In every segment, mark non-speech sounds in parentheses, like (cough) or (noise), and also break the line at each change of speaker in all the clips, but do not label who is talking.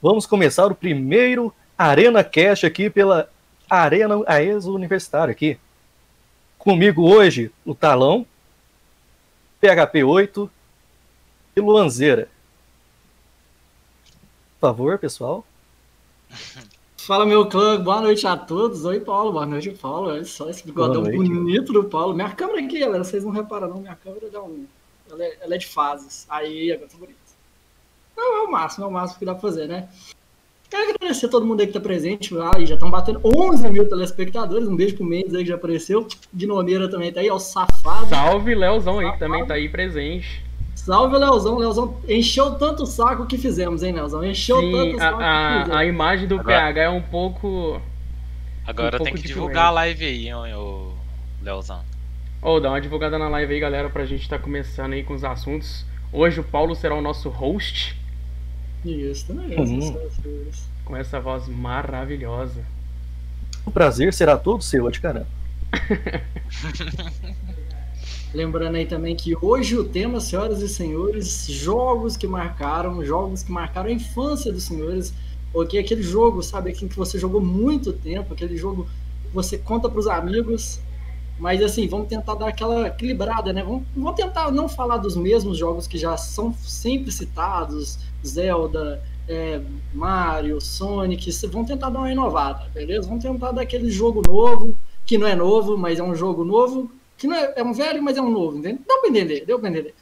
Vamos começar o primeiro Arena Cast aqui pela Arena AESO Universitário aqui. Comigo hoje, o Talão, PHP 8 e Luanzeira. Por favor, pessoal.
Fala, meu clã, boa noite a todos. Oi, Paulo, boa noite, Paulo. Olha só esse bigodão bonito do Paulo. Minha câmera aqui, galera, vocês não reparam, não. Minha câmera dá um. Ela é, ela é de fases. Aí, agora tá bonito. Não, é o máximo, é o máximo que dá pra fazer, né? Quero agradecer a todo mundo aí que tá presente lá e já estão batendo 11 mil telespectadores. Um beijo pro Mendes aí que já apareceu. De Nomeira também tá aí, ó, safado.
Salve, Leozão aí que também tá aí presente.
Salve, Leozão. Leozão encheu tanto o saco que fizemos, hein, Leozão? Encheu
Sim,
tanto o
a,
saco que
a,
fizemos.
a imagem do
Agora-
PH é um pouco.
Agora
Um pouco
tem que
de
divulgar a
doença.
live aí, hein, ô Leozão.
Ô, dá uma divulgada na live aí, galera, pra gente tá começando aí com os assuntos. Hoje o Paulo será o nosso host,
Isso, também.
Uhum.
Com essa voz maravilhosa.
O prazer será todo seu, de caramba. (laughs)
Lembrando aí também que hoje o tema, senhoras e senhores, jogos que marcaram, jogos que marcaram a infância dos senhores, porque aquele jogo, sabe, aquele que você jogou muito tempo, aquele jogo que você conta pros amigos, mas assim, vamos tentar dar aquela equilibrada, né? Vamos, vamos tentar não falar dos mesmos jogos que já são sempre citados, Zelda, é, Mario, Sonic, vamos tentar dar uma inovada, beleza? Vamos tentar dar aquele jogo novo, que não é novo, mas é um jogo novo, que não é, é um velho, mas é um novo, entendeu? Deu pra entender, deu pra entender.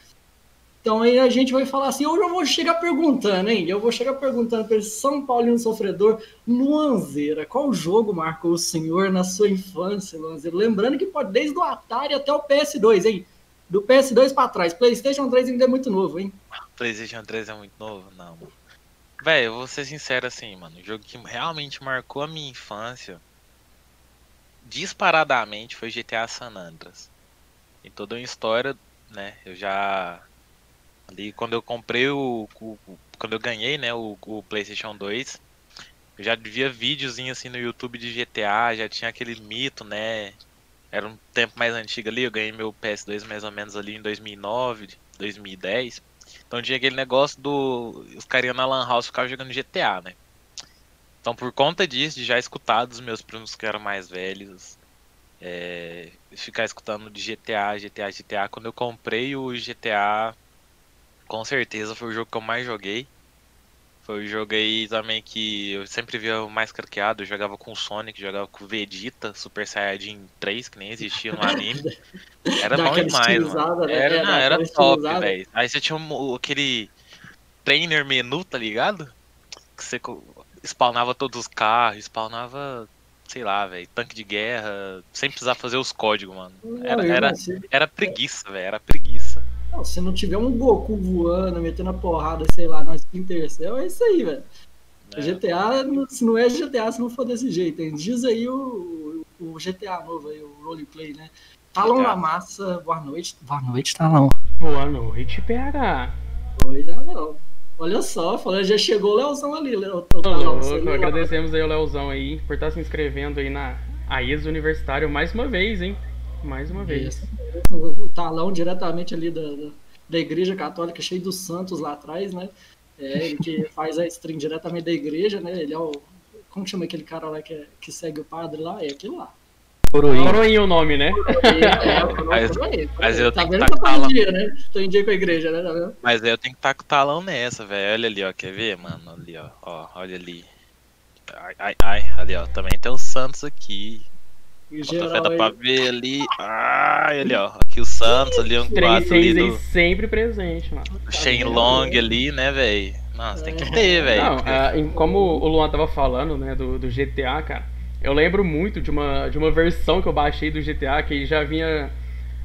Então aí a gente vai falar assim, hoje eu vou chegar perguntando, hein? Eu vou chegar perguntando para esse São Paulino sofredor, Luanzeira, qual jogo marcou o senhor na sua infância, Luanzeira? Lembrando que pode desde o Atari até o PS2, hein? Do PS2 para trás, PlayStation 3 ainda é muito novo, hein?
PlayStation 3 é muito novo? Não. Véi, eu vou ser sincero assim, mano. O jogo que realmente marcou a minha infância, disparadamente, foi GTA San Andreas. Em toda uma história, né? Eu já. Ali, quando eu comprei o- o- quando eu ganhei, né, o, o PlayStation 2, eu já via videozinho assim no YouTube de GTA, já tinha aquele mito, né? Era um tempo mais antigo ali, eu ganhei meu PS2 mais ou menos ali em 2009, 2010. Então tinha aquele negócio do. Os carinha na Lan House ficavam jogando GTA, né? Então por conta disso, de já escutar dos meus primos que eram mais velhos, é, ficar escutando de GTA, GTA, GTA, quando eu comprei o GTA, com certeza foi o jogo que eu mais joguei. Jogo aí também que eu sempre via o mais craqueado, eu jogava com o Sonic, jogava com o Vegeta, Super Saiyajin 3, que nem existia no anime. (laughs) Era bom demais, mano.
né?
Era,
É,
não, era top, velho. Aí você tinha um- aquele trainer menu, tá ligado? Que você spawnava todos os carros, spawnava, sei lá, velho, tanque de guerra, sem precisar fazer os códigos, mano. Era,
eu
era, era preguiça, velho, era preguiça.
Não, se não tiver um Goku voando, metendo a porrada, sei lá, na Splinter Cell, é isso aí, velho.
né?
GTA, se não é GTA, se não for desse jeito. hein? Diz aí o, o GTA novo aí, o roleplay, né? Talão na massa, boa noite. Boa noite, Talão.
Boa noite, PH.
Oi, já não. Olha só, falando, já chegou o Leozão ali, Leo. O
Ô,
Talão,
louco,
você viu lá?
agradecemos aí o Leozão aí por estar se inscrevendo aí na AES Universitário mais uma vez, hein? Mais uma vez.
Isso. O Talão diretamente ali da, da, da Igreja Católica, cheio dos santos lá atrás, né? É, ele que (laughs) faz a stream diretamente da igreja, né? Ele é o. Como chama aquele cara lá que, é- que segue o padre lá? É aquele lá.
Coroinha.
Coroinha o nome, né?
É, é, (laughs)
Mas- mas eu
tá
tenho que
vendo que eu tô
tacar
em
lá.
dia, né? Tô em dia com a igreja, né? Tá vendo?
Mas aí eu tenho que estar com o talão nessa, velho. Olha ali, ó. Quer ver, mano? Ali, ó. Ó, olha ali. Ai, ai, ai. Ali, ó. Também tem o Santos aqui.
Em
Bota fé,
geral,
dá
aí,
pra ver ali. Ai, ali, ó. Aqui o Santos, ali um quadro ali
36 aí
do
sempre presente, mano.
Shenlong ali, né, velho? Nossa, tem que ter, velho.
Não, ah, em- como o Luan tava falando, né, do, do GTA, cara, eu lembro muito de uma, de uma versão que eu baixei do GTA que já vinha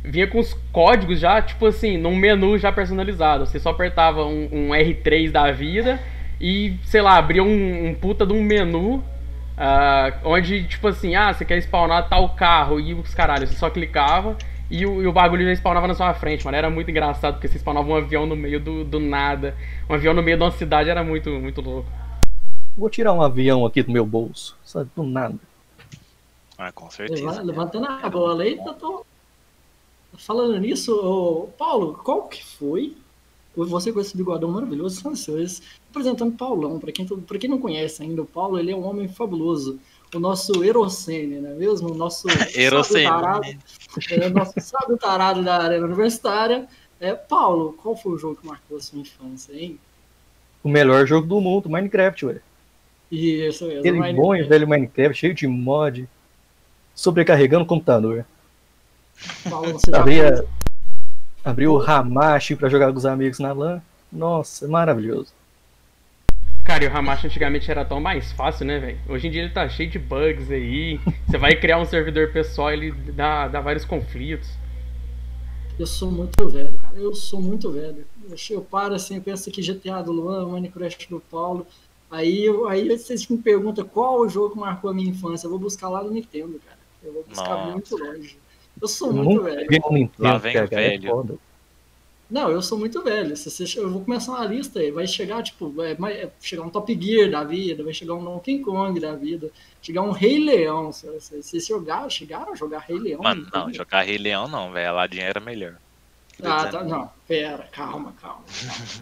vinha com os códigos já, tipo assim, num menu já personalizado. Você só apertava um, um R3 da vida e, sei lá, abria um, um puta de um menu ah, onde, tipo assim, ah, você quer spawnar tal carro e os caralhos, você só clicava e o, e o bagulho já spawnava na sua frente, mano. Era muito engraçado porque você spawnava um avião no meio do, do nada. Um avião no meio de uma cidade era muito, muito louco.
Vou tirar um avião aqui do meu bolso. Sabe, do nada.
Ah, com certeza.
leva- Levantando a bola aí, tá tô... Falando nisso, ô, Paulo, qual que foi você com esse bigodão maravilhoso, senhoras e senhores, apresentando Paulão. Para quem, pra quem não conhece ainda, o Paulo ele é um homem fabuloso. O nosso Erocene, não é mesmo? O nosso
Erocene. (laughs)
sábio tarado, é, o nosso sábio tarado da Arena Universitária. É, Paulo, qual foi o jogo que marcou a sua infância, hein?
O melhor jogo do mundo, Minecraft, ué.
Isso mesmo.
Aquele
Minecraft.
bom e velho Minecraft, cheio de mod, sobrecarregando o computador.
Paulo, você já
Abria o Hamashi pra jogar com os amigos na LAN. Nossa, maravilhoso.
Cara, e o Hamashi antigamente era tão mais fácil, né, velho? Hoje em dia ele tá cheio de bugs aí. Você vai criar um servidor pessoal, ele dá, dá vários conflitos.
Eu sou muito velho, cara. Eu sou muito velho. Eu, eu paro assim, eu penso que GTA do Luan, Minecraft do Paulo. Aí, eu- aí vocês me perguntam qual o jogo que marcou a minha infância. Eu vou buscar lá no Nintendo, cara. Eu vou buscar
Nossa.
muito longe. Eu sou
Eu
muito
nunca
velho.
um Nintendo,
Lá vem o
cara, é
velho.
foda.
Não, eu sou muito velho. Se você, eu vou começar uma lista aí. Vai chegar, tipo, vai, vai chegar um Top Gear da vida, vai chegar um Donkey Kong da vida, chegar um Rei Leão. Se vocês se jogar, chegaram a jogar Rei Leão.
Mano, não,
entendeu?
jogar Rei Leão não, velho. Aladdin era melhor.
Ah, tá, não, pera, calma, calma, calma.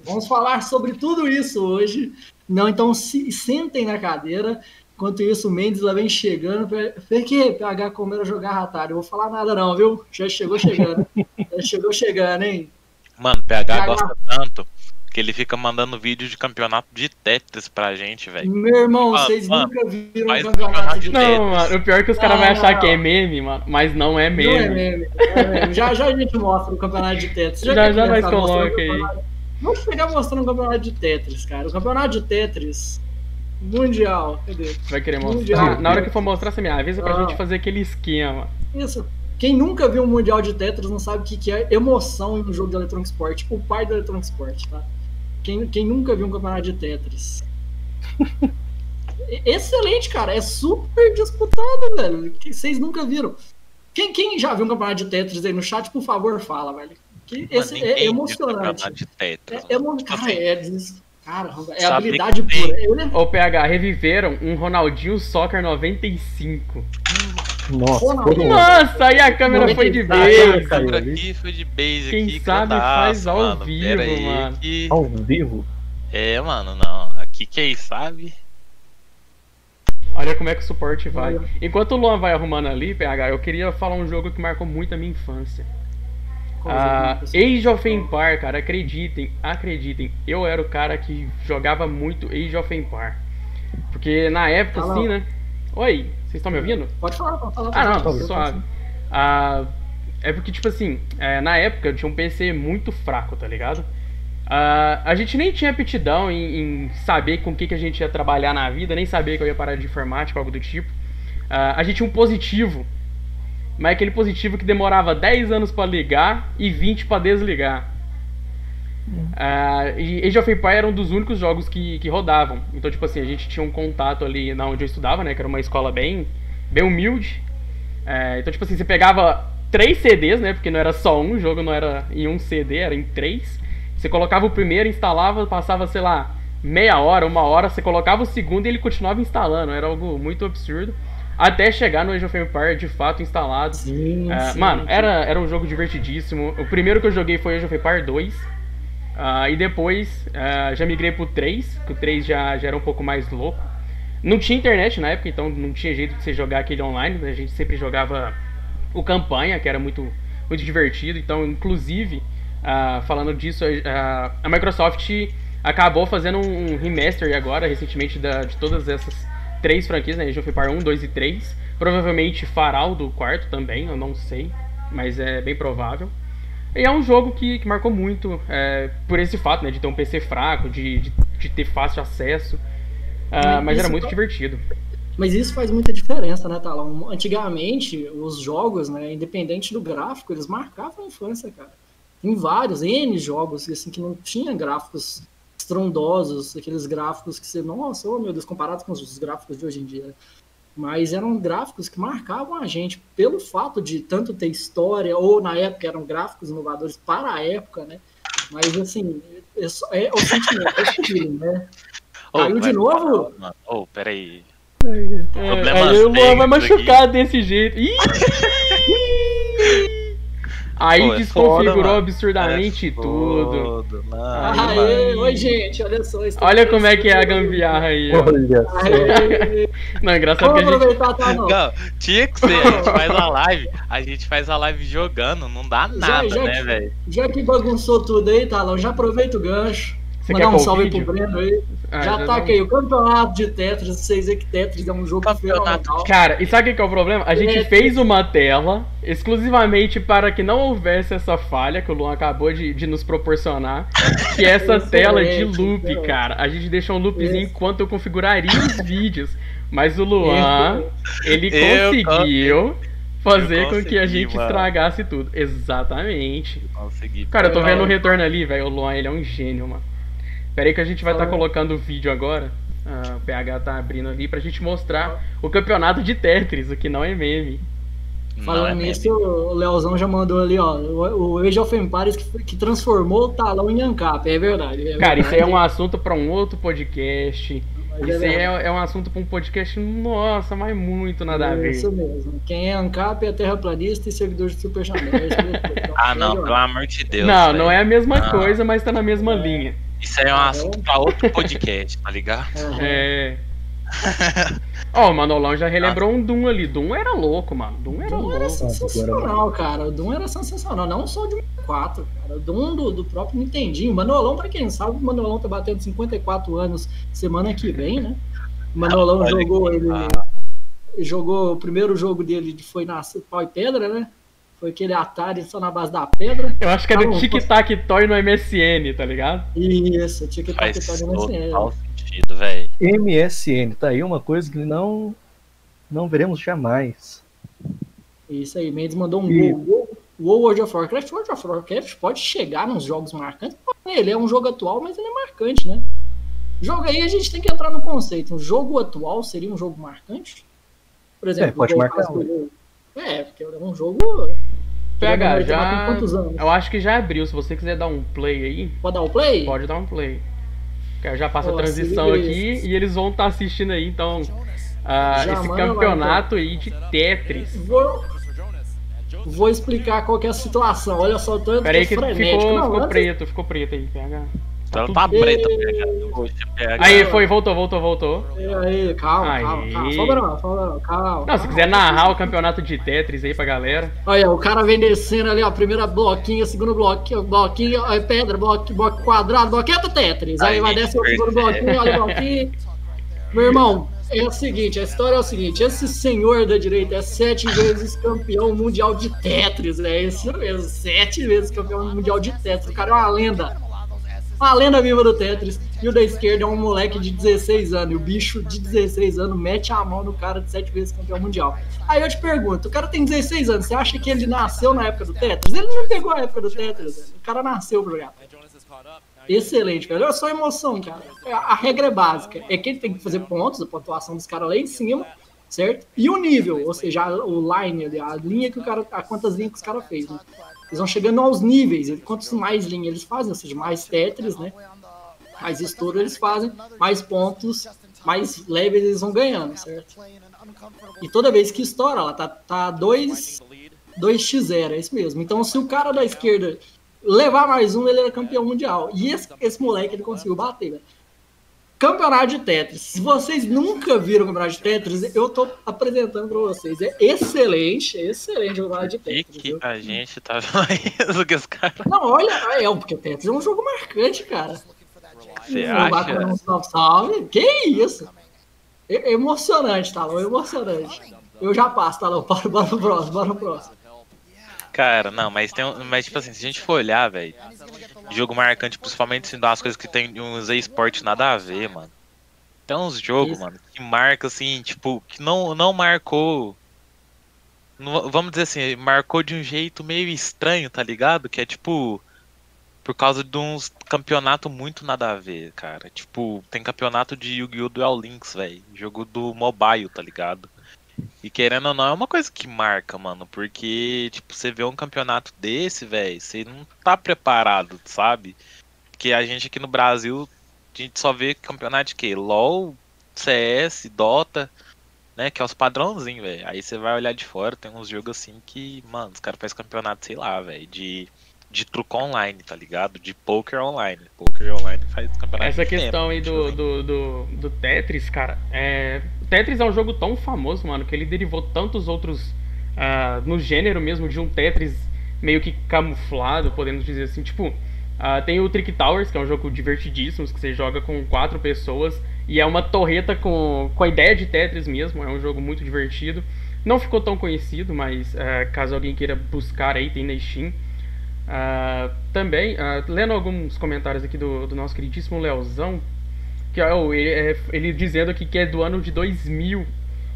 Vamos falar sobre tudo isso hoje. Não, então se, sentem na cadeira. Enquanto isso, o Mendes lá vem chegando. Por que PH comeram jogar? Eu vou falar nada não, viu? Já chegou chegando. Já chegou chegando, hein?
Mano, PH
PH.
gosta tanto que ele fica mandando vídeo de campeonato de Tetris pra gente, velho.
Meu irmão,
Ah,
vocês
mano,
nunca viram um campeonato de
campeonato
Não, mano, o pior é que os caras
Não,
vão achar
não.
que é meme, mano. Mas não é
Não
meme.
é meme, não é meme. Já, já a gente mostra o campeonato de Tetris.
Já,
quer
já nós coloca aí.
Vamos pegar mostrando o campeonato de Tetris, cara. O campeonato de Tetris mundial. Cadê?
Vai querer
Mundial.
mostrar. Na hora que for mostrar, você me avisa pra
Ah.
gente fazer aquele esquema.
Isso. Quem nunca viu um Mundial de Tetris não sabe o que, que é emoção em um jogo de Electronic Sport. O pai do Electronic Sport, tá? Quem, quem nunca viu um campeonato de Tetris? Excelente, cara. É super disputado, velho. Que Vocês nunca viram. Quem, quem já viu um campeonato de Tetris aí no chat, por favor, fala, velho. Que esse é
viu
emocionante.
campeonato de Tetris,
É, é, emo- cara,
Assim,
é, des- cara, é
Sabe
habilidade
que tem-
pura. Eu lembro.
Ô, PH, reviveram um Ronaldinho Soccer 95.
Nossa.
Nossa, aí a câmera foi de
Tá,
Por
ali.
aqui foi de base
Quem
aqui.
sabe
gradaço,
faz ao
mano.
vivo,
aí
mano.
que-
Ao vivo.
É, mano, não. Aqui quem sabe.
Olha como é que o suporte vai. Enquanto o Luan vai arrumando ali, PH, eu queria falar um jogo que marcou muito a minha infância. Ah? Age of Empire, cara, acreditem, acreditem. Eu era o cara que jogava muito Age of Empire. Porque na época, assim, né? Oi, vocês estão me ouvindo?
Pode falar, pode falar.
Ah, não, suave. Ah, é porque, tipo assim, é, na época eu tinha um PC muito fraco, tá ligado? Ah, a gente nem tinha aptidão em, em saber com o que, que a gente ia trabalhar na vida, nem sabia que eu ia parar de informática, algo do tipo. Ah, a gente tinha um positivo, mas aquele positivo que demorava 10 anos pra ligar e 20 pra desligar. Ah, e Age of Empire era um dos únicos jogos que, que rodavam. Então, tipo assim, a gente tinha um contato ali na onde eu estudava, né? Que era uma escola bem, bem humilde. É, então, tipo assim, você pegava três CDs, né? Porque não era só um, o jogo não era em um CD, era em três. Você colocava o primeiro, instalava, passava, sei lá, meia hora, uma hora, você colocava o segundo e ele continuava instalando. Era algo muito absurdo. Até chegar no Age of Empire de fato instalado.
Sim,
É,
sim,
mano,
sim.
era, era um jogo divertidíssimo. O primeiro que eu joguei foi Age of Empire 2. ah, e depois ah, já migrei pro 3, que o 3 já, já era um pouco mais louco. Não tinha internet na época, então não tinha jeito de você jogar aquele online. né? A gente sempre jogava o campanha, que era muito, muito divertido. Então, inclusive, ah, falando disso, a Microsoft acabou fazendo um remaster agora, recentemente, da, de todas essas três franquias, né? Age of Empire 1, 2 e 3. Provavelmente fará o do quarto também, eu não sei, mas é bem provável. E é um jogo que, que marcou muito é, por esse fato, né? De ter um PC fraco, de, de, de ter fácil acesso. Ah,
Mas
era muito
tá-
divertido.
Mas isso faz muita diferença, né, Talão? Antigamente, os jogos, né, independente do gráfico, eles marcavam a infância, cara. Tem vários, N jogos, assim, que não tinha gráficos estrondosos, aqueles gráficos que você, nossa, oh meu Deus, comparados com os gráficos de hoje em dia. Mas eram gráficos que marcavam a gente pelo fato de tanto ter história, ou na época eram gráficos inovadores para a época, né? Mas assim, é, só- é o sentimento, é o feeling, né?
Ô,
Caiu de novo?
Mano, Ô, peraí.
É,
Problemas
aí o Luan vai machucar desse jeito. Ih! Aí
Pô, é
desconfigurou
foda,
absurdamente
É
tudo.
foda, mano.
Aê, oi, gente, olha só.
Olha como é que é a gambiarra aí. ó.
Olha só.
Aê.
Não, é engraçado
Vamos
que a gente.
tá? Não.
Não, tinha que ser, a gente faz a (laughs) live, a gente faz a live jogando, não dá nada,
já
né,
que-
velho?
Já que bagunçou tudo aí, Talão, já aproveita o gancho.
Você
Mandar
quer
um salve
vídeo?
pro Breno aí.
Ah,
já
dá-
aí o campeonato de Tetris. Vocês veem que Tetris é um jogo
Campeonato
fenomenal.
Cara, e sabe o que é o problema? A gente
É.
fez uma tela exclusivamente para que não houvesse essa falha que o Luan acabou de, de nos proporcionar, que é (laughs) essa
Excelente,
tela de loop, cara. A gente deixou um loopzinho enquanto eu configuraria os (laughs) vídeos, mas o Luan, ele
Eu
conseguiu fazer
Eu
com que a
consegui,
gente
mano.
estragasse tudo. Exatamente.
Consegui.
Cara, eu tô vendo o retorno ali, velho. O Luan, ele é um gênio, mano. Pera aí que a gente vai estar
Ah.
colocando o vídeo agora. Ah, o PH tá abrindo ali pra gente mostrar o campeonato de Tetris, o que não é meme.
Não,
Falando
é
nisso,
meme.
o Leozão já mandou ali, ó. O, Age of Empires que, que transformou o talão em Ancap. É verdade. é
Cara, isso aí é um assunto pra um outro podcast.
Mas
Isso aí
verdade.
é, é um assunto pra um podcast, nossa, mas muito nada a ver.
Isso mesmo. Quem é Ancap é terraplanista e servidor de Super. É isso (laughs)
Ah, não, pelo amor de Deus.
não,
velho.
não é a mesma
Não.
coisa, mas tá na mesma linha.
Isso aí é um assunto pra outro podcast, tá ligado? (laughs)
Aham.
É. (laughs) Ó, o Manolão já relembrou um Doom ali. Doom era louco, mano. Doom era
Doom era
louco.
sensacional, cara. O Doom era sensacional. Não só o Doom 4, cara. O Doom do, do próprio Nintendinho. Manolão, pra quem não sabe, o Manolão tá batendo 54 anos semana que vem, né? O Manolão
Olha
jogou ele.
massa.
Jogou o primeiro jogo dele que foi na pau e pedra, né? Foi aquele Atari só na base da pedra.
Eu acho que é
Tá
do
bom,
Tic Tac Toy no MSN, tá ligado?
Isso, estar
Faz
aqui no
total sentido, velho.
MSN, tá aí uma coisa que não não veremos jamais.
Isso aí, Mendes mandou um
E-
gol. O World of Warcraft, World of Warcraft pode chegar nos jogos marcantes. Ele é um jogo atual, mas ele é marcante, né? Jogo aí a gente tem que entrar no conceito. Um jogo atual seria um jogo marcante? Por exemplo,
É, pode
o
marcar,
É, porque é um jogo.
PH,
Ele vai ter
já.
quantos anos?
Eu acho que já abriu. Se você quiser dar um play aí,
Pode dar o play?
pode dar um play. Que eu já passo a transição aqui e eles vão estar assistindo aí. Então,
Já
esse
lá,
campeonato aí de Tetris.
Vou, vou explicar qual que é a situação. Olha só, o tanto
Pera aí
que
que
é frenético.
ficou,
Não,
ficou
antes-
preto, ficou preto aí, PH.
Ela tá preta. Poxa, pega.
Aí, foi, voltou, voltou, voltou.
Aí, calma,
Aí.
calma, calma. Só não, só não, calma.
Não, se quiser narrar o campeonato de Tetris aí pra galera.
Olha, o cara vem descendo ali, ó, primeira bloquinho, segundo bloquinho, bloquinho, aí pedra, bloco, bloco quadrado, bloqueta Tetris. Aí
Aí,
vai descer o segundo bloquinho, olha o bloquinho. Meu irmão, é o seguinte, a história é o seguinte, esse senhor da direita é sete vezes campeão mundial de Tetris, é isso mesmo, sete vezes campeão mundial de Tetris, o cara é uma lenda. Uma lenda viva do Tetris. E o da esquerda é um moleque de 16 anos. E o bicho de 16 anos mete a mão no cara de 7 vezes campeão mundial. Aí eu te pergunto, o cara tem 16 anos, você acha que ele nasceu na época do Tetris? Ele não pegou a época do Tetris, o cara nasceu pro jogar. Excelente, velho. Olha só a emoção, cara. A a regra é básica. É que ele tem que fazer pontos, a pontuação dos caras lá em cima, certo? E o nível, ou seja, a- o line, a linha que o cara. A quantas linhas que os caras fez, né? Eles vão chegando aos níveis. Quantos mais linhas eles fazem, ou seja, mais Tetris, né? Mais estouro eles fazem, mais pontos, mais leves eles vão ganhando, certo? E toda vez que estoura, ela tá, tá 2, 2x0, é isso mesmo. Então, se o cara da esquerda levar mais um, ele era campeão mundial. E esse, esse moleque ele conseguiu bater, velho. Campeonato de Tetris. Se vocês nunca viram o campeonato de Tetris, eu tô apresentando pra vocês. É excelente, excelente o campeonato de Tetris.
que
viu?
a gente tá vendo que os caras.
Não, olha, é, porque Tetris é um jogo marcante, cara.
Você
comer
acha?
um salve, salve. Que isso? É é emocionante, Talão, é emocionante. Eu já passo, Talão. (laughs) Bora, bora pro próximo, bora pro próximo.
Cara, não, mas tem um. Mas tipo assim, se a gente for olhar, velho, jogo marcante, principalmente sendo umas coisas que tem uns esporte nada a ver, mano. Tem uns jogos, mano, que marca assim, tipo, que não, não marcou. não- vamos dizer assim, marcou de um jeito meio estranho, tá ligado? Que é tipo. Por causa de uns campeonato muito nada a ver, cara. Tipo, tem campeonato de Yu-Gi-Oh! Duel Links, velho. Jogo do mobile, tá ligado? E querendo ou não, é uma coisa que marca, mano. Porque, tipo, você vê um campeonato desse, velho, você não tá preparado, sabe? Porque a gente aqui no Brasil, a gente só vê campeonato de quê? LOL, CS, Dota. né? Que é os padrãozinhos, velho. Aí você vai olhar de fora, tem uns jogos assim que, mano, os caras fazem campeonato, sei lá, velho, de, de truco online, tá ligado? De poker online. Poker online faz campeonato
Essa questão
tempo,
aí
tipo
do,
assim.
do, do, do Tetris, cara, é. Tetris é um jogo tão famoso, mano, que ele derivou tantos outros. ah, no gênero mesmo de um Tetris meio que camuflado, podemos dizer assim. Tipo, ah, tem o Trick Towers, que é um jogo divertidíssimo, que você joga com quatro pessoas. E é uma torreta com, com a ideia de Tetris mesmo, é um jogo muito divertido. Não ficou tão conhecido, mas ah, caso alguém queira buscar aí, tem na Steam. Também, lendo alguns comentários aqui do, do nosso queridíssimo Leozão, que é, o- ele, é- ele dizendo aqui que é do ano de 2000,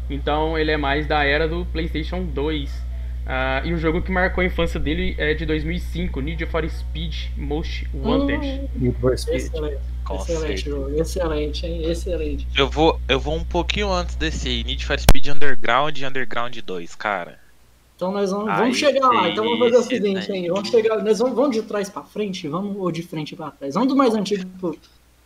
então ele é mais da era do PlayStation 2. Ah, e o jogo que marcou a infância dele é de 2005, Need for Speed Most Wanted.
Hum,
Need for Speed.
excelente, excelente jogo, excelente, hein? Excelente.
Eu vou, eu vou um pouquinho antes desse aí, Need for Speed Underground e Underground 2, cara.
Então nós vamos, vamos chegar lá. Então vamos fazer o seguinte, hein? Vamos chegar. Nós vamos, vamos de trás pra frente, vamos ou de frente pra trás. Vamos do mais antigo pro.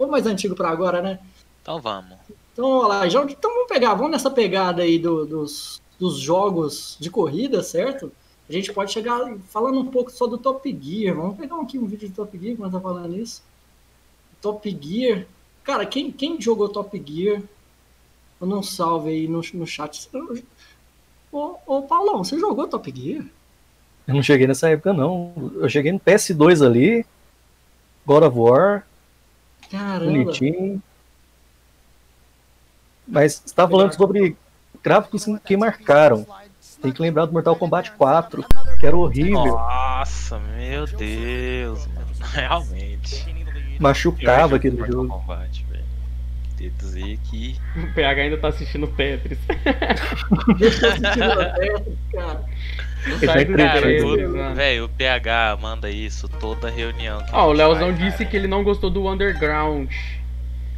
Ou mais antigo pra agora, né?
Então vamos.
Então, olha lá, já, então vamos pegar, vamos nessa pegada aí do- dos, dos jogos de corrida, certo? A gente pode chegar falando um pouco só do Top Gear. Vamos pegar aqui um vídeo de Top Gear quando tá falando isso. Top Gear. Cara, quem, quem jogou Top Gear? Manda um salve aí no, no chat. Ô, ô, Paulão, você jogou Top Gear?
Eu não cheguei nessa época, não. Eu cheguei no PS2 ali, God of War,
Caramba.
bonitinho. Mas você tá falando sobre gráficos que marcaram. Tem que lembrar do Mortal Kombat 4, que era horrível,
Nossa, meu Deus, mano. (laughs) Realmente.
machucava aquele
jogo
jogo.
Mortal Kombat, velho. Quer dizer que.
O PH ainda tá assistindo Tetris.
Eu assistir o Tetris, cara.
Ele
Sai do
entretido.
Cara,
Tetris,
o- velho, o PH manda isso toda reunião.
Ó,
a
o
gente
Leozão
faz,
disse
cara.
que ele não gostou do Underground.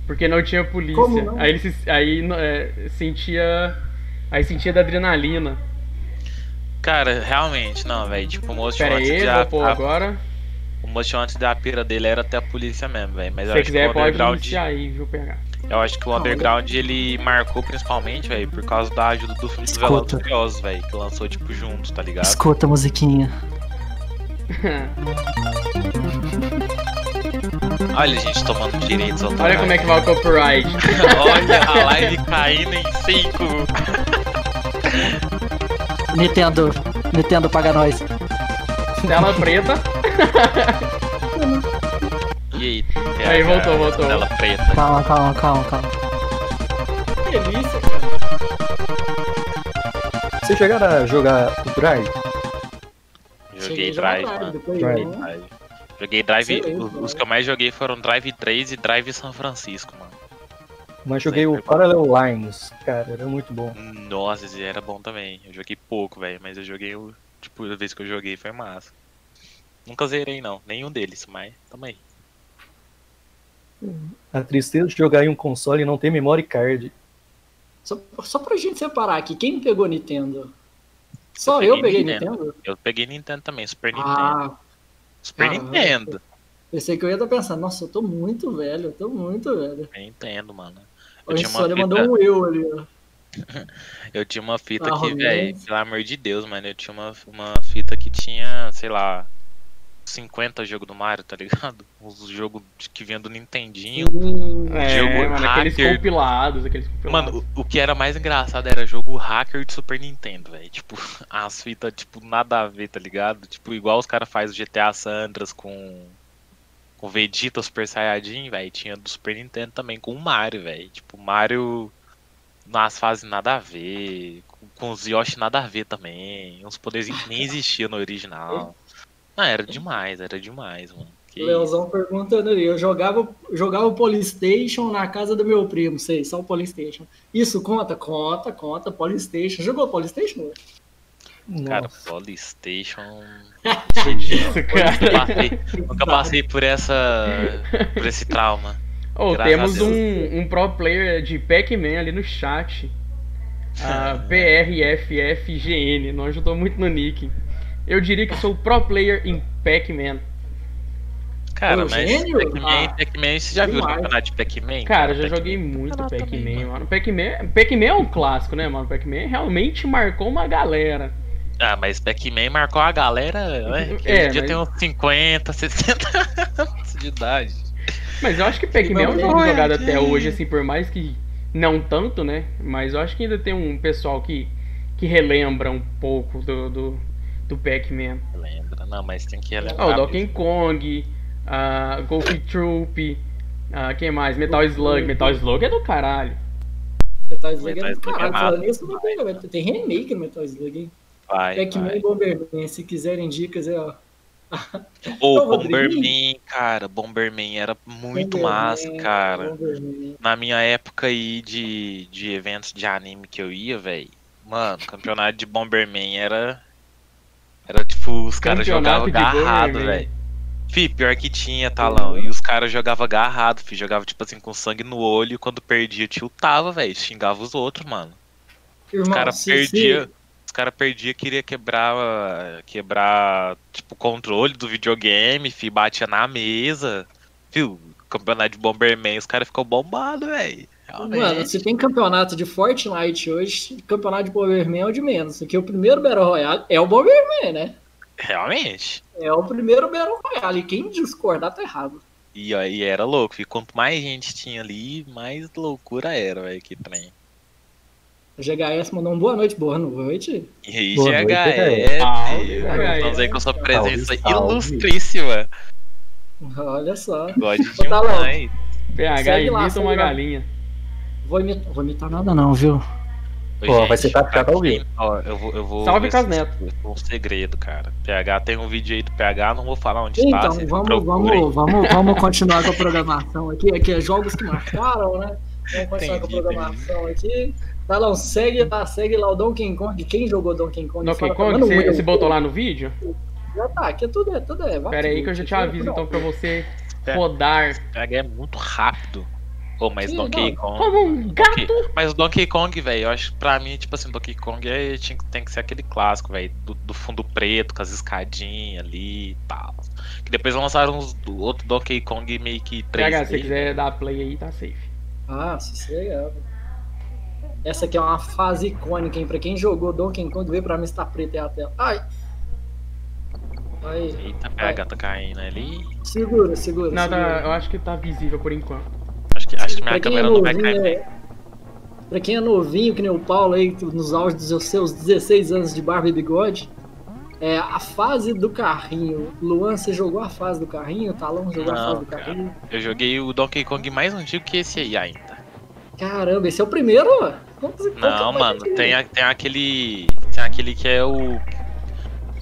Porque não tinha polícia.
Como não?
Aí ele se- aí, é, sentia. Aí sentia da adrenalina.
Cara, realmente, não, velho. Tipo, o Most
Pera
Wanted
aí,
da-
vou pôr
a-
agora.
O Most Wanted da pira dele era até a polícia mesmo, velho. Mas
Se
eu acho que o
quiser, pode
Underground.
iniciar aí, viu, PH?
Eu acho que o
Não,
Underground ele marcou principalmente, velho, por causa da ajuda do filme dos
Escuta.
Velozes e Furiosos, velho, que lançou tipo juntos, tá ligado?
Escuta a musiquinha. (laughs)
Olha a gente tomando direitos autorais.
Olha como é que vai o copyright. (laughs)
Olha a live caindo em 5.
Nintendo, Nintendo paga nós.
Tela preta. (laughs)
Aí?
Aí, voltou, voltou.
Tela preta.
Calma, calma, calma, calma.
Que delícia, cara.
Vocês chegaram a jogar o Drive?
Joguei Drive, mano.
depois
Drive.
Joguei Drive. Os- que eu mais joguei foram Drive 3 e Drive São Francisco, mano.
Mas joguei o
Sempre bom.
Parallel Lines, cara, era muito bom.
Nossa, esse era bom também. Eu joguei pouco, velho, mas eu joguei o. Tipo, a vez que eu joguei foi massa. Nunca zerei, não. Nenhum deles, mas tamo aí.
A tristeza de jogar em um console e não ter memory card.
Só, só pra gente separar aqui, quem pegou Nintendo? Só
Eu
eu,
peguei
peguei
Nintendo.
Nintendo?
Eu peguei Nintendo também, Super Nintendo.
Ah,
Super
caramba.
Nintendo.
pensei que eu ia estar pensando, nossa, eu tô muito velho, eu tô muito velho.
Super Nintendo, mano.
O
Eu tinha uma
Insônia
fita,
mandou um eu ali, ó. (laughs)
eu tinha uma fita
Ah,
que, velho, pelo amor de Deus, mano, eu tinha uma, uma fita que tinha, sei lá, 50 jogos do Mario, tá ligado? (laughs) Os jogos que vinha do Nintendinho.
Hum,
É,
Jogo
mano, aqueles
hacker.
compilados, aqueles compilados.
Mano, o, o que era mais engraçado era jogo hacker de Super Nintendo, velho. Tipo, (laughs) as fitas, tipo, nada a ver, tá ligado? Tipo, igual os caras fazem o GTA Sandras com. Com Vegeta Super Saiyajin, velho. Tinha do Super Nintendo também com o Mario, velho. Tipo, Mario nas fases nada a ver. Com, com os Yoshi nada a ver também. Uns poderzinhos que nem existiam no original. Não, era demais, era demais, mano. Que
Leozão perguntando ali, eu jogava, jogava o Polystation na casa do meu primo, sei, só o Polystation. Isso conta? Conta, conta, Polystation. Jogou Polystation?
Cara,
Nossa.
Polystation. (laughs)
Isso,
Nunca
cara.
passei, nunca passei por essa. por esse trauma.
Oh, temos um, um pro player de Pac-Man ali no chat. A (laughs) PRFFGN, não ajudou muito no nick. Eu diria que sou pro player em Pac-Man.
Cara, mas? Pac-Man,
Ah,
Pac-Man, você já viu o campeonato de Pac-Man?
Cara, eu já joguei muito Pac-Man, mano. Pac-Man Pac-Man é um clássico, né, mano? Pac-Man realmente marcou uma galera.
Ah, mas Pac-Man marcou a galera, né? Que
É,
hoje em dia
mas-
tem uns 50, 60 (laughs) anos de idade.
Mas eu acho que Pac-Man é um
Não,
jogo jogado
aqui.
até hoje, assim, por mais que não tanto, né? Mas eu acho que ainda tem um pessoal que, que relembra um pouco do, do, do Pac-Man.
Lembra? Não, mas tem que relembrar.
Ah, o Donkey
mesmo.
Kong, a Golf Troop, a quem mais? Metal Slug. Metal Slug é do caralho.
Metal Slug
Metal
é do
Slug é
caralho. Falando nisso, não tem, tem remake no Metal Slug, hein? Pac-Man e Bomberman, se quiserem dicas, é, ó. (laughs)
Ô,
Ô, Rodriguinho.
Bomberman, cara, Bomberman era muito
Bomberman,
massa, cara.
Bomberman.
Na minha época aí de, de eventos de anime que eu ia, velho, mano, campeonato de Bomberman era. Era tipo, os caras jogavam agarrado,
Bomberman.
velho. Fih, pior que tinha, talão. E os caras jogavam agarrado, fi. Jogava, tipo assim, com sangue no olho e quando perdia, tiltava, velho. Xingava os outros, mano. Os
Irmão,
caras
se-
perdia.
se-
Os caras perdia, queria quebrar. Quebrar, tipo, o controle do videogame, fi, batia na mesa. Viu? Campeonato de Bomberman, os caras ficam bombados, velho.
Mano, se tem campeonato de Fortnite hoje, campeonato de Bomberman é o de menos. Porque o primeiro Battle Royale é o Bomberman, né?
Realmente.
É o primeiro Battle Royale. E quem discordar tá errado.
E aí era louco, fi. Quanto mais gente tinha ali, mais loucura era, velho, que trem.
O GHS mandou um boa noite, boa noite.
E aí,
Boa
GHS. Estamos aí com sua presença
Salve, salve.
ilustríssima.
Olha só.
Gosto demais.
PH
Segue lá,
imita uma
lá.
galinha.
Vou imitar, vou imitar nada não, viu?
Ô,
Pô, vai ser tapeado
aqui,
vivo.
ó, eu vou, eu vou
Salve, Casneto.
se- Um segredo, cara. PH tem um vídeo aí do PH, não vou falar onde
Então,
tá. vocês
vamos, vamos, vamos, vamos continuar com a programação aqui. Aqui é jogos que marcaram, né? Vamos continuar com a
Entendi,
programação aqui. Talão, segue lá, segue lá o Donkey Kong. Quem jogou Donkey Kong?
Donkey
Fala
Kong, você,
oi.
você botou lá no vídeo?
Já tá, aqui é tudo, é tudo é.
Pera aí que eu já te
tudo,
aviso então pra você
É.
rodar
PH é muito rápido. Pô, mas
Sim,
Donkey
não.
Kong.
como um
Donkey-
gato.
Mas o Donkey Kong, velho, eu acho que pra mim, tipo assim, Donkey Kong é, tinha, tem que ser aquele clássico, velho, do, do fundo preto, com as escadinhas ali e tal. Que depois lançaram uns, do outro Donkey Kong meio que 3D.
PH, se você quiser dar play aí, tá safe.
Ah, sossegado. Essa aqui é uma fase icônica, hein? Pra quem jogou Donkey Kong, vê pra mim se tá preta aí a tela. Ai! Aí,
Eita, PH tá caindo ali.
segura, segura.
Não,
segura.
eu acho que tá visível por enquanto.
Acho que, minha
é
câmera não vai
novinho,
cair.
é- Pra quem é novinho, que nem o Paulo aí, nos auges dos seus 16 anos de barba e bigode, é a fase do carrinho. Luan, você jogou a fase do carrinho? Talão jogou a
Não,
fase do
cara.
carrinho?
Eu joguei o Donkey Kong mais antigo que esse aí ainda.
Caramba, esse é o primeiro? Como, como que
Não,
é
mano, tem, a- tem aquele. Tem aquele que é o.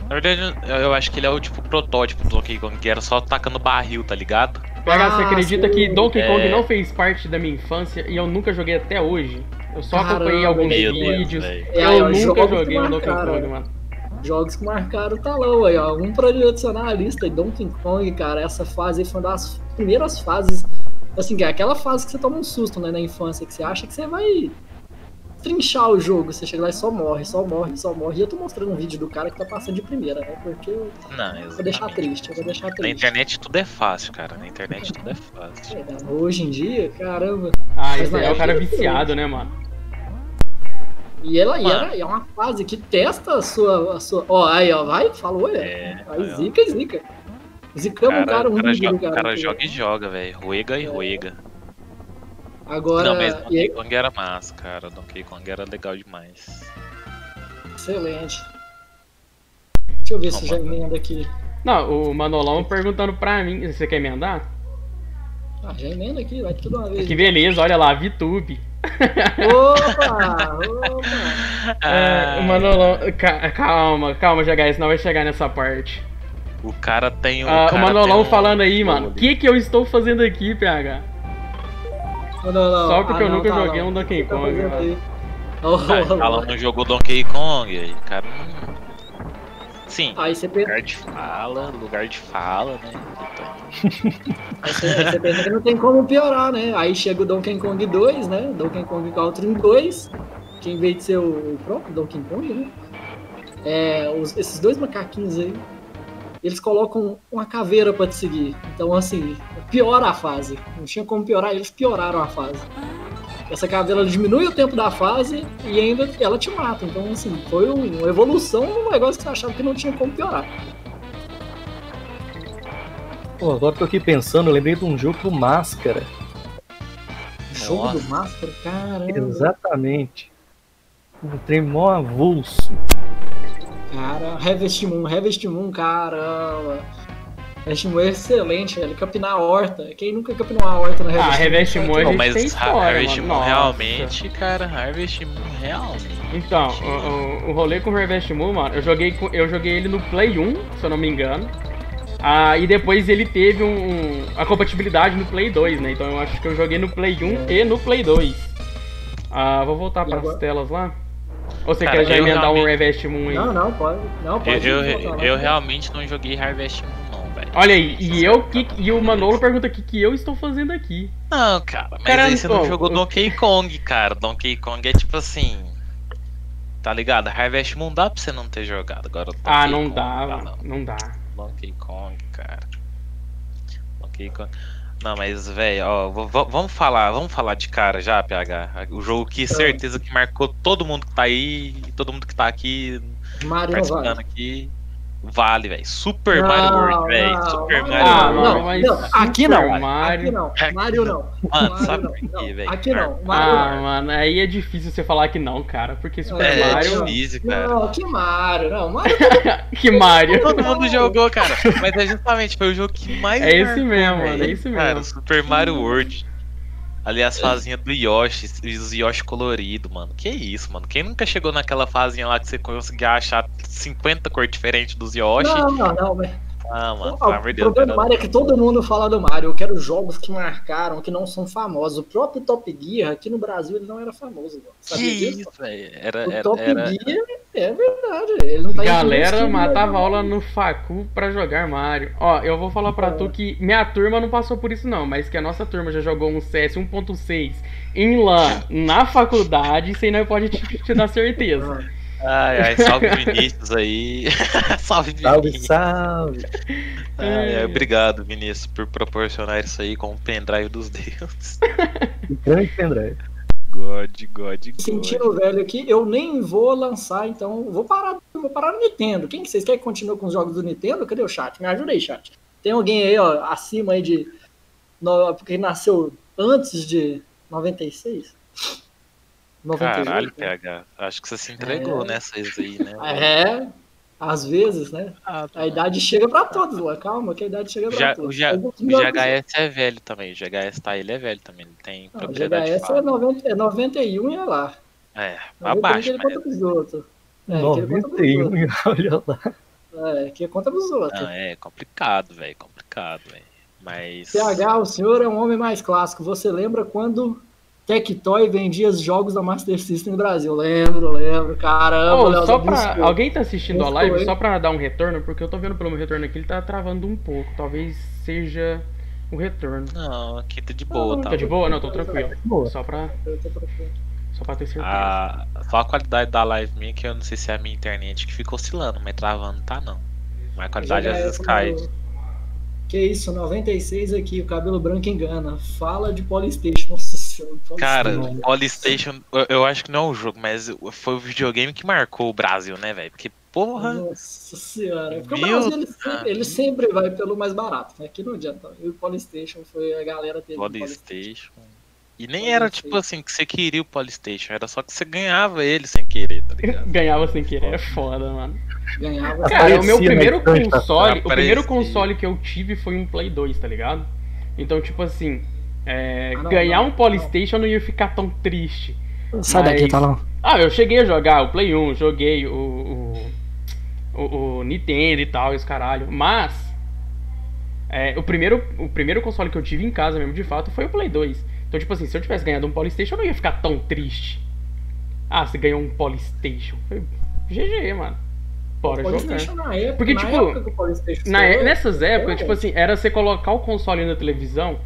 Na verdade, eu- eu acho que ele é o tipo protótipo do Donkey Kong, que era só tacando barril, tá ligado?
PH, você acredita
sim.
que Donkey Kong
É.
não fez parte da minha infância e eu nunca joguei até hoje? Eu só
Caramba,
acompanhei alguns
meu
Deus,
vídeos.
velho.
É,
eu nunca joguei um Donkey Kong,
né?
mano.
Jogos que marcaram o talão aí, ó. Um pra adicionar na lista. E Donkey Kong, cara, essa fase aí foi uma das primeiras fases. Assim, que é aquela fase que você toma um susto, né, na infância, que você acha que você vai trinchar o jogo. Você chega lá e só morre, só morre, só morre. E eu tô mostrando um vídeo do cara que tá passando de primeira, né? Porque eu
Não,
vou deixar triste, eu vou deixar
Na
triste.
internet tudo é fácil, cara. Na internet tudo é fácil.
É, hoje em dia, caramba.
Ah,
na
aí é o cara viciado, né, mano?
E ela e e é uma fase que testa a sua. A sua ó, aí, ó, vai, falou, é.
É.
Aí zica, zica. Zicamos
Cara,
um cara um
cara,
vídeo,
joga, o
cara.
cara joga e joga, velho. Ruega e ruega.
Agora,
Não, mas Donkey Kong era massa, cara. Donkey Kong era legal demais.
excelente. Deixa eu ver se já emenda aqui.
Não, o Manolão perguntando pra mim, você quer emendar?
Ah, já emenda aqui, vai tudo uma vez.
Que beleza, olha lá, VTube.
Opa! (laughs) Opa!
É, o Manolão, ca- calma, calma, GH, senão vai chegar nessa parte.
O cara tem um.
Ah, o Manolão
tem um
falando aí, mano, o que que eu estou fazendo aqui, PH?
Não, não.
Só porque
Ah,
eu
não,
nunca
tá,
joguei
não.
um Donkey
tá
Kong, mano.
aí. Ó,
Ah,
ó,
Fala,
ó.
não jogou Donkey Kong aí, cara. Sim,
Aí você pensa,
lugar de fala, lugar de fala, né? Então,
aí você, aí você pensa que não tem como piorar, né? Aí chega o Donkey Kong 2, né? Donkey Kong Country 2, que em vez de ser o próprio Donkey Kong, né? É, os- esses dois macaquinhos aí. Eles colocam uma caveira pra te seguir. Então, assim, piora a fase. Não tinha como piorar, eles pioraram a fase. Essa caveira diminui o tempo da fase e ainda ela te mata. Então, assim, foi uma evolução num negócio que você achava que não tinha como piorar.
Pô, agora tô aqui pensando, eu lembrei de um jogo do Máscara.
Jogo
Nossa.
do Máscara, caramba.
Exatamente. Um trem mó avulso.
Cara, Harvest Moon, Harvest Moon, caramba. Harvest Moon é excelente, velho. Capinar a horta. Quem nunca capinou uma horta na
Ah,
Harvest
Harvest Moon a
Pô,
gente tem
mas
história,
Harvest
mano.
Moon
Nossa.
realmente, cara, Harvest Moon realmente.
Então, o, o, o rolê com o Harvest Moon, mano, eu joguei, eu joguei ele no Play 1, se eu não me engano. Ah, e depois ele teve um, um- a compatibilidade no Play 2, né? Então eu acho que eu joguei no Play 1 e no Play 2. Ah, vou voltar para as telas lá. Ou você
Cara,
quer já
eu
emendar um
realmente-
Harvest Moon aí?
Não, não, pode. Não,
Eu,
pode.
eu,
voltar lá.
eu realmente não joguei Harvest Moon, não, velho.
Olha aí, e eu que, e o Manolo pergunta o que, que eu estou fazendo aqui.
Não, cara, mas
Cara,
aí você não jogou Donkey Kong, cara. Donkey Kong é tipo assim. Tá ligado? Harvest Moon dá pra você não ter jogado. Agora Donkey
Ah, não
Kong,
dá,
não.
não dá.
Donkey Kong, cara. Donkey Kong. Não, mas, velho, ó, vamos falar, vamos falar de cara já, PH. O jogo que certeza que marcou todo mundo que tá aí, todo mundo que tá aqui
Mario
participando aqui. Vale, velho. Super
Não,
Mario World, velho. Super
Mario
Mario
Ah,
World.
mano,
não,
mas
não, aqui não.
Mario.
Aqui não. Mario não.
Mano,
Mario
sabe
não.
por quê, velho?
Aqui não. Mario
Ah,
não.
mano, aí é difícil você falar que não, cara, porque Super
É,
É,
Mario.
difícil, cara.
Não, que Mario. Não, Mario (laughs)
que Mario.
Todo mundo jogou, cara. Mas é justamente, foi o jogo que mais.
É esse
marcou,
mesmo, mano, é esse
Cara,
mesmo.
Super Mario World. Ali as fazinhas do Yoshi, e os Yoshi colorido, mano. Que isso, mano. Quem nunca chegou naquela fazinha lá que você conseguia achar 50 cores diferentes dos Yoshi?
Não, não, não. mas-
Ah, mano, pelo amor
o
de Deus.
problema do. Mario é que todo mundo fala do Mario. Eu quero jogos que marcaram, que não são famosos. O próprio Top Gear, aqui no Brasil, ele não era famoso.
Que
Sabia disso?
isso, velho. Era,
O
era,
Top
era...
Gear é verdade. Ele não tá
Galera matava aula no Facu pra jogar Mario. Ó, eu vou falar pra tu que minha turma não passou por isso não, mas que a nossa turma já jogou um CS 1.6 em LAN na faculdade, isso aí não pode te, te dar certeza.
Ai, ai, salve Vinícius aí. (laughs) salve
Salve,
Vinícius.
salve.
Ai, ai, obrigado, Vinícius, por proporcionar isso aí com o pendrive dos deuses.
Grande pendrive.
God, God, God.
Sentindo velho aqui, eu nem vou lançar, então vou parar, vou parar no Nintendo. Quem que vocês querem que continue com os jogos do Nintendo? Cadê o chat? Me ajuda aí, chat. Tem alguém aí, ó, acima aí de. No, porque nasceu antes de 96? 98,
Caralho,
né?
PH. Acho que você se entregou
É.
nessas aí, né? (laughs)
É, às vezes, né?
Ah, tá.
A idade chega pra todos, lá. Calma, que a idade chega pra
o,
todos. Alguns
o GHS é velho também. O GHS tá, ele é velho também. Ele tem
Não, o GHS é,
fala.
90, é 91 e é lá.
É,
91
abaixo,
ele conta pros outros. É, que ele conta pros
91,
outros.
olha lá.
É, que conta pros outros.
Não, é complicado, velho. Complicado, velho. Mas.
PH, o senhor é um homem mais clássico. Você lembra quando Tectoy vendia os jogos da Master System no Brasil? Lembro, lembro. Caramba,
Ô,
Léo,
só pra. Alguém tá assistindo a
Buscou,
live
hein?
só pra dar um retorno, porque eu tô vendo pelo meu retorno aqui, ele tá travando um pouco. Talvez seja o retorno.
Não, aqui tá de boa,
Não,
tá?
Tá de boa? Não, tô tranquilo.
Boa.
Só pra, só pra ter certeza.
A, só a qualidade da live minha, que eu não sei se é a minha internet que fica oscilando, mas travando tá não. Mas a qualidade às vezes
GHS
cai.
Que isso, 96 aqui, o cabelo branco engana. Fala de Polystation. Nossa.
Cara. Polystation, eu, eu acho que não é um jogo, mas foi o videogame que marcou o Brasil, né, velho? Porque, porra,
Nossa senhora. Porque o
Meu
Brasil ele sempre, ele sempre vai pelo mais barato. Né? Aqui não adianta. E o Polystation foi a galera teve. o
Polystation. E nem era tipo assim que você queria o Polystation, era só que você ganhava ele sem querer, tá ligado? (laughs)
Ganhava sem querer, é foda, mano.
Ganhava.
Cara, o meu
Aparecia
primeiro
da
console, o
Aparecia.
primeiro console que eu tive foi um Play 2, tá ligado? Então, tipo assim, é,
Ah, não,
ganhar
não,
um Polystation não ia ficar tão triste.
Sai daqui,
Mas-
Talão.
Ah, eu cheguei a jogar o Play 1, joguei o, o, o, o Nintendo e tal, esse caralho. Mas, é, o, primeiro, o primeiro console que eu tive em casa mesmo, de fato, foi o Play 2. Então, tipo assim, se eu tivesse ganhado um Polystation, eu não ia ficar tão triste. Ah, você ganhou um Polystation. Foi GG, mano. Bora jogar.
Na época,
Porque,
na
tipo,
época
Na- nessas épocas,
é.
tipo assim, era você colocar o console na televisão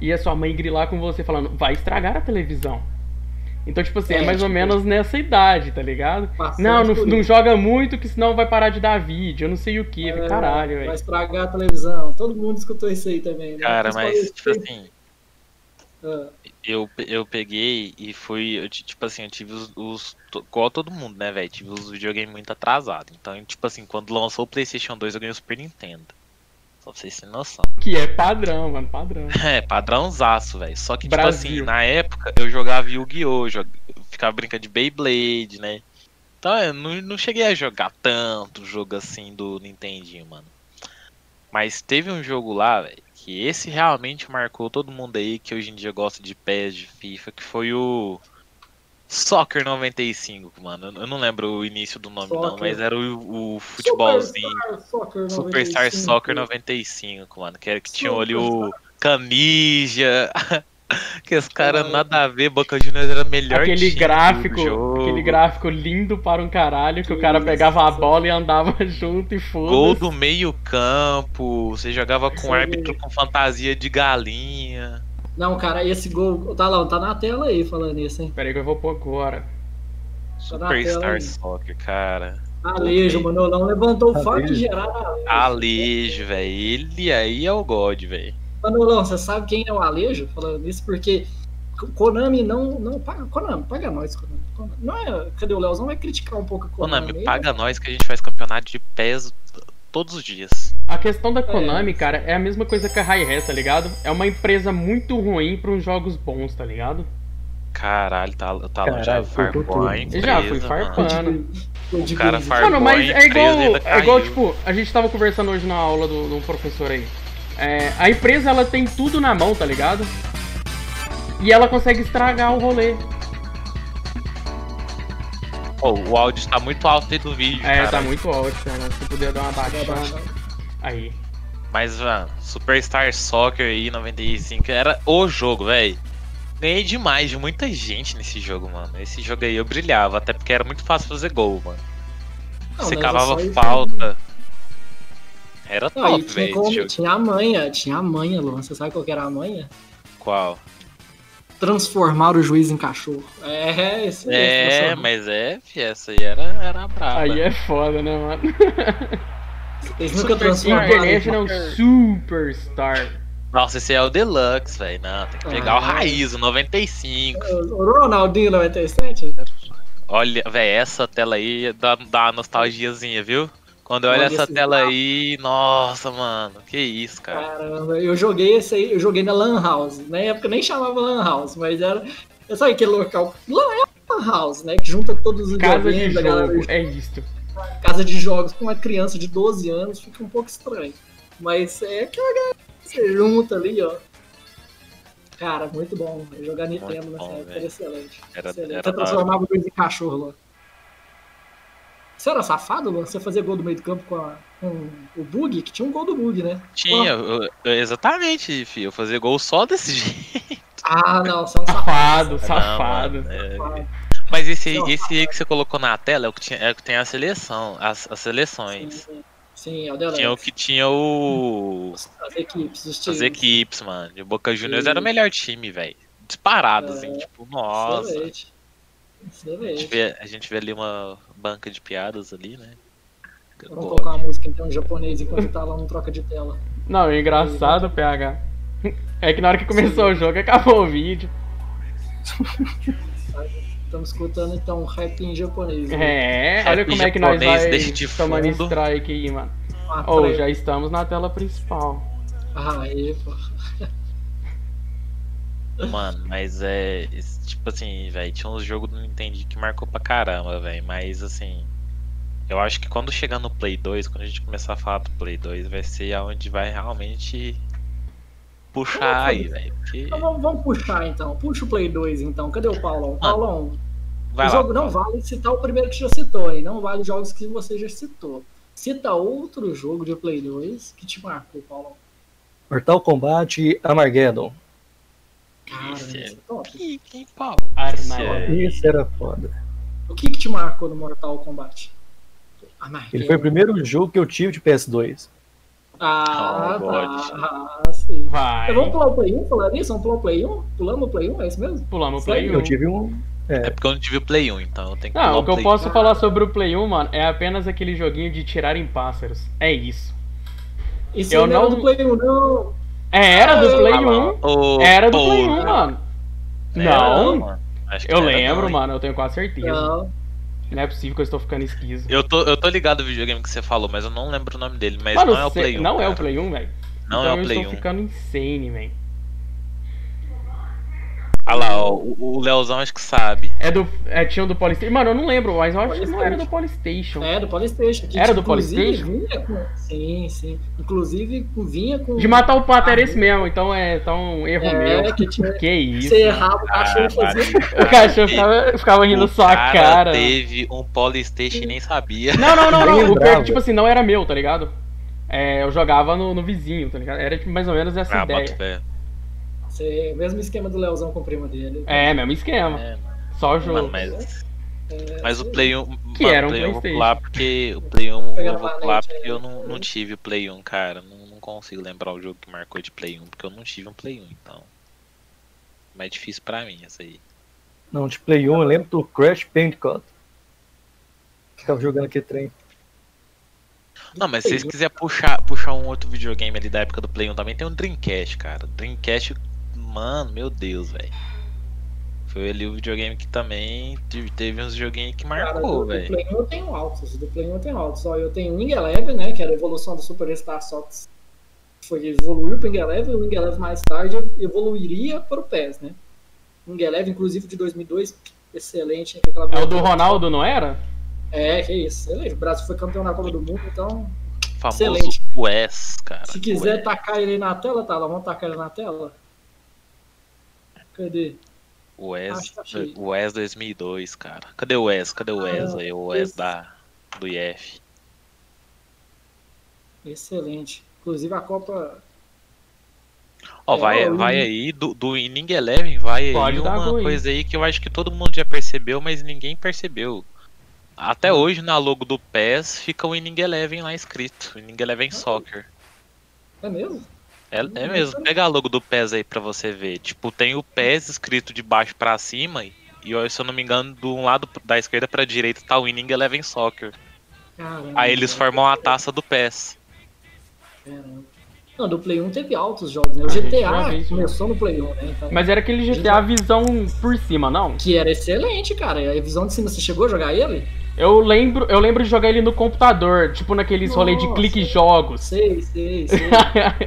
e a sua mãe grilar com você falando, vai estragar a televisão. Então, tipo assim, é,
É,
mais ou
tipo-
menos nessa idade, tá ligado? Não, não, não joga muito, que senão vai parar de dar vídeo, eu não sei o que.
É,
Caralho,
Vai
velho.
estragar a televisão. Todo mundo escutou isso aí também, né?
Cara, mas,
Principalmente-
tipo assim,
Ah,
eu, eu peguei e fui, eu, ti- tipo assim, eu tive os, os igual todo mundo, né, velho? Tive os videogames muito atrasados. Então, tipo assim, quando lançou o PlayStation 2, eu ganhei o Super Nintendo. Pra vocês terem noção.
Que é padrão, mano, padrão. (laughs)
É, padrãozaço, velho. Só que, tipo
Brasil.
assim, na época eu jogava Yu-Gi-Oh! jog- Ficava brincando de Beyblade, né? Então eu não, não cheguei a jogar tanto jogo assim do Nintendinho, mano. Mas teve um jogo lá, velho, que esse realmente marcou todo mundo aí que hoje em dia gosta de PES, de FIFA, que foi o Soccer 95, mano. Eu não lembro o início do nome não,
Soccer.
mas era o, o futebolzinho.
Superstar Soccer
Superstar
95.
Soccer 95, mano. Que era que tinha ali o
Superstar.
Canija. (laughs) que os caras nada a ver, Boca Juniors era melhor
Aquele gráfico, aquele gráfico lindo para um caralho, que o cara pegava a bola e andava (laughs) junto e
Gol
foda
do meio campo, você jogava com
Isso
árbitro com fantasia de galinha.
Não, cara, esse gol. Tá lá, tá na tela aí falando isso, hein?
Pera aí que eu vou pôr agora.
Tá
Superstar. Soccer, cara.
Alejo, Manolão levantou o fato geral. Alejo.
Velho. Ele aí é o God, velho.
Manolão, você sabe quem é o Alejo? Falando isso, porque Konami não. não paga, Konami, paga nós, Konami. Konami. Não é, cadê o Leozão? Vai criticar um pouco a Konami.
Konami,
aí,
paga nós que a gente faz campeonato de pés todos os dias.
A questão da Konami, cara, é a mesma coisa que a Hi-Hat, tá ligado? É uma empresa muito ruim para uns jogos bons, tá ligado?
Caralho, tá, tá
Caralho,
já
tudo.
empresa,
Já fui farpando.
Foi de
O cara farpou.
Mano, mas é igual, é igual, tipo, a gente tava conversando hoje na aula do, do professor aí. É, a empresa, ela tem tudo na mão, tá ligado? E ela consegue estragar o rolê.
Pô, o áudio tá muito alto aí do vídeo,
É,
cara.
tá muito alto, cara. Se puder dar uma baixada. Aí.
Mas, mano, Superstar Soccer aí 95 era o jogo, velho. Ganhei demais de muita gente nesse jogo, mano. Esse jogo aí eu brilhava, até porque era muito fácil fazer gol, mano.
Não,
Você cavava
é isso
falta. Era
Não, e
top,
tinha,
velho,
como-
jogo.
tinha a manha, tinha a manha, Luan. Você sabe qual que era a manha?
Qual?
Transformar o juiz em cachorro. É, isso mesmo,
É,
transformar.
mas é, fi, essa aí era, era braba.
Aí é foda, né, mano? (laughs)
Eles nunca
Super
transformaram.
International Superstar.
Nossa, esse é o Deluxe, velho. Não, tem que pegar
Ah.
o raiz, o 95.
O Ronaldinho 97?
Olha, velho, essa tela aí dá, dá uma nostalgiazinha, viu? Quando eu olho
Olha
essa tela aí, nossa, mano, que isso, cara.
Caramba, eu joguei esse aí, eu joguei na Lan House. Na época nem chamava Lan House, mas era. Sabe aquele local? Lan é Lan House, né? Que junta todos os
Casa de
a galera
jogo, é isto.
casa de jogos com uma criança de 12 anos fica um pouco estranho. Mas é aquela galera que você junta ali, ó. Cara, muito bom. Jogar Nintendo
Muito
nessa
bom,
época era excelente.
Era-
excelente.
era
Você transformava o em cachorro lá. Você era safado, Luan? Você fazia gol do meio do campo com, a- com o bug? Que tinha um gol do bug, né?
Tinha, eu- exatamente, filho. Eu fazia gol só desse (laughs) jeito.
Ah, não, você é um safado.
Safado, safado.
Não, é.
safado.
Mas esse,
Não,
esse aí que você colocou na tela é o que, tinha, é o que tem a seleção, as, as seleções.
Sim, sim, é o.
Tinha o que tinha o.
As equipes, os
As
times.
equipes, mano. De Boca Juniors era o melhor time, velho. Disparado,
É.
assim, tipo, nossa.
Excelente.
A gente, vê, a gente vê ali uma banca de piadas ali, né?
Vamos colocar uma música então em japonês enquanto tá lá no troca de tela.
Não, o engraçado, PH. (laughs) É que na hora que começou o jogo, acabou o vídeo.
Estamos escutando então rap em japonês. né?
É, olha
Rap
como é que nós vai
de
tomando
fundo.
strike aí, mano.
Ah,
Ou
peraí.
já estamos na tela principal.
Ah, aí, pô. (laughs)
Mano, mas é. Tipo assim, velho, tinha uns jogos do Nintendo que marcou pra caramba, velho. Mas assim. Eu acho que quando chegar no Play 2, quando a gente começar a falar do Play 2, vai ser aonde vai realmente puxar aí, velho. Porque.
Então vamos, vamos puxar então. Puxa o Play 2 então. Cadê o Paulão? Paulão,
Vai
o
lá.
jogo não vale citar o primeiro que já citou, hein? Não vale os jogos que você já citou. Cita outro jogo de Play 2 que te marcou, Paulão.
Mortal Kombat Armageddon.
Cara,
Esse é-
é top.
Que, que pau. É-
Isso era foda.
O que, que te marcou no Mortal Kombat? Ah.
Ele foi o primeiro jogo que eu tive de PS2.
Ah,
Oh,
tá. Ah, sim.
Vai.
Vamos pular o Play 1, falando isso? Vamos pular o Play 1? Pulamos o Play 1, é isso mesmo?
Pulamos o Play
Sério?
1.
Eu tive um.
É porque eu não tive o Play 1, então eu tenho que
Não, o que eu
Play
posso falar sobre o Play 1, mano, é apenas aquele joguinho de tirar em pássaros. É isso.
Esse
Eu
eu não
não-
era do Play 1, não.
É, era do
Ah,
Play
Ah,
1.
lá, o-
Era do Play 1, mano.
era
Não,
mano.
Eu
não
lembro,
não, hein?
mano, eu tenho quase certeza.
Não.
Não é possível que eu estou ficando esquiso.
Eu tô, eu tô ligado no videogame que você falou, mas eu não lembro o nome dele. Mas
Mano,
não é o Play 1.
não é o
cara.
Play 1, velho.
Não
então
é o
eu
Play
estou
1.
ficando insane, velho.
Ah lá, ó, o, o Leozão acho que sabe.
É do. É, tinha um do Polystation. Mano, eu não lembro, mas eu acho que não era do Polystation.
É, do Polystation. que,
Era do
inclusive,
Polystation?
Vinha com... Sim, sim. Inclusive, vinha com...
De matar o pato era esse mesmo, então é então, um erro
É,
meu.
que tinha... (laughs)
Que isso.
Você errava, o cachorro
Ah,
fazia... (laughs)
O cachorro ficava, ficava rindo
O
sua cara.
teve um Polystation e nem sabia.
Não, não, não, não. O pior é que, tipo assim, não era meu, tá ligado? É, eu jogava no, no vizinho, tá ligado? Era tipo, mais ou menos essa
Ah, bota
ideia.
fé.
Você... Mesmo esquema do Leozão com o primo dele.
É, mesmo esquema.
É,
Só o jogo.
mano, mas.
É,
Mas o Play 1.
Que
mano,
era um
o Play 1 eu vou pular porque. O Play 1
Pegar
eu vou pular porque
é.
eu não, não tive o Play 1, cara. Não, não consigo lembrar o jogo que marcou de Play 1, porque eu não tive um Play 1, então. Mais difícil pra mim essa aí.
Não, de Play 1 eu lembro do Crash Bandicoot. Ficava jogando aquele trem.
Não, mas se vocês quiserem puxar, puxar um outro videogame ali da época do Play 1 também, tem um Dreamcast, cara. Dreamcast, mano, meu Deus, velho. Foi ali o videogame que também teve, uns joguinhos que marcou,
do, do
velho.
Play 1 eu tenho altos, do Play 1 eu tenho altos. Ó, eu tenho o Wing Eleven, né, que era a evolução do Superstar Sox. Foi evoluiu pro Wing Eleven, o Wing Eleven mais tarde evoluiria para o PES, né. Wing Eleven, inclusive, de 2002, excelente. né, aquela
É o do Ronaldo, não era?
É, que isso, excelente. O Brasil foi campeão na Copa do Mundo, então,
Famoso
excelente.
Wes, cara.
se quiser
Wes.
tacar ele na tela, tá lá, vamos tacar ele na tela. Cadê?
O Wes, o Wes 2002, cara. Cadê o Wes? Cadê o Wes
Ah,
aí? O Wes
esse.
da, do IF.
Excelente. Inclusive a Copa.
Ó,
É,
vai,
ó,
vai aí, do, do Inning Eleven, vai
Pode
aí uma coisa aí que eu acho que todo mundo já percebeu, mas ninguém percebeu. Até hoje, na logo do PES, fica o Inning Eleven lá escrito. Inning Eleven Soccer.
É mesmo?
É, é mesmo, pega a logo do PES aí pra você ver. Tipo, tem o PES escrito de baixo pra cima e, e, se eu não me engano, do um lado da esquerda pra direita tá o Inning Eleven Soccer.
Caramba.
Aí eles formam a taça do PES.
Caramba. Não, do Play 1 teve altos jogos, né? O GTA começou no Play 1, né? Então,
Mas era aquele GTA visão por cima, não?
Que era excelente, cara. A visão de cima, você chegou a jogar ele?
Eu lembro, eu lembro de jogar ele no computador, tipo naqueles rolê de clique jogos.
Sei, sei, sei. (laughs)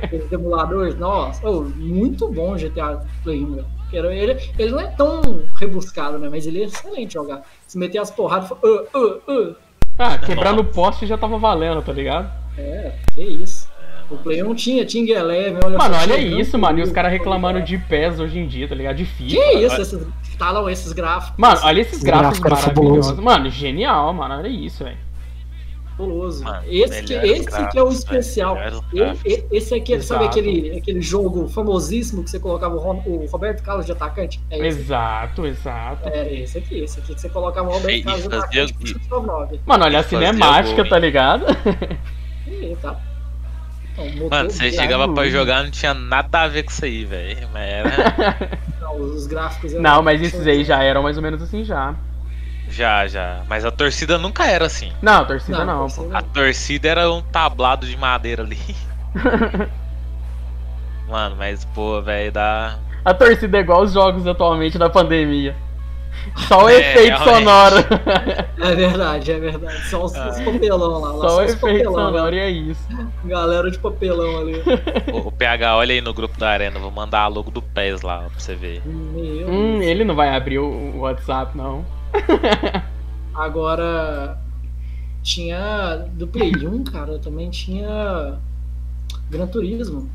Aqueles emuladores, nossa. ô, muito bom o GTA Play 1, meu. Ele, ele não é tão rebuscado, né? Mas ele é excelente jogar. Se meter as porradas, uh, uh, uh.
Ah, quebrando o poste já tava valendo, tá ligado?
É, que isso. O Play 1 tinha, tinha Eleven, olha
Mano, olha isso, mano. E os caras reclamando de pés hoje em dia, tá ligado? De FIFA.
Que isso, esses, talam esses gráficos.
Mano, olha esses
Esse
gráficos
gráfico
maravilhosos.
fabuloso.
Mano, genial, mano. Olha isso, velho.
Fabuloso.
Mano,
esse que, esse que é o especial. E- Esse é aquele, sabe
Exato.
aquele, aquele jogo famosíssimo que você colocava o, Roberto Carlos de atacante? É esse.
Exato, exato.
Era esse aqui, esse aqui que você colocava o Roberto
e
Carlos de atacante pro chute 9.
Mano, olha a cinemática,
gol,
tá ligado? (laughs)
E tá. Então,
Mano, você chegava pra
muito.
jogar, não tinha nada a ver com isso aí, velho. Mas era. (laughs)
Não, os gráficos eram-
Não, mas esses aí já eram mais ou menos assim já.
já, já. Mas a torcida nunca era assim.
Não, torcida
Não,
não, pô.
não.
A torcida era um tablado de madeira ali. (laughs) Mano, mas, pô, velho, dá.
A torcida é igual os jogos atualmente da pandemia. Só o
É,
efeito
realmente.
sonoro.
É verdade, é verdade. Só os, os
Ah.
papelão lá. lá
Só o
os
efeito
papelão,
sonoro
né?
e é isso.
Galera de papelão ali.
O, o PH, olha aí no grupo da Arena, vou mandar a logo do PES lá pra você ver.
Meu
Hum,
Deus.
ele não vai abrir o o WhatsApp, não. (laughs)
Agora, tinha do Play 1, cara, também tinha Gran Turismo.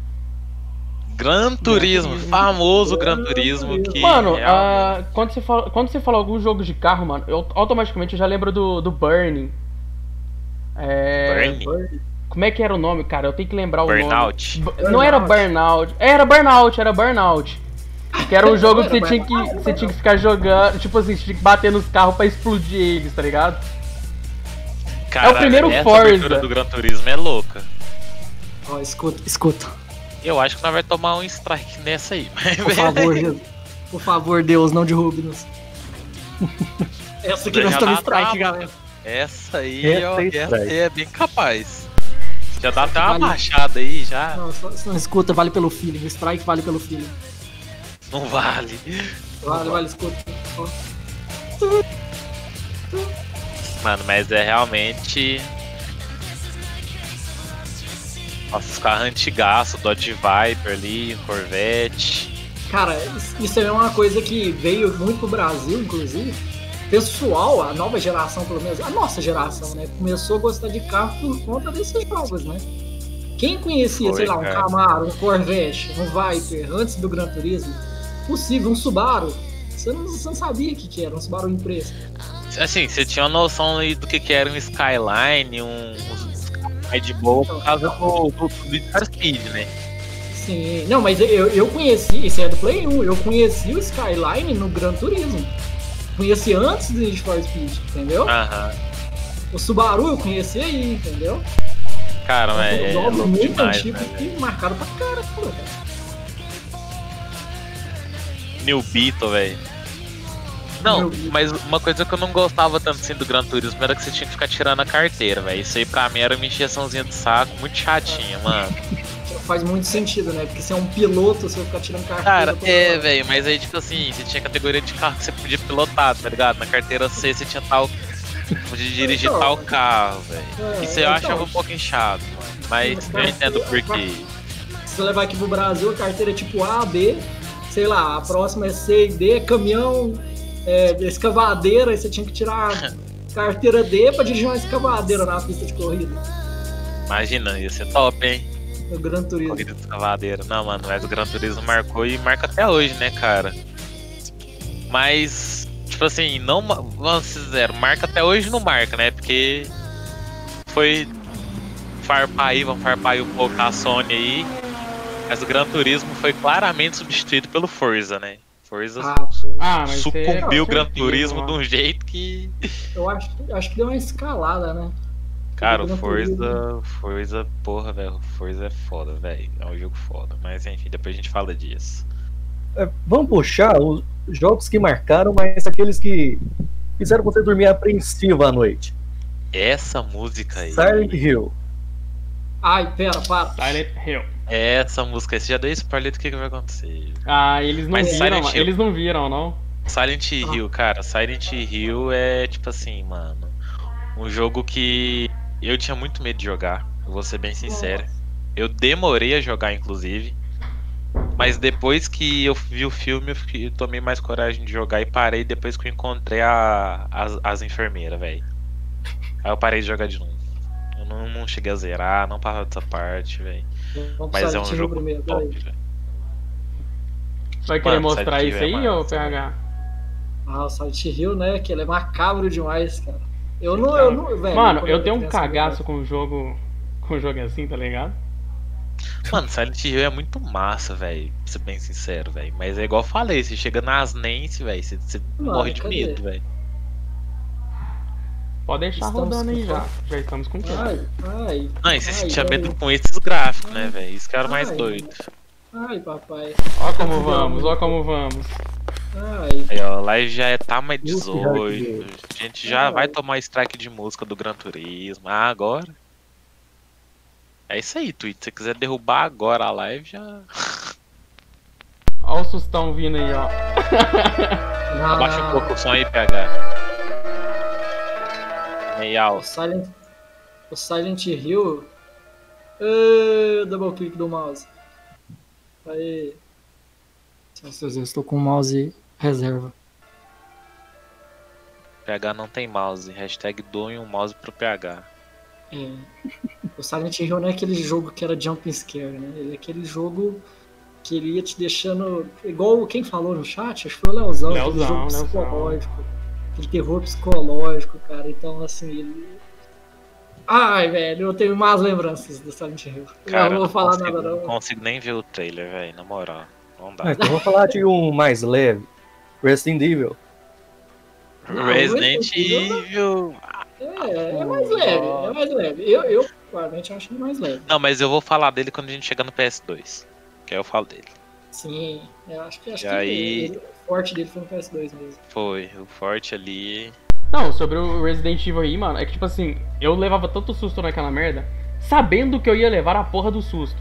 Gran Turismo,
Turismo.
famoso
Gran
Gran Turismo
Turismo.
que.
Mano,
realmente-
ah, quando, você fala, quando você fala algum jogo de carro, mano, eu automaticamente já lembro do, do Burning. É,
Burning?
Como é que era o nome, cara? Eu tenho que lembrar o
Burnout?
nome. Bu- Não era Burnout. Era Burnout, era Burnout. Que era um (laughs) jogo que você tinha que, você tinha que ficar jogando, tipo assim, você tinha que bater nos carros pra explodir eles, tá ligado?
Cara,
primeiro
essa
Forza.
do Gran Turismo é louca.
Ó, escuta, escuta.
Eu acho que nós vai tomar um strike nessa aí. Mas
Por favor, Jesus. Por favor, Deus, não derrube-nos. (laughs) Essa aqui nós estamos strike, galera.
Essa aí,
Essa
ó,
é
essa aí é bem capaz. Já dá até uma
Vale.
baixada aí, já.
Não, só, só escuta, vale pelo feeling. Strike vale pelo feeling.
Não vale.
Vale, vale, escuta.
Mano, mas é realmente. Nossa, os carros antigaço, Dodge Viper ali, Corvette.
Cara, isso- é uma coisa que veio muito pro Brasil, inclusive. Pessoal, a nova geração, pelo menos, a nossa geração, né? Começou a gostar de carro por conta desses jogos, né? Quem conhecia,
Foi,
sei lá, um
cara.
Camaro, um Corvette, um Viper, antes do Gran Turismo, possível, um Subaru, você não, você não sabia o que, que era, um Subaru Impressa.
Assim, você tinha uma noção do que, que era um Skyline, um. Mais de boa por causa do, do, do Speed, né?
Sim, não, mas eu, eu conheci, esse é do Play 1, eu conheci o Skyline no Gran Turismo. Conheci antes do Need for Speed, entendeu?
Aham.
O Subaru eu conheci aí, entendeu?
Cara, mas
São
é,
jogos
louco
muito
demais,
antigos
né,
que marcaram pra cara.
New Beetle, velho. Não, mas uma coisa que eu não gostava tanto assim do Gran Turismo era que você tinha que ficar tirando a carteira, velho. Isso aí pra mim era uma encheçãozinha de saco muito chatinha, mano. (laughs)
Faz muito sentido, né? Porque você é um piloto, você vai ficar tirando carteira.
Cara, é, velho, mas aí, tipo assim, você tinha categoria de carro que você podia pilotar, tá ligado? Na carteira C você tinha tal. Podia dirigir
Então,
tal carro, velho.
É,
Isso eu
então,
achava um pouquinho chato, mano. Mas eu entendo por quê.
Se você levar aqui pro Brasil, a carteira é tipo A, B, sei lá, a próxima é C e D, caminhão, é, escavadeira, aí você tinha que tirar (laughs) carteira D pra dirigir uma escavadeira na pista de corrida.
Imagina, ia ser top, hein?
No Gran Turismo.
Corrida de escavadeira. Não, mano, mas o Gran Turismo marcou e marca até hoje, né, cara? Mas, tipo assim, não. Vamos zero, marca até hoje não marca, né? Porque foi farpar aí, vamos farpar aí um pouco a Sony aí. Mas o Gran Turismo foi claramente substituído pelo Forza, né? Forza
Ah.
Ah,
sucumbiu o Gran Turismo
mano.
de um jeito que.
eu acho, acho que deu uma escalada, né?
Cara, o Forza. Forza, porra, velho. Forza é foda, velho. É um jogo foda. Mas enfim, depois a gente fala disso.
É, vamos puxar os jogos que marcaram, mas aqueles que fizeram você dormir apreensivo à noite.
Essa música aí.
Silent Hill.
Ai, pera, para.
Silent Hill.
Essa música. Você já deu spoiler do que, que vai acontecer.
Ah, eles não
Mas
viram,
Silent Hill.
eles não viram, não.
Silent Hill, cara. Silent Hill é tipo assim, mano. Um jogo que eu tinha muito medo de jogar. Eu vou ser bem sincero. Eu demorei a jogar, inclusive. Mas depois que eu vi o filme, eu, fiquei- eu tomei mais coragem de jogar e parei depois que eu encontrei a, as, as enfermeiras, velho. Aí eu parei de jogar de novo. Eu não, não cheguei a zerar, não passava dessa parte, velho.
Vamos
Mas é um
Silent Hill
jogo
primeiro,
top,
peraí.
velho.
Vai querer
Mano,
mostrar isso
é
aí, ô
massa.
PH?
Ah, o Silent Hill, né? Que ele é macabro demais, cara. Eu não, eu não, velho.
Mano, eu tenho um cagaço com o jogo. Com o jogo assim, tá ligado?
Mano, Silent Hill é muito massa, velho. Pra ser bem sincero, velho. Mas é igual eu falei, você chega nas Nance, velho, você, você
Mano,
morre de
cadê?
medo, velho.
Pode deixar
Estamos
rodando aí já. Já estamos com tempo.
Ai, ai,
Não, e você
Ai,
sentia
ai.
medo com esses gráficos, né, velho? Isso que era mais
Ai.
doido.
ai, papai.
Ó como vamos, ó como vamos.
Ai,
Aí, ó, live já é tá mais
Esse
18. A gente já
Ai.
vai tomar strike de música do Gran Turismo. Ah, agora. É isso aí, Twitch. Se você quiser derrubar agora a live, já.
Ó o sustão vindo aí, ó. (laughs)
Abaixa um pouco o som aí, PH. Meio
O. Silent, o Silent Hill. Ê, double click do mouse. Aí. Estou com o mouse reserva.
PH não tem mouse. Hashtag doem um mouse pro PH.
É, o Silent Hill não é aquele jogo que era jump scare, né? Ele é aquele jogo que ele ia te deixando. Igual quem falou no chat, acho que foi o Leozão, aquele
Leozão,
jogo
Leozão.
psicológico. Aquele terror psicológico, cara. Então, assim, ele. Ai, velho, eu tenho más lembranças do Silent Hill.
Cara,
eu não vou falar
consigo,
nada,
não
não.
consigo nem ver o trailer, velho. Na moral. Não dá.
Ah, então vamos falar de um mais leve. Resident Evil.
Não,
Resident
Evil-
Evil.
É, é mais leve, é mais leve. Eu, eu particularmente, acho ele mais leve.
Não, mas eu vou falar dele quando a gente chegar no PS2. Que aí eu falo dele.
Sim, eu acho que acho
E
que
aí-
ele- forte dele foi no PS2 mesmo.
Foi, o forte ali.
Não, sobre o Resident Evil aí, mano, é que tipo assim, eu levava tanto susto naquela merda, sabendo que eu ia levar a porra do susto.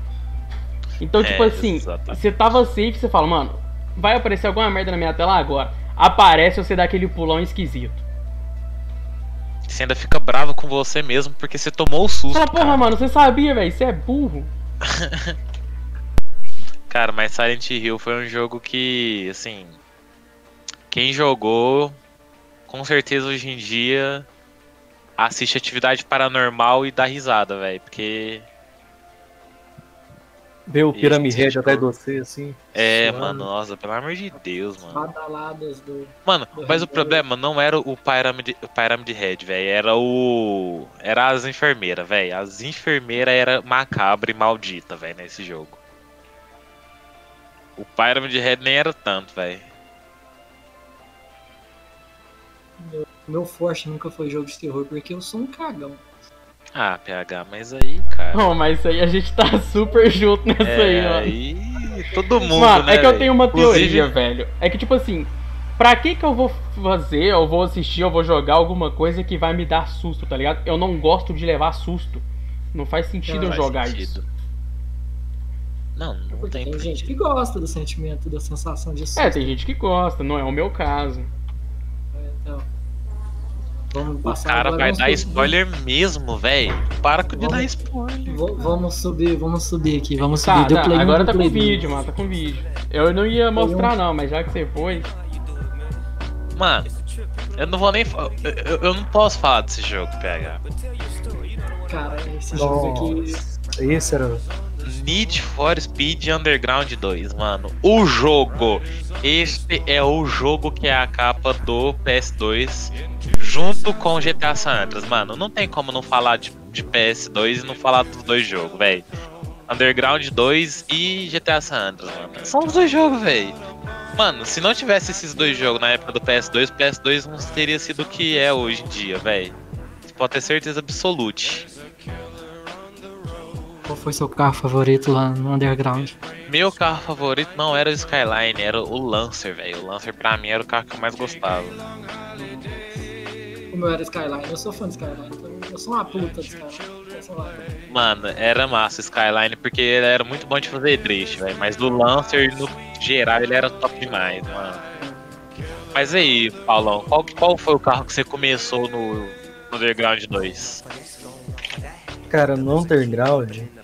Então, tipo
É,
assim,
exatamente.
você tava safe, você fala, mano, vai aparecer alguma merda na minha tela agora. Aparece você dá aquele pulão esquisito.
Você ainda fica bravo com você mesmo porque você tomou o susto.
Fala, porra,
cara.
mano, você sabia, velho, você é burro. (laughs)
Cara, mas Silent Hill foi um jogo que, assim. Quem jogou, com certeza hoje em dia assiste atividade paranormal e dá risada, velho. Porque
Ver o Pyramid Head
jogo.
atrás de você, assim.
é,
Mano.
mano, nossa, pelo amor de Deus, mano.
Badaladas do.
Mano,
Do
mas o
Resident
problema não era o Pyramid, o Pyramid Head, velho. Era o. Era as enfermeiras, velho. As enfermeiras era macabra e maldita, velho, nesse jogo. O Pyramid Head nem era tanto, velho.
Meu forte nunca foi jogo de terror, porque eu sou um cagão.
Ah, PH, mas aí, cara.
Não, mas isso aí a gente tá (laughs) super junto nessa aí,
É,
mano.
aí todo mundo,
Mano,
né,
é que eu tenho uma
Inclusive,
teoria, velho. É que, tipo assim, pra que que eu vou fazer, eu vou assistir, eu vou jogar alguma coisa que vai me dar susto, tá ligado? Eu não gosto de levar susto. Não faz sentido eu
faz
jogar
sentido.
isso.
Não, não
Porque
tem
tem gente que gosta do sentimento, da sensação de susto.
É, tem gente que gosta, não é o meu caso.
Vamos
O cara
agora,
vai dar
subir-
spoiler mesmo, velho. Para de
Vamos-
dar spoiler.
Vamos subir, vamos subir aqui, vamos subir.
Tá,
Deu
tá,
play
agora tá com
play dois.
vídeo, mano, tá com vídeo. Eu não ia mostrar não, mas já que você foi.
Mano, eu não vou nem. Eu, eu- não posso falar desse jogo, PH.
Cara, esse jogo aqui.
Nossa, esse era.
Need for Speed Underground 2, mano. O jogo. Este é o jogo que é a capa do PS2 junto com GTA San Andreas, mano. Não tem como não falar de, de PS2 e não falar dos dois jogos, velho. Underground 2 e GTA San Andreas, mano. São os dois jogos, velho. Mano, se não tivesse esses dois jogos na época do PS2, o PS2 não teria sido o que é hoje em dia, velho. Pode ter certeza absolute.
Qual foi seu carro favorito lá no Underground?
Meu carro favorito não era o Skyline, era o Lancer, velho. O Lancer pra mim era o carro que eu mais gostava.
O meu era Skyline, eu sou fã de Skyline, então eu sou uma puta de Skyline. então.
Mano, era massa o Skyline porque ele era muito bom de fazer drift, velho. Mas do Lancer, no geral, ele era top demais, mano. Mas aí, Paulão, qual, qual foi o carro que você começou no, no Underground 2?
Cara, no Underground.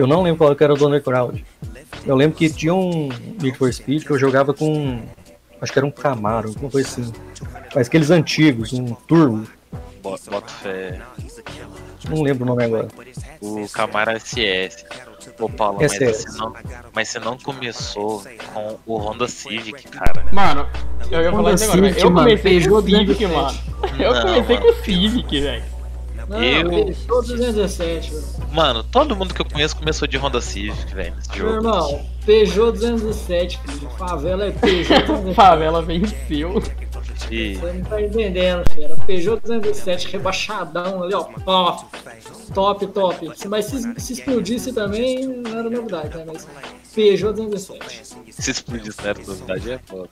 Eu não lembro qual que era o do Underground. Eu lembro que tinha um Need for Speed que eu jogava com. Acho que era um Camaro, alguma coisa assim. Mas aqueles antigos, um Turbo.
Bota, bota fé.
Não lembro o nome agora.
O Camaro SS. Ô, Paulo, mas você, não, mas você não começou com o Honda Civic, cara.
Mano, eu ia falar
Honda
isso agora.
Civic,
Eu
mano,
comecei com o Civic,
207.
mano. Eu
Não,
comecei
mano.
com o Civic, velho.
Não,
Eu-
Peugeot 217, velho.
Mano, todo mundo que eu conheço começou de Honda Civic, velho, nesse
Meu
jogo.
irmão, Peugeot 207, filho. Favela é Peugeot (laughs) 207.
Favela venceu.
E
Você não tá entendendo, filho. Era Peugeot 207 rebaixadão ali, ó. Top. Top, top. Mas se, se explodisse também, não era novidade, né? Mas Peugeot 207.
se explodir isso não era novidade, é foda.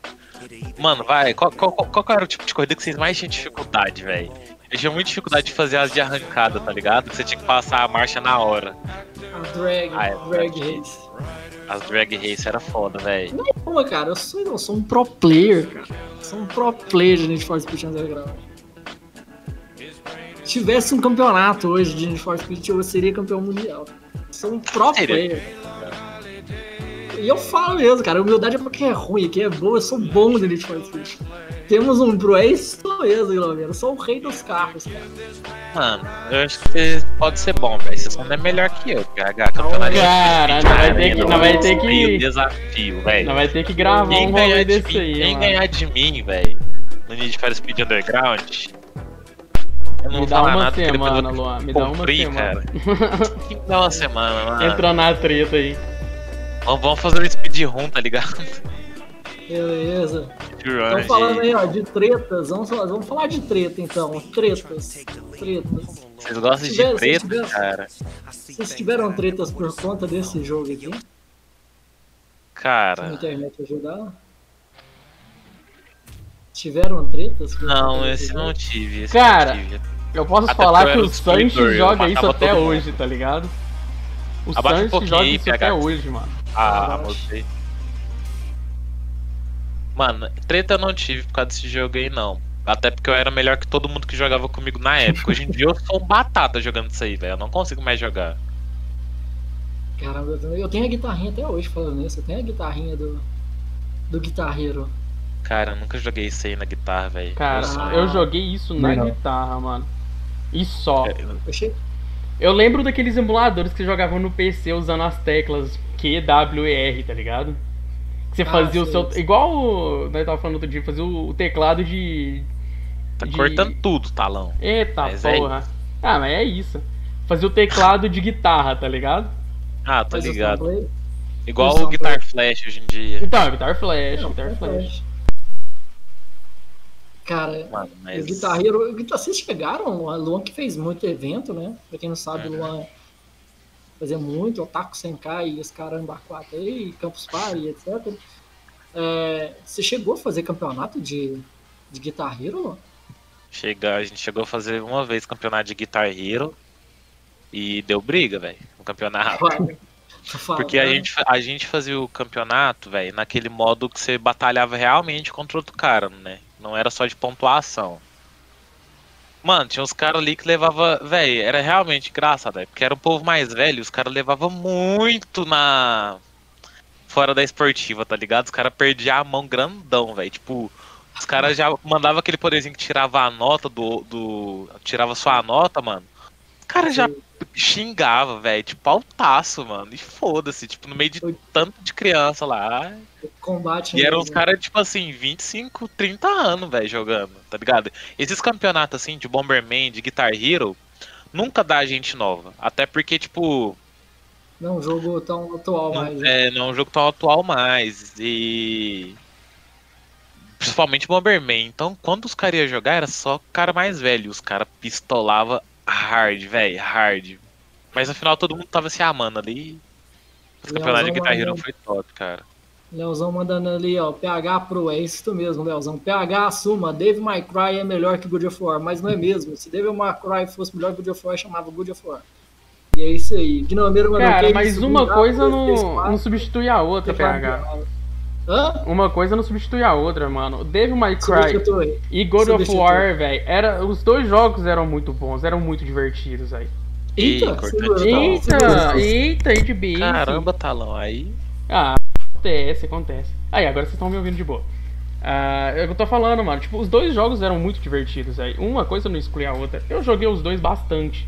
Mano, vai, qual, qual, qual, qual era o tipo de corrida que vocês mais tinham dificuldade, velho? Eu tinha muita dificuldade de fazer as de arrancada, tá ligado? Você tinha que passar a marcha na hora.
A drag,
Ah, é
drag race.
As drag race era foda, velho.
Pô, cara, eu sou, eu sou um pro player, cara. Eu sou um pro player de Need for Speed Underground. Se tivesse um campeonato hoje de Need for Speed, eu seria campeão mundial. Eu sou um pro player. E eu falo mesmo, cara, humildade é porque é ruim, aqui é boa, eu sou bom de Need for Speed. Temos um pro, é isso mesmo, Guilherme. Eu sou o rei dos carros, cara.
Mano, eu acho que você pode ser bom, velho. Você só não é melhor que eu, PH. Campeonato
Cara, não vai ter que- não vai ter que-
desafio, velho.
vai ter que gravar
Quem
um
ganhar
rolê
de
desse
mim,
aí,
quem
mano.
ganhar de mim, velho, no Need for Speed Underground, eu não
Me
vou
dá uma semana, Luan. Me dá uma semana.
cara. Que me dá uma semana, mano. (laughs)
Entra na treta aí.
Vamos, vamos fazer um speedrun, tá ligado?
Beleza. Estão falando aí, ó, de tretas. Vamos, falar- vamos falar de treta, então. Tretas. Tretas.
Vocês gostam de treta,
tiver-
cara?
Vocês tiveram tretas por conta desse jogo aqui? Se a
Cara,
internet ajudar? Tiveram tretas?
Não,
esse
não tive. Esse
Cara,
não tive.
Eu posso
Até
falar que o Sanches joga isso até
todo mundo.
hoje, tá ligado? O
um
Sanches joga isso até hoje, mano.
Ah,
Abaixo.
mostrei. Mano, treta eu não tive por causa desse jogo aí, não. Até porque eu era melhor que todo mundo que jogava comigo na época. Hoje em dia eu sou um batata jogando isso aí, velho. Eu não consigo mais jogar.
Caramba, eu tenho- eu tenho a guitarrinha até hoje falando nisso. Eu tenho a guitarrinha do, do guitarreiro.
Cara, eu nunca joguei isso aí na guitarra, velho.
Cara,
Eu
Ah.
eu joguei isso na
Não.
guitarra, mano. E só.
É,
Eu
lembro daqueles emuladores que jogavam no PC usando as teclas Q, W e R, tá ligado? Que você
Ah,
fazia o
sei,
seu.
sei.
Igual o. Nós tava falando outro dia, fazia o, o teclado de.
Tá
de-
cortando tudo, talão.
Eita
Mas é
porra. ah, mas é isso. Fazia o teclado de guitarra, tá ligado?
Ah,
o
ligado. Igual o Guitar Flash hoje em dia.
Então, Guitar Flash,
Não,
Guitar
é
Flash.
flash. Cara,
Mano, mas.
os guitarreiros. Vocês chegaram, o Luan que fez muito evento, né? Pra quem não sabe, o
Uhum.
Luan fazia muito, Otaku Senkai e os caramba 4 aí, Campus Party, etc. É, você chegou a fazer campeonato de, de guitarreiro, Luan?
Chega, a gente chegou a fazer uma vez campeonato de Guitar Hero e deu briga, velho, no campeonato.
Fala,
Porque a
né?
gente, a gente fazia o campeonato, velho, naquele modo que você batalhava realmente contra outro cara, né? Não era só de pontuação. Mano, tinha uns caras ali que levava, velho, era realmente engraçado, velho, porque era um povo mais velho, os caras levavam muito na fora da esportiva, tá ligado? Os caras perdiam a mão grandão, velho. Tipo, os caras já mandavam aquele poderzinho que tirava a nota do. do tirava sua nota, mano. Os caras já xingava, velho, tipo, altaço, mano. E foda-se, tipo, no meio de tanto de criança lá.
Combate
E eram
mesmo.
uns caras, tipo assim, 25, 30 anos, velho, jogando, tá ligado? Esses campeonatos, assim, de Bomberman, de Guitar Hero, nunca dá gente nova. Até porque, tipo,
Não é um jogo tão atual
não,
mais. né?
é, não é um jogo tão atual mais. E. Principalmente Bomberman. Então, quando os caras iam jogar, era só cara mais velho. Os caras pistolava hard, velho, hard. Mas no final todo mundo tava se amando ali. Os campeonatos de Guitar Hero foi top, cara.
Leozão mandando ali, ó, PH Pro, é isso mesmo, Leozão. PH assuma, Dave My Cry é melhor que God of War, mas não é mesmo. Se Dave My Cry fosse melhor que God of War, chamava God of War. E é isso aí. Mandou
Cara, mas uma coisa não, não substitui a outra, PH.
Hã?
Uma coisa não substitui a outra, mano. Devil May Cry
Substitui.
e God of
Substitui.
War, velho, era os dois jogos eram muito bons, eram muito divertidos, velho.
Eita,
importante.
segura, tá,
Eita,
segura.
eita, aí de bicho.
Caramba, talão, aí.
Ah, acontece, acontece. Aí, agora vocês estão me ouvindo de boa. Ah, é eu tô falando, mano. Tipo, os dois jogos eram muito divertidos, velho. Uma coisa não exclui a outra. Eu joguei os dois bastante.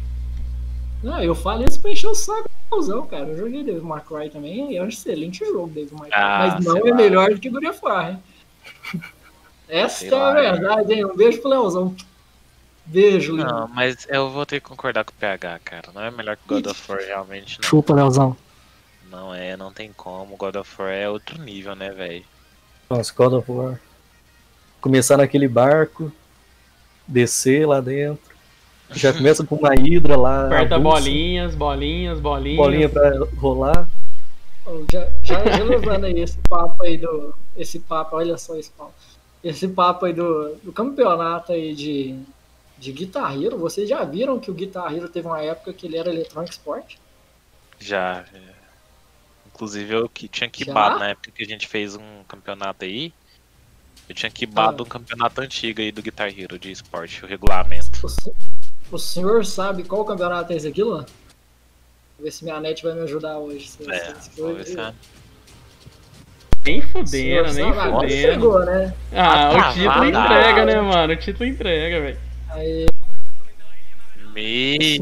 Não, eu falo isso pra encher o saco do Leozão, cara. Eu joguei Devil May Cry também, e é um excelente jogo, Devil May Cry.
Ah,
mas não é
lá.
melhor do que God of War, hein? (laughs) Essa
Sei
é a
hein?
verdade, hein? Um beijo pro Leozão. Beijo, lindo.
Não, mas eu vou ter que concordar com o PH, cara. Não é melhor que God of War, realmente, não.
Chupa, Leozão.
Não é, não tem como. God of War é outro nível, né, velho?
Nossa, God of War. Começar naquele barco, descer lá dentro. Já (laughs) começa com uma hidra lá.
Aperta bolinhas, bolinhas, bolinhas.
Bolinha pra rolar.
Já, já, já levando aí esse papo aí do. Esse papo, olha só esse papo. Esse papo aí do, do campeonato aí de, de Guitar Hero. Vocês já viram que o Guitar Hero teve uma época que ele era Electronic Sport?
Já. Inclusive eu que tinha quibado na época que a gente fez um campeonato aí. Eu tinha quibado
Ah.
um campeonato antigo aí do Guitar Hero de esporte, o regulamento.
O, o senhor sabe qual campeonato é esse aqui, Luan? Vou ver se minha net vai me ajudar hoje. Se-
É,
se- se-
vamos ver se é.
Nem
o senhor
fudendo, nem
sabe, agora
fudendo.
chegou, né?
Ah, o
Ah,
título
vai,
entrega,
vai.
né, mano? O título entrega, velho.
Aí,
Me...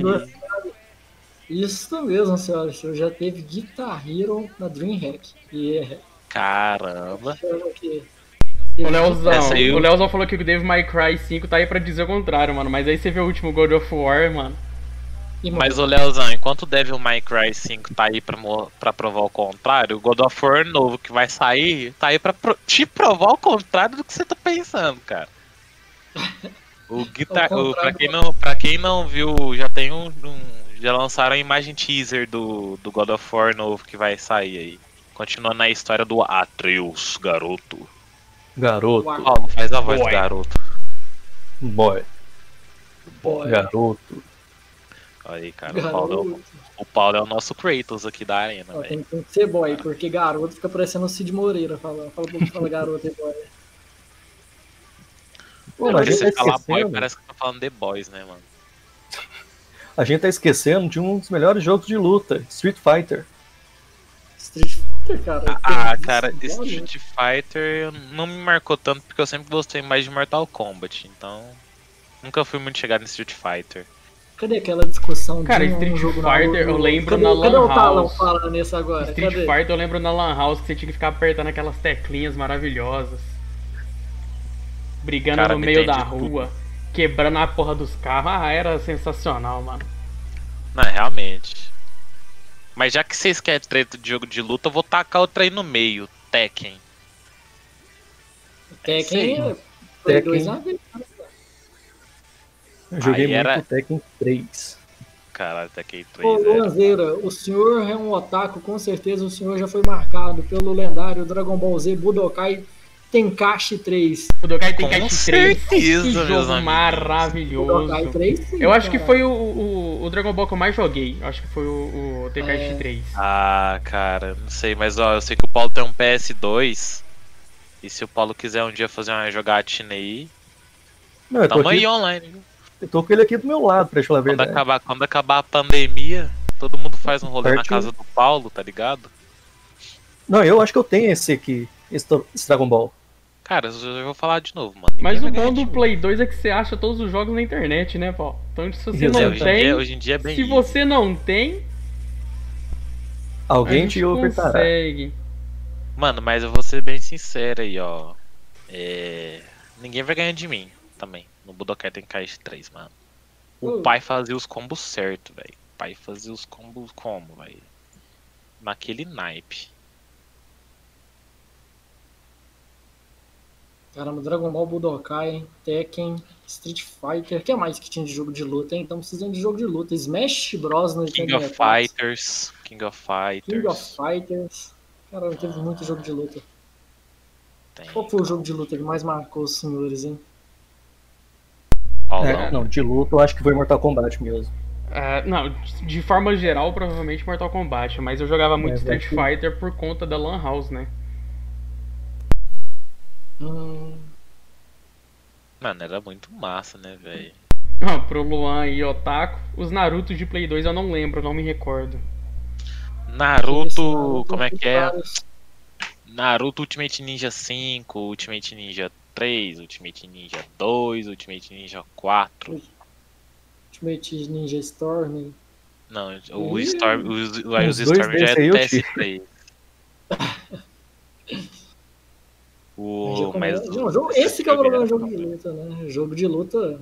Isso mesmo, senhora. O senhor já teve Guitar Hero na DreamHack. E é.
Caramba.
O Leozão,
aí
o Leozão falou que o Devil May Cry 5 tá aí pra dizer o contrário, mano. Mas aí você vê o último God of War, mano.
E,
Mas, ô Leozão, enquanto o Devil May Cry 5 tá aí pra, pra provar o contrário, o God of War novo que vai sair tá aí pra pro- te provar o contrário do que você tá pensando, cara. (laughs) O guitar... O, pra, quem não, pra quem não viu, já tem um, um- Já lançaram a imagem teaser do, do God of War novo que vai sair aí. Continuando a história do Atreus, garoto.
Garoto.
Paulo, faz a voz
Boy.
do garoto.
Boy.
Boy.
Garoto.
Olha aí, cara. O Paulo, é o, Paulo é o nosso Kratos aqui da arena,
Ó,
velho.
tem, tem que ser boy, porque garoto fica parecendo o Cid Moreira. Fala, fala, fala, fala garoto e boy.
Pô, a gente
você
tá
fala boy,
esquecendo.
parece que tá falando The Boys, né, mano?
A gente tá esquecendo de um dos melhores jogos de luta, Street Fighter.
Street Fighter, cara.
Ah, cara. Street Fighter não me marcou tanto porque eu sempre gostei mais de Mortal Kombat, então nunca fui muito chegado em Street Fighter.
Cadê aquela discussão
Cara,
de um
Street
jogo na
Fighter,
Lu-
eu lembro
cadê,
na
Cadê
Lan
o Talão
House.
falando nisso agora?
Street
cadê?
Fighter eu lembro na Lan House que você tinha que ficar apertando aquelas teclinhas maravilhosas. Brigando
Cara,
no
me
meio da rua, quebrando a porra dos carros. Ah, era sensacional, mano.
Não, realmente. Mas já que vocês querem treta de jogo de luta, eu vou tacar outra aí no meio, Tekken.
Tekken
Sim.
é
Tekken.
2 na vida.
Eu joguei
Aí
muito
era-
Tekken 3.
Caralho, Tekken
Ô,
3 era...
Luanzeira, o senhor é um otaku, com certeza o senhor já foi marcado pelo lendário Dragon Ball Z Budokai Tenkaichi 3.
O Dokai
Com
Tenkaichi 3.
certeza,
Que jogo maravilhoso.
Budokai 3? sim,
Eu acho que foi o, o, o Dragon Ball que eu mais joguei. Eu acho que foi o, o Tenkaichi
É.
3.
Ah, cara, não sei, mas ó, eu sei que o Paulo tem um PS2. E se o Paulo quiser um dia fazer uma jogatina aí,
Não, eu tô,
tamo
aqui,
aí online. viu?
eu tô com ele aqui do meu lado, pra falar a
Quando acabar, quando acabar a pandemia, todo mundo faz um rolê na casa do Paulo, tá ligado?
Não, eu acho que eu tenho esse aqui, esse, Dragon Ball.
Cara, eu já vou falar de novo, mano. Ninguém
Mas o bom
de
do. Play 2 é que você acha todos os jogos na internet, né, Paulo? Então se você
Exato.
não
É, hoje, em
tem,
dia, hoje em dia é bem
se
isso.
você não tem,
Alguém te ofertará.
consegue.
Mano, mas eu vou ser bem sincero aí, ó. É... Ninguém vai ganhar de mim também. No Budokai Tenkaichi 3, mano. O
Hum.
pai fazia os combos certo, velho. O pai fazia os combos como, velho? Naquele naipe.
Caramba, Dragon Ball Budokai, Tekken, Street Fighter. O que mais que tinha de jogo de luta, hein? Estamos precisando de jogo de luta. Smash Bros. no
King of
64.
Fighters. King of Fighters.
King of Fighters. Caramba, teve muito jogo de luta.
Tem.
Qual foi o jogo de luta que mais marcou os senhores, hein?
É, não, de luta eu acho que foi Mortal Kombat mesmo.
É, não, de forma geral, provavelmente Mortal Kombat, mas eu jogava muito
Mas
Street
é que-
Fighter por conta da Lan House, né?
Hum,
Mano, era muito massa, né, velho?
Ah, pro Luan e Otaku, os Naruto de Play 2 eu não lembro, não me recordo.
Naruto, como é que é?
vários.
Naruto Ultimate Ninja 5, Ultimate Ninja 3, Ultimate Ninja 2, Ultimate Ninja 4.
Ultimate Ninja Storm.
Não, o
Ih,
Storm, os, os
dois
Storm já é do
eu tive.
PS3. (laughs) O, mas
jogo- esse que é o problema do
jogo
de luta, né? Jogo de luta,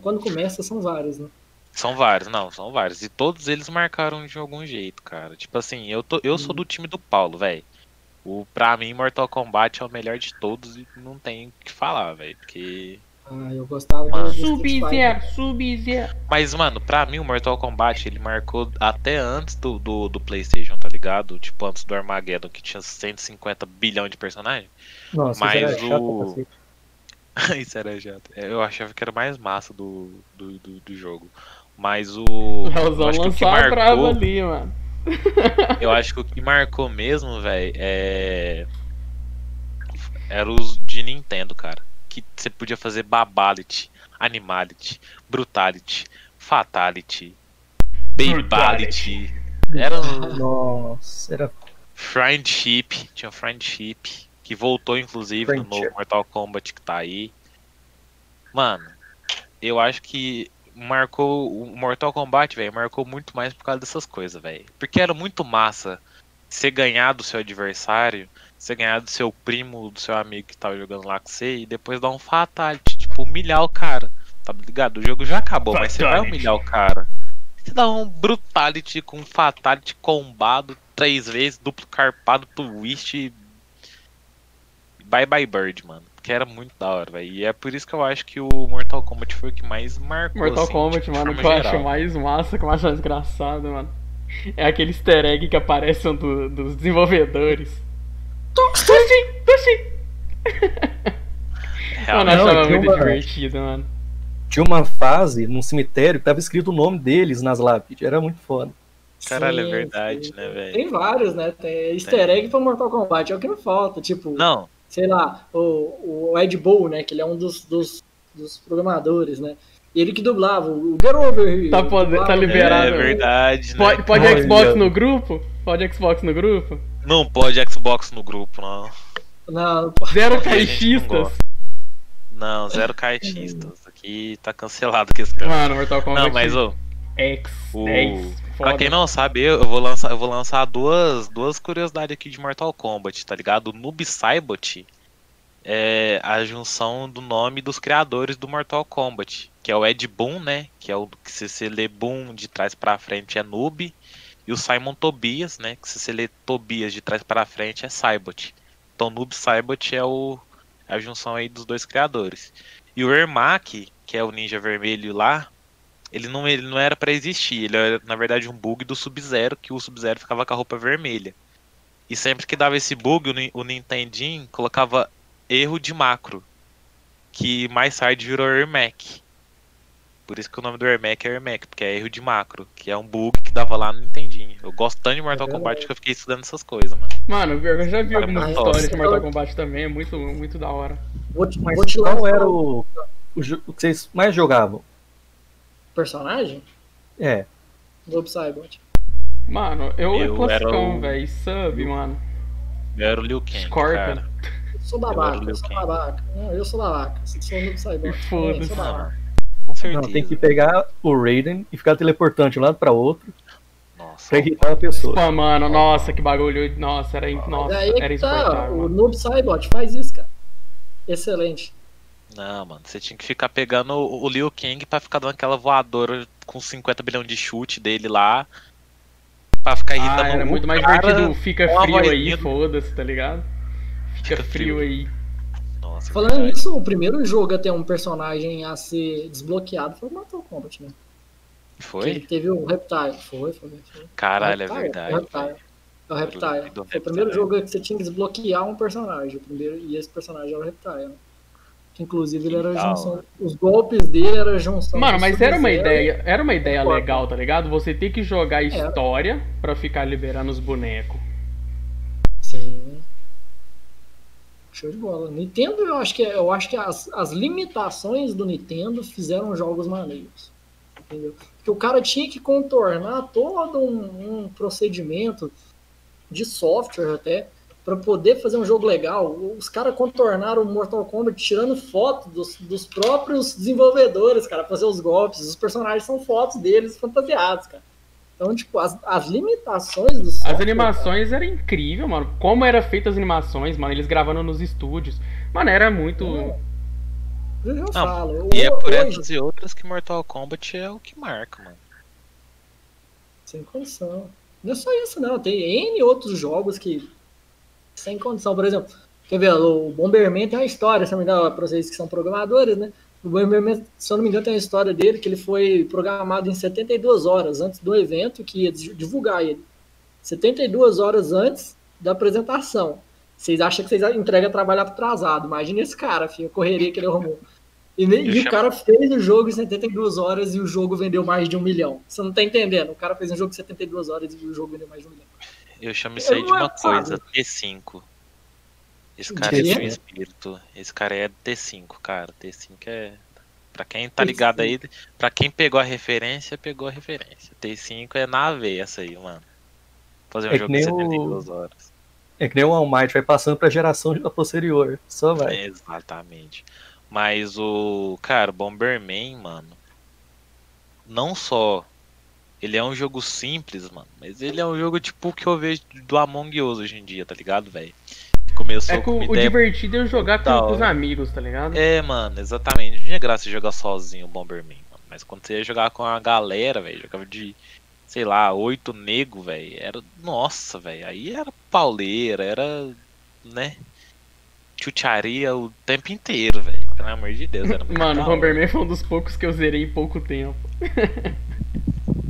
quando começa, são vários, né?
São vários, não, são vários. E todos eles marcaram de algum jeito, cara. Tipo assim, eu, tô, eu sou do time do Paulo, velho. O, pra mim, Mortal Kombat é o melhor de todos e não tem o que falar, velho. Porque.
Ah, eu gostava
Mano.
Fighter.
Sub-Zero, Sub-Zero.
Mas, mano, pra mim o Mortal Kombat ele marcou até antes do, do, do PlayStation, tá ligado? Tipo, antes do Armageddon, que tinha 150 bilhão de personagens.
Nossa,
Mas (laughs)
isso era chato
o-
cacete.
Isso era jato. Eu achava que era mais massa do, do, do, do jogo. Mas o. (laughs)
O
eu
Raulzão
acho que o que
lançou a brava
marcou.
ali, mano. (laughs)
Eu acho que o que marcou mesmo, velho, é. Era os de Nintendo, cara. Que você podia fazer Babality, Animality, Brutality, Fatality, Babality. Era
Nossa, era
Friendship, tinha Friendship, que voltou inclusive no
Friendship.
novo Mortal Kombat que tá aí. Mano, eu acho que marcou o Mortal Kombat, velho, marcou muito mais por causa dessas coisas, velho. Porque era muito massa você ganhar do seu adversário, você ganhar do seu primo, do seu amigo que tava jogando lá com você e depois dar um fatality, tipo, humilhar o cara. Tá ligado? O jogo já acabou, mas você vai
Fatality.
humilhar o cara. Você dá um brutality com um fatality combado três vezes, duplo carpado, twist e Bye Bye Bird, mano. Que era muito da hora, velho. E é por isso que eu acho que o Mortal Kombat foi o que mais marcou.
Mortal
assim,
Kombat,
tipo,
mano, que eu acho mais massa, que eu acho mais engraçado, mano. É aquele easter egg que aparece um do- dos desenvolvedores. Tuxi, tuxi. (laughs) Mano,
Realmente.
eu
Não,
achava
tinha
muito
uma-
divertido, mano.
Tinha uma fase num cemitério que tava escrito o nome deles nas lápides. Era muito foda.
Caralho, é
Sim,
verdade,
sim.
né, velho?
Tem vários, né? Tem easter egg pra Mortal Kombat, é o que não falta. Tipo,
Não,
sei lá, o, o Ed Boon, né? Que ele é um dos, dos, dos programadores, né? Ele que dublava o Get Over Here.
Tá pode- tá liberado.
é verdade, né?
Pode, pode. Xbox no grupo? Pode Xbox no grupo?
Não pode Xbox no grupo, não.
Não, não. (laughs)
Zero
não
caixistas.
gosta. Não, zero caixistas. Aqui tá cancelado com esse cara.
Mano, Mortal Kombat
Não, mas, ô,
X,
o...
10.
pra quem não sabe, eu eu vou lançar, eu vou lançar duas, duas curiosidades aqui de Mortal Kombat, tá ligado? O Noob Saibot é a junção do nome dos criadores do Mortal Kombat, que é o Ed Boon, né? Que é o que se você lê Boon de trás pra frente é Noob, e o Simon Tobias, né? Que se você lê Tobias de trás pra frente é Saibot. Então Noob Saibot é o a junção aí dos dois criadores. E o Ermac, que é o ninja vermelho lá, ele não, ele não era pra existir. Ele era, na verdade, um bug do Sub-Zero, que o Sub-Zero ficava com a roupa vermelha. E sempre que dava esse bug, o, o Nintendinho colocava erro de macro. Que mais tarde virou Ermac. Por isso que o nome do Ermac é Ermac, porque é erro de macro. Que é um bug que dava lá no Nintendinho. Eu gosto tanto de Mortal
É
Kombat que eu fiquei estudando essas coisas, mano.
Mano, eu já vi
Cara,
algumas
mas-
histórias de Mortal. Kombat também, é muito, muito da hora.
Vou te,
Mas
vou te
qual era o, o, o que vocês mais jogavam?
personagem?
É.
Lobo Cybot.
Mano, eu,
Eu
eu
era
classicão,
o-
velho. Sub, mano.
Eu era o Liu Kang,
Scorpion.
cara.
Eu sou
Eu
babaca, eu,
Liu
sou babaca. Não, eu sou babaca. Eu sou o Lobo Cybot. (laughs)
Foda-se.
Eu sou babaca.
Com certeza.
Não, tem que pegar o Raiden e ficar teleportando de um lado pra outro
Nossa,
pra irritar a pessoa.
Pô, mano, nossa, que bagulho. Nossa, era, nossa,
Daí
era
tá, o. Noob Cybot faz isso, cara. Excelente.
Não, mano, você tinha que ficar pegando o Liu Kang pra ficar dando aquela voadora com 50 bilhões de chute dele lá. Pra ficar irritando
Ah, era muito mais
cara
divertido. Fica frio aí, foda-se, tá ligado? Fica,
Fica
frio
frio.
aí.
Nossa, é
Falando
verdade.
nisso, o primeiro jogo a ter um personagem a ser desbloqueado foi o Mortal Kombat, né? Que ele
Foi?
teve o Reptile. Foi, foi. foi.
Caralho, é
Reptile,
verdade.
É o Reptile. É o Reptile. Foi o primeiro jogo que você tinha que desbloquear um personagem. O primeiro, e esse personagem era o Reptile. né? Que inclusive ele era
Que
junção. Os golpes dele eram a junção.
Mano, mas era uma ideia, era uma ideia legal, tá ligado? Você ter que jogar
É.
história pra ficar liberando os bonecos.
Sim. Show de bola. Nintendo, eu acho que, eu acho que as, as limitações do Nintendo fizeram jogos maneiros. Entendeu? Porque o cara tinha que contornar todo um, um procedimento de software até para poder fazer um jogo legal. Os caras contornaram o Mortal Kombat tirando foto dos, dos próprios desenvolvedores, cara, fazer os golpes. Os personagens são fotos deles fantasiados, cara. Então, tipo, as, as limitações do software.
As animações eram incríveis, mano. Como era feita as animações, mano, eles gravando nos estúdios. Mano, era muito.
É. Eu já falo.
E é por
hoje,
essas e outras que Mortal Kombat é o que marca, mano.
Sem condição. Não é só isso, não. Tem N outros jogos que. Sem condição. Por exemplo, quer ver? O Bomberman tem uma história, se não me engano, para vocês que são programadores, né? O Bomberman, se eu não me engano, tem uma história dele que ele foi programado em 72 horas antes do evento que ia divulgar ele. 72 horas antes da apresentação. Vocês acham que vocês entregam trabalho atrasado. Imagina esse cara, filho, a correria que ele arrumou. E, nem- e o cara fez o jogo em 72 horas e o jogo vendeu mais de um milhão. Você não tá entendendo. O cara fez um jogo em 72 horas e o jogo vendeu mais de um milhão.
Eu chamo isso aí
Eu
de uma
é,
coisa, T5. Esse cara é
quê?
sem espírito. Esse cara é T5, cara. T5 é. Pra quem tá ligado aí, pra quem pegou a referência, pegou a referência. T5 é na veia essa aí, mano. Fazer um
É
jogo de
o-
72 horas.
É que nem o All Might, vai passando pra geração da posterior. Só vai.
Exatamente. Mas o. Cara, o Bomberman, mano. Não só. Ele é um jogo simples, mano. Mas ele é um jogo tipo o que eu vejo do Among Us hoje em dia, tá ligado, velho? Começou
É
com
o,
uma
o
ideia
divertido é jogar com, com os amigos, tá ligado?
É, mano, exatamente. Não tinha graça jogar sozinho o Bomberman, mano. Mas quando você ia jogar com a galera, velho, jogava de, sei lá, oito nego, velho. Era. Nossa, velho. Aí era pauleira, era. né? Chucharia o tempo inteiro, velho. Pelo amor de Deus, era (laughs) muito
Mano, o. Bomberman foi um dos poucos que eu zerei em pouco tempo.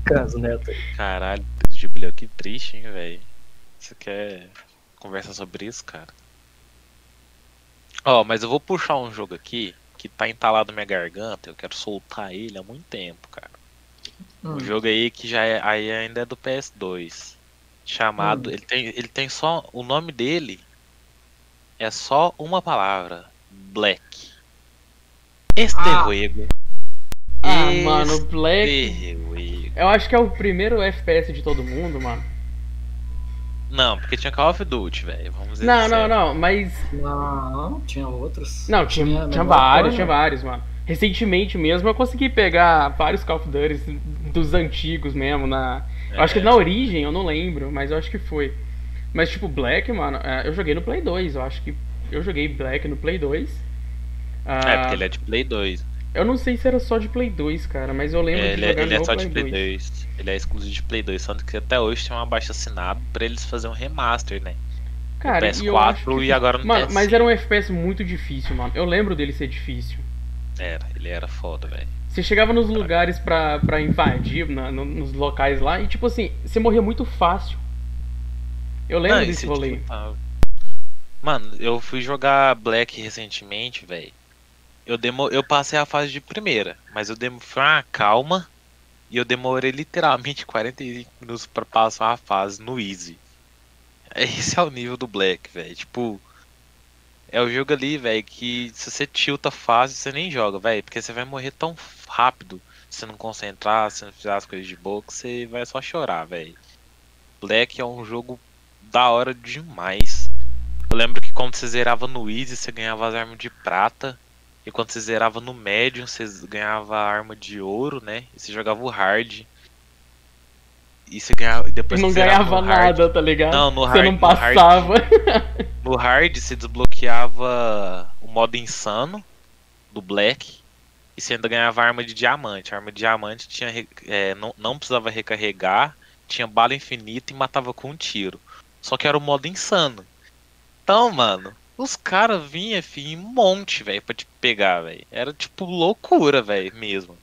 Caso, Neto.
Caralho, Jubileu, que triste, hein, velho. Você quer conversar sobre isso, cara? Ó, mas eu vou puxar um jogo aqui que tá entalado na minha garganta. Eu quero soltar ele há muito tempo, cara.
Hum.
Um jogo aí que já é, aí ainda é do PS2. Chamado.
Hum.
Ele, tem, ele tem só. O nome dele é só uma palavra. Black. Este
Ah.
juego.
Ah,
Este
mano, Black.
juego.
Eu acho que é o primeiro FPS de todo mundo, mano.
Não, porque tinha Call of Duty, velho. Vamos dizer
Não, não,
sério.
não, mas.
Não, tinha outros.
Não, tinha,
Tinha
tinha vários,
coisa.
tinha vários, mano. Recentemente mesmo eu consegui pegar vários Call of Duty dos antigos mesmo na. Eu acho que
É.
na origem, eu não lembro, mas eu acho que foi. Mas tipo, Black, mano, é, eu joguei no Play 2, eu acho que. Eu joguei Black no Play 2.
É,
Ah,
porque ele é de Play 2.
Eu não sei se era só de Play 2, cara, mas eu lembro
É,
de
ele, é-
jogar
ele é só
Play,
de Play
2.
2. Ele é exclusivo de Play 2. Tanto que até hoje tem uma baixa assinada pra eles fazerem um remaster, né?
Cara,
PS4
e que...
e agora no
Mano,
PS5.
mas era um FPS muito difícil, mano. Eu lembro dele ser difícil.
Era, ele era foda, velho.
Você chegava nos lugares pra, pra invadir, na- no- nos locais lá, e tipo assim, você morria muito fácil. Eu lembro
Não,
desse
esse
rolê.
tipo, Mano, eu fui jogar Black recentemente, velho. Eu, demo... eu passei a fase de primeira, mas eu demo... foi uma calma e eu demorei literalmente 45 minutos pra passar a fase no Easy. Esse é o nível do Black, velho. Tipo, é o jogo ali, velho, que se você tilta fácil, você nem joga, velho, porque você vai morrer tão rápido se não concentrar, se não fizer as coisas de boa, que você vai só chorar, velho. Black é um jogo da hora demais. Eu lembro que quando você zerava no Easy, você ganhava as armas de prata. E quando você zerava no Medium, você ganhava arma de ouro, né? E você jogava o Hard. E você ganhava. E depois
não
você
ganhava nada, tá ligado?
Não, no
Você
hard-
não
no hard-
passava. (laughs)
No Hard você desbloqueava o modo insano do Black. E você ainda ganhava arma de diamante. A arma de diamante tinha, é, não, não precisava recarregar, tinha bala infinita e matava com um tiro. Só que era o modo insano. Então, mano, os caras vinham fi, em monte, velho, pra te pegar, velho. Era tipo loucura, velho, mesmo.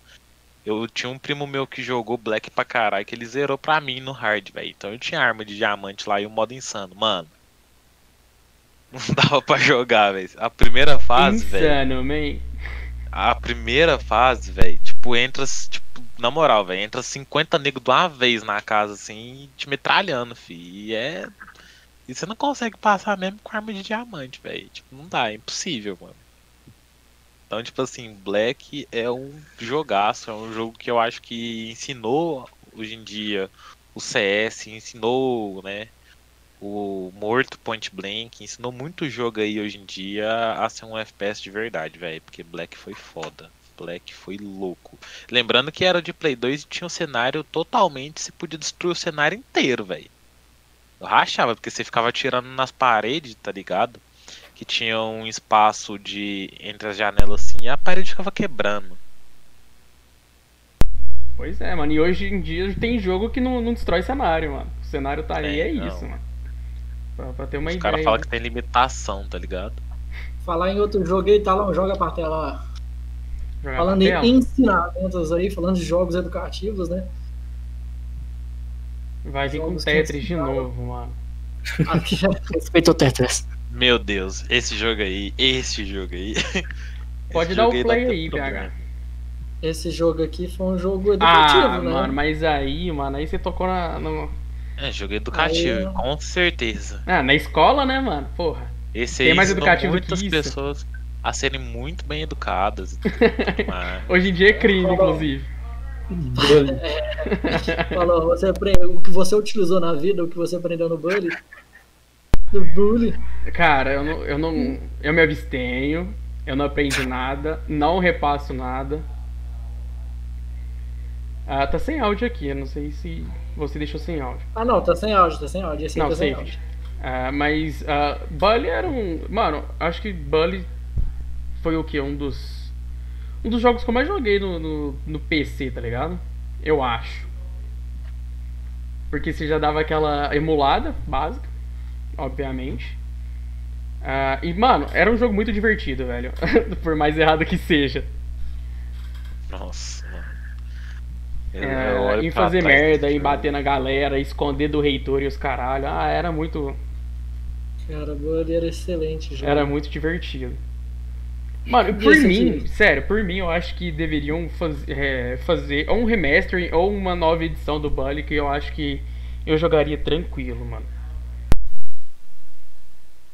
Eu tinha um primo meu que jogou Black pra caralho, que ele zerou pra mim no hard, velho. Então eu tinha arma de diamante lá e o modo insano. Mano, (laughs) não dava pra jogar, velho. A primeira fase, velho.
Insano, man.
A primeira fase, velho, tipo, entra, tipo, na moral, velho, entra 50 negros de uma vez na casa, assim, te metralhando, fi. E é. E você não consegue passar mesmo com arma de diamante, velho. Tipo, não dá, é impossível, mano. Então, tipo assim, Black é um jogaço, é um jogo que eu acho que ensinou hoje em dia o CS, ensinou, né, o Morto Point Blank, ensinou muito jogo aí hoje em dia a ser um FPS de verdade, velho, porque Black foi foda. Black foi louco. Lembrando que era de Play 2 e tinha um cenário totalmente, você podia destruir o cenário inteiro, velho. Eu rachava, porque você ficava atirando nas paredes, tá ligado? Que tinha um espaço de entre as janelas assim e a parede ficava quebrando.
Pois é, mano. E hoje em dia tem jogo que não, não destrói cenário, mano. O cenário tá ali,
É,
é, isso, mano. Pra, pra ter uma
Os
ideia.
caras falam que tem limitação, tá ligado?
Falar em outro jogo aí, tá lá, joga pra tela lá.
Jogar
Falando em ensinamentos aí, falando de jogos educativos, né?
Vai vir com Tetris de novo, mano.
Aqui,
Respeito ao Tetris.
Meu Deus, esse jogo aí, esse jogo aí. (laughs)
Pode dar o play aí. PH.
esse jogo aqui foi um jogo educativo,
Ah,
né?
mano, mas aí, mano, aí você tocou na. no-
É, jogo educativo,
Aí-
com certeza.
Ah, na escola, né, mano? Porra.
Esse
Tem
aí
mais
ensinou
educativo que
muitas
isso?
pessoas a serem muito bem educadas. e tudo (laughs) mais.
Hoje em dia é crime,
Falou.
Inclusive. (laughs)
Falou, você o que você utilizou na vida, o que você aprendeu no bullying. No bullying.
Cara, eu não, eu não. Eu me abstenho, eu não aprendi nada, não repasso nada. Ah, tá sem áudio aqui, eu não sei se você deixou sem áudio.
Ah não, tá sem áudio, tá sem áudio. Esse
Não,
tá sem
sei.
áudio.
Ah, mas ah, Bully era um. Mano, acho que Bully foi o que? Um dos. Um dos jogos que eu mais joguei no, no, no PC, tá ligado? Eu acho. Porque você já dava aquela emulada básica, obviamente. Ah, e, mano, era um jogo muito divertido, velho. (laughs) Por mais errado que seja.
Nossa, mano.
É, em fazer
trás
merda, em bater na galera, esconder do reitor e os caralho. Ah, era muito.
Cara, bullying era excelente jogo.
Era muito divertido. Mano, por
esse
mim,
aqui?
sério, por mim eu acho que deveriam faz- é, fazer ou um remaster ou uma nova edição do Bully que eu acho que eu jogaria tranquilo, mano.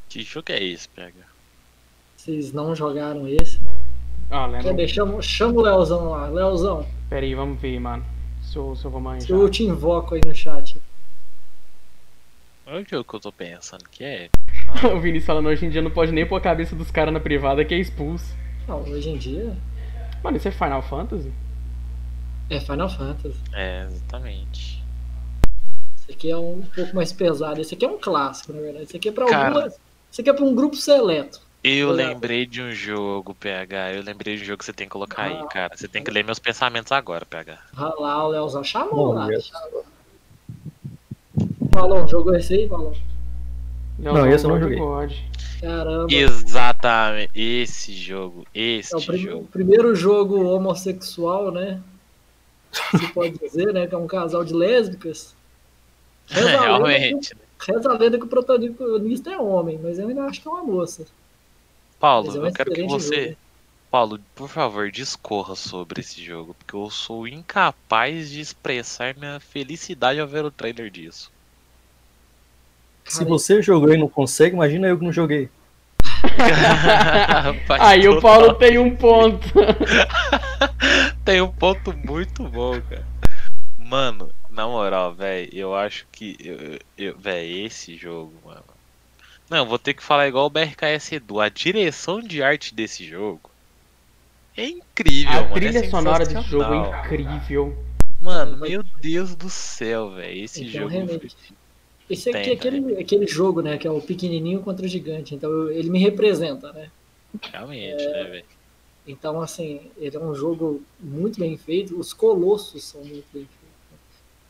Que jogo é esse, PH?
Vocês não jogaram esse?
Ah,
Quer
lembra?
ver? Chama, chama o Leozão lá. Leozão,
Pera aí, vamos ver, mano. Se eu, se eu vou manjar.
eu te invoco aí no chat.
Olha o jogo que eu tô pensando que é. (laughs)
o Vinícius falando hoje em dia não pode nem pôr a cabeça dos caras na privada que é expulso.
Não, hoje em dia
Mano, isso é Final Fantasy?
é Final Fantasy.
É, exatamente.
Esse aqui é um pouco mais pesado. Esse aqui é um clássico, na verdade. Esse aqui é pra
Cara.
algumas. Esse aqui é pra um grupo seleto.
Eu
Olha.
lembrei de um jogo, PH. Eu lembrei de um jogo que você tem que colocar aí,
Ah.
cara. Você tem que ler meus pensamentos agora, PH.
Olha lá, o Leozão chamou
Bom,
lá. chamou. Falou, jogou esse aí? Falou.
Leozão
esse eu não joguei.
God.
Caramba.
Exatamente. Esse jogo. Este
É o, prim-
jogo.
o primeiro jogo homossexual, né? Se pode dizer, né? Que é um casal de lésbicas. (laughs) Reza
Realmente.
que- Reza a lenda que o protagonista é homem, mas eu ainda acho que é uma moça.
Paulo,
é um
eu quero que você.
jogo.
Paulo, por favor, discorra sobre esse jogo, porque eu sou incapaz de expressar minha felicidade ao ver o trailer disso.
Se você jogou e não consegue, imagina eu que não joguei.
Faz (laughs)
Aí o Paulo tem um ponto. (laughs)
tem um ponto muito bom, cara. Mano, na moral, velho, eu acho que. Eu, eu, velho, esse jogo, mano. Não, eu vou ter que falar igual o BRKS Edu. A direção de arte desse jogo é incrível,
A
mano.
trilha
é
sonora desse jogo é incrível.
Mano, meu Deus do céu, velho. Esse
Então,
jogo.
realmente. Esse aqui
Tem,
é aquele, aquele jogo, né? Que é o pequenininho contra o gigante. Então eu- ele me representa, né?
Realmente, né, velho?
Então, assim, ele é um jogo muito bem feito. Os colossos são muito bem feitos.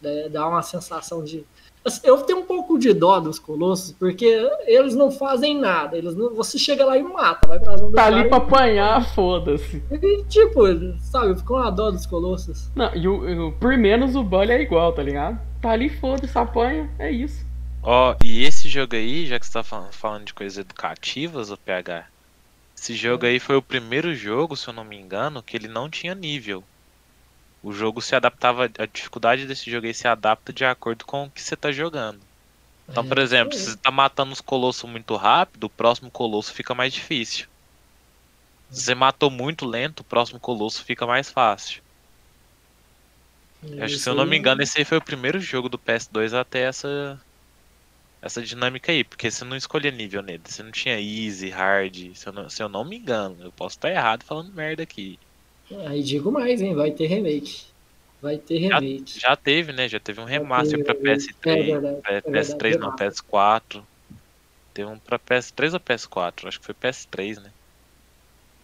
Dá- Dá uma sensação de. assim, Eu tenho um pouco de dó dos colossos, porque eles não fazem nada. Eles não... Você chega lá e mata, vai pra do
Tá ali pra apanhar, foda-se.
e, tipo, sabe, ficou uma dó dos colossos.
Não, e o, o- por menos o Bully é igual, tá ligado? Tá ali, foda-se, apanha, é isso.
Ó, e esse jogo aí, já que você tá falando, falando de coisas educativas, o PH, esse jogo aí foi o primeiro jogo, se eu não me engano, que ele não tinha nível. O jogo se adaptava, a dificuldade desse jogo aí se adapta de acordo com o que você tá jogando. Então, por
É,
exemplo,
isso
se você tá matando os colossos muito rápido, o próximo colosso fica mais difícil. Se você matou muito lento, o próximo colosso fica mais fácil. Eu acho que, se eu não me engano, esse aí foi o primeiro jogo do PS2 a ter essa, essa dinâmica aí, porque você não escolhia nível nele, você não tinha easy, hard, se eu não, se eu não me engano, eu posso estar errado falando merda aqui.
Aí digo mais, hein? Vai ter remake. Vai ter remake.
Já teve, né? Já teve um remaster pra
teve,
PS3,
é verdade,
pra
é
PS3
verdade,
não, PS4. Teve um pra PS3 ou PS4? Acho que foi PS3, né?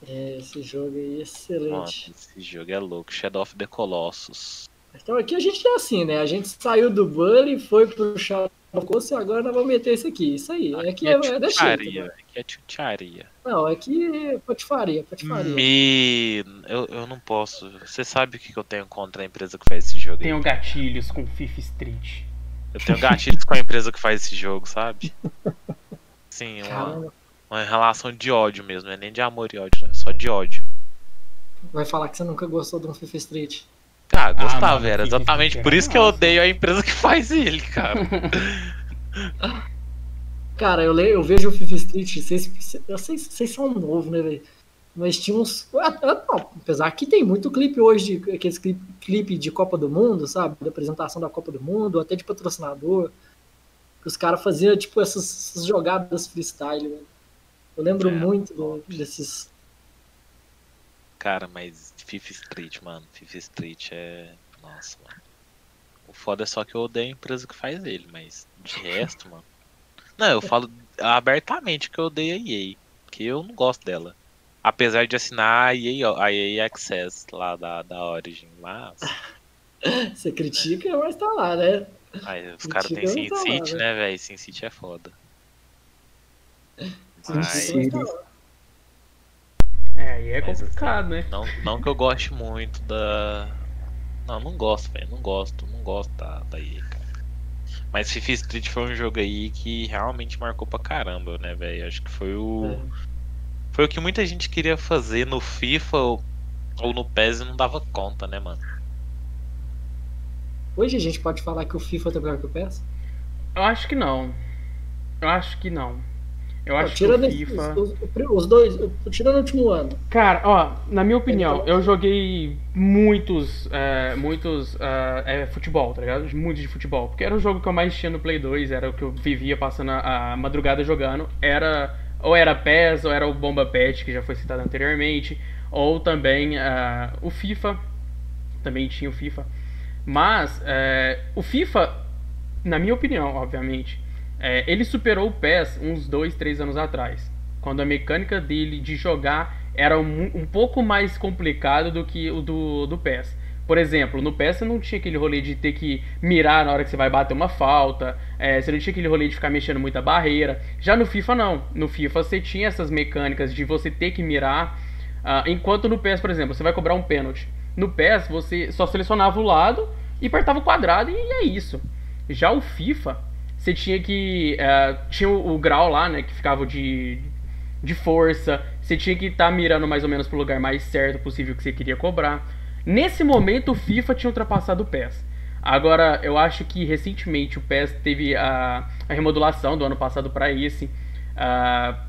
É, esse jogo aí é excelente.
esse jogo é louco. Shadow of the Colossus.
Então aqui a gente é assim, né? A gente saiu do Bully, foi pro Colossus e agora nós vamos meter esse aqui. Isso aí. É que é, é jeito,
tchutcharia,
né?
aqui é tchutcharia.
Não, é que é patifaria, patifaria.
Me... Eu, eu não posso. Você sabe o que que eu tenho contra a empresa que faz esse jogo aí?
Tenho gatilhos com Fifth Street.
Eu tenho gatilhos com a empresa que faz esse jogo, sabe? Sim, uma, uma relação de ódio mesmo, não é nem de amor e ódio, é só de ódio.
vai falar que você nunca gostou de um Fifth Street.
Cara, gostava,
mano,
era exatamente por isso que eu odeio a empresa que faz ele, cara. (laughs)
Cara, eu, le- eu vejo o Fifth Street, vocês, vocês são novos, né, velho? Mas tinha uns. ah, ah, apesar que tem muito clipe hoje, de, aqueles clipe, clipe de Copa do Mundo, sabe? Da apresentação da Copa do Mundo, até de patrocinador. Que os caras faziam, tipo, essas, essas jogadas freestyle, velho. Eu lembro
É.
muito do- desses.
Cara, mas Fifth Street, mano, Fifth Street é. Nossa, mano. O foda é só que eu odeio a empresa que faz ele, mas de resto, mano. Não, eu falo abertamente que eu odeio a EA, que eu não gosto dela. Apesar de assinar a EA, a EA Access lá da, da Origin, mas. (laughs)
Você critica, mas tá lá, né?
Aí os caras têm
mas tá né?
né, velho? Sin City é foda. Mas,
lá.
É, aí é
Mas,
complicado, né?
não, não que eu goste muito da. Não, não gosto, velho. Não gosto, não gosto da, da EA, cara. Mas Fifa Street foi um jogo aí que realmente marcou pra caramba, né, velho? Acho que foi o. foi o que muita gente queria fazer no FIFA ou, ou no PES e não dava conta, né, mano?
Hoje a gente pode falar que o FIFA tá melhor que o PES?
Eu acho que não. Eu acho que não. Eu acho
tirando
que o FIFA.
os, os dois, tirando o último ano.
Cara, ó, na minha opinião,
Então-
eu joguei muitos, é, muitos é, é, futebol, tá ligado? Muitos de futebol. Porque era o jogo que eu mais tinha no Play 2, era o que eu vivia passando a, a madrugada jogando. Era, ou era PES, ou era o Bomba Pet, que já foi citado anteriormente, ou também ah, o FIFA, também tinha o FIFA. Mas, é, o FIFA, na minha opinião, obviamente, é, ele superou o PES uns 2, 3 anos atrás. Quando a mecânica dele de jogar era um, um pouco mais complicado do que o do, do PES. Por exemplo, no PES você não tinha aquele rolê de ter que mirar na hora que você vai bater uma falta, é, você não tinha aquele rolê de ficar mexendo muita barreira. Já no FIFA não. No FIFA você tinha essas mecânicas de você ter que mirar, ah, enquanto no PES, por exemplo, você vai cobrar um pênalti. No PES você só selecionava o lado e apertava o quadrado e é isso. Já o FIFA, você tinha que. eh, tinha o, o grau lá, né? Que ficava de, de força. Você tinha que estar mirando mais ou menos pro lugar mais certo possível que você queria cobrar. Nesse momento, o FIFA tinha ultrapassado o PES. Agora, eu acho que recentemente o PES teve a, a remodulação do ano passado para esse. Ah,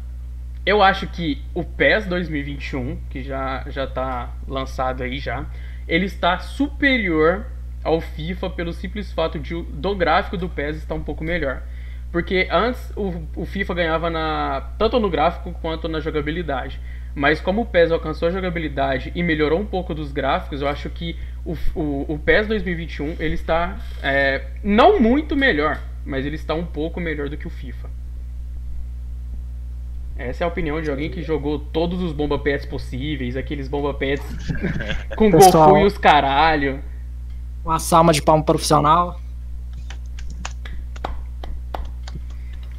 eu acho que o PES 2021, que já já tá lançado aí já, ele está superior ao FIFA pelo simples fato de o- do gráfico do PES estar um pouco melhor. Porque antes o, o FIFA ganhava na tanto no gráfico quanto na jogabilidade. Mas como o PES alcançou a jogabilidade e melhorou um pouco dos gráficos, eu acho que o, o, o PES 2021 ele está é, não muito melhor, mas ele está um pouco melhor do que o FIFA. Essa é a opinião de alguém que jogou todos os bomba pets possíveis, aqueles bomba pets (laughs) com
Pessoal.
Goku e os caralho.
Uma salma de palmo profissional.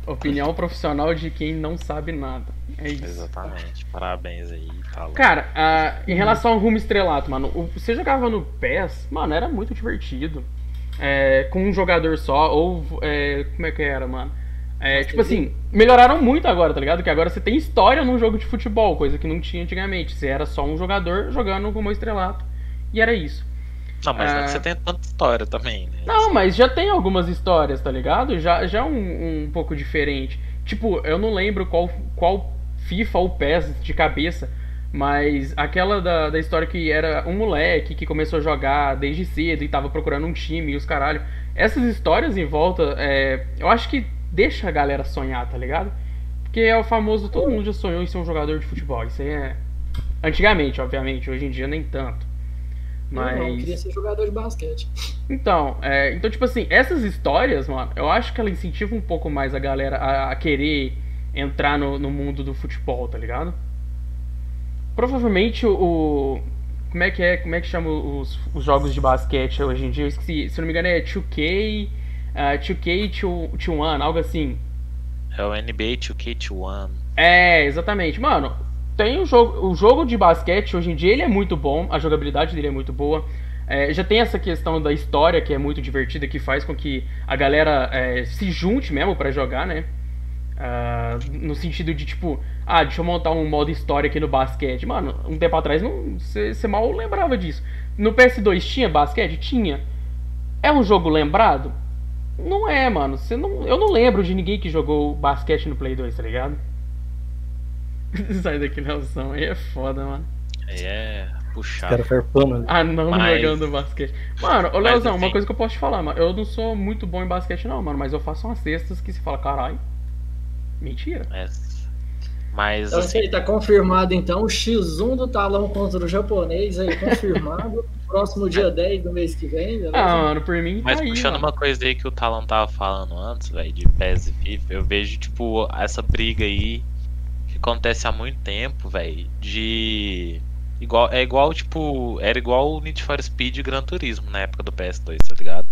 Opinião profissional de quem não sabe nada. É isso.
Exatamente. Parabéns aí, Talon.
Cara, ah, em relação ao rumo estrelato, mano, o- você jogava no PES, mano, era muito divertido. É, com um jogador só, ou. é, como é que era, mano? É, tipo assim, melhoraram muito agora, tá ligado? Que agora você tem história num jogo de futebol, coisa que não tinha antigamente. Você era só um jogador jogando como estrelato. E era isso.
Não, mas não é
ah.
que você tem tanta história também, né?
Não, mas já tem algumas histórias, tá ligado? Já, já é um, um pouco diferente. Tipo, eu não lembro qual, qual FIFA ou PES de cabeça, mas aquela da, da história que era um moleque que começou a jogar desde cedo e tava procurando um time e os caralho. Essas histórias em volta, é, eu acho que deixa a galera sonhar, tá ligado? Porque é o famoso, todo mundo já sonhou em ser um jogador de futebol. Isso aí é. Antigamente, obviamente, hoje em dia nem tanto. Mas.
Eu não, eu queria ser jogador de basquete.
Então, é, então, tipo assim, essas histórias, mano, eu acho que ela incentiva um pouco mais a galera a, a querer entrar no, no mundo do futebol, tá ligado? Provavelmente o, Como é que é? Como é que chama os, os jogos de basquete hoje em dia? Eu esqueci, se eu não me engano é 2K, ah, 2K21, algo assim.
É o NBA 2K21.
É, exatamente. Mano, tem o jogo, o jogo de basquete hoje em dia ele é muito bom, a jogabilidade dele é muito boa. É, já tem essa questão da história que é muito divertida, que faz com que a galera é, se junte mesmo pra jogar, né? Ah, no sentido de tipo, ah, deixa eu montar um modo história aqui no basquete. Mano, um tempo atrás você mal lembrava disso. No PS2 tinha basquete? Tinha. É um jogo lembrado? Não é, mano. Não, eu não lembro de ninguém que jogou basquete no Play 2, tá ligado? (laughs) Sai daqui, Nelson. Aí é foda, mano.
Aí é puxado.
caras farpando ali.
Ah, não
Mas-
jogando basquete. Mano, ô Leozão, uma coisa que eu posso te falar, mano. Eu não sou muito bom em basquete, não, mano. Mas eu faço umas cestas que se fala, caralho. Mentira.
É. Mas
Então
assim,
aí, tá confirmado então. O X1 do talão contra o japonês aí, confirmado. (laughs) Próximo dia 10 do mês que vem, beleza?
Ah, mano, por mim
mas
tá aí,
puxando
mano.
uma coisa aí que o Talon tava falando antes, velho, de PES e FIFA, eu vejo, tipo, essa briga aí acontece há muito tempo, velho, de. Igual, é igual, tipo. Era igual o Need for Speed e Gran Turismo na época do PS2, tá ligado?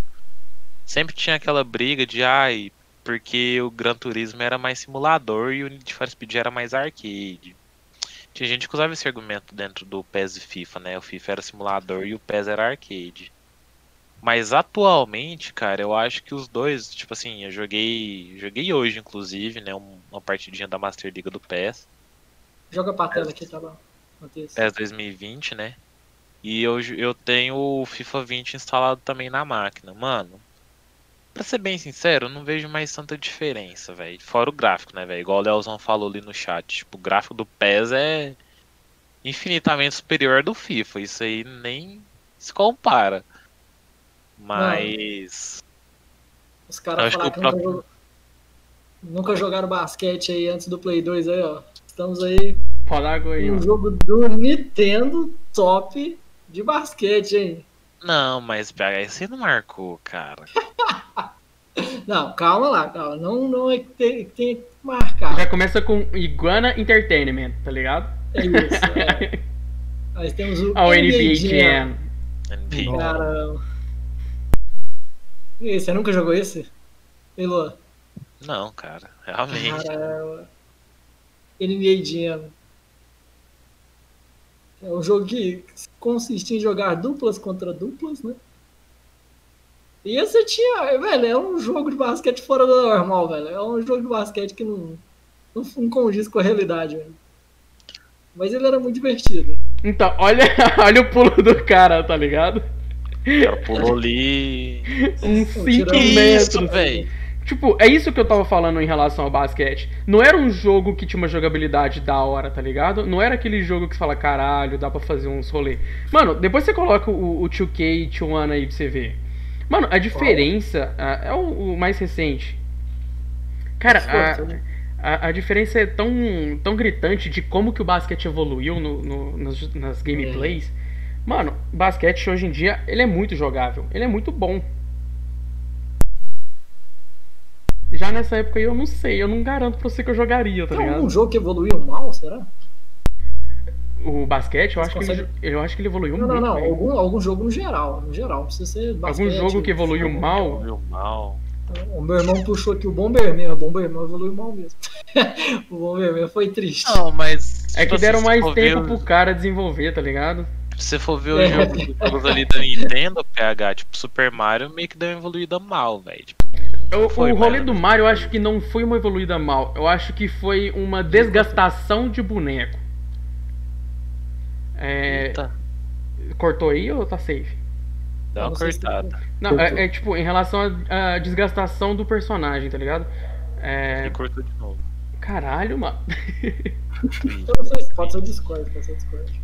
Sempre tinha aquela briga de, ai, porque o Gran Turismo era mais simulador e o Need for Speed era mais arcade. Tinha gente que usava esse argumento dentro do PES e FIFA, né? O FIFA era simulador e o PES era arcade. Mas atualmente, cara, eu acho que os dois, tipo assim, eu joguei, joguei hoje inclusive, né, um- uma partidinha da Master Liga do PES.
Joga pra tela aqui, tá bom.
PES 2020, né? E eu, eu tenho o FIFA 20 instalado também na máquina. Mano, pra ser bem sincero, eu não vejo mais tanta diferença, velho. Fora o gráfico, né, velho? Igual o Leozão falou ali no chat. Tipo, o gráfico do PES é infinitamente superior ao do FIFA. Isso aí nem se compara. Mas.
Os
Eu
caras falaram
que
que, nunca,
próprio-
jog- nunca jogaram basquete aí antes do Play 2 aí, ó. Estamos aí
água aí,
com um
mano.
jogo do Nintendo top de basquete, hein?
Não, mas PH, você não marcou, cara. (laughs)
Não, calma lá, calma. Não, não é que tem, tem que marcar.
Já começa com Iguana Entertainment, tá ligado?
É isso. é. (laughs) Nós temos o
Ah, o NBA
Jam.
Jam.
NBA.
Caramba. E você nunca jogou esse? Elô?
Não, cara. Realmente.
Caramba. NBA Jam. É um jogo que consiste em jogar duplas contra duplas, né? E esse tinha. Velho, é um jogo de basquete fora do normal, velho. É um jogo de basquete que não, não, não condiz com a realidade, velho. Mas ele era muito divertido.
Então, olha, (laughs) olha o pulo do cara, tá ligado?
O cara pulou ali.
Pô,
5
tirando
metros.
Velho.
Tipo, é isso que eu tava falando em relação ao basquete. Não era um jogo que tinha uma jogabilidade da hora, tá ligado? Não era aquele jogo que você fala, caralho, dá pra fazer uns rolê. Mano, depois você coloca o, o 2K e 2 aí pra você ver. Mano, a diferença é o, o mais recente. Cara, a,
né?
a, a diferença é tão, tão gritante de como que o basquete evoluiu no, no- nas, nas gameplays. Mano, basquete hoje em dia, ele é muito jogável. Ele é muito bom. Já nessa época aí eu não sei, eu não garanto pra você que eu jogaria, tá
Tem
ligado?
algum jogo que evoluiu mal, será?
O basquete, eu
Você
acho, que ele,
consegue-
eu acho que ele evoluiu
Não, não,
muito.
não.
bem.
Algum, algum jogo no geral. No geral. Não precisa ser basquete.
Algum jogo que evoluiu mal.
Viu mal.
O meu irmão puxou aqui o Bomberman. O Bomberman evoluiu mal mesmo. (laughs) o Bomberman foi triste.
Não, mas.
É que deram mais tempo pro cara desenvolver, tá ligado?
Se você for ver
É.
os jogos, os jogos ali da Nintendo, PH, tipo, Super Mario meio que deu uma evoluída mal, velho. Tipo,
O, rolê do. Mario eu acho que não foi uma evoluída mal. Eu acho que foi uma desgastação de boneco. É,
Eita,
cortou aí ou tá safe?
dá uma
se-
cortada.
Não, é, é tipo, em relação à à desgastação do personagem, tá ligado? É,
E cortou de novo.
caralho, mano.
Pode ser o Discord. Pode ser o Discord.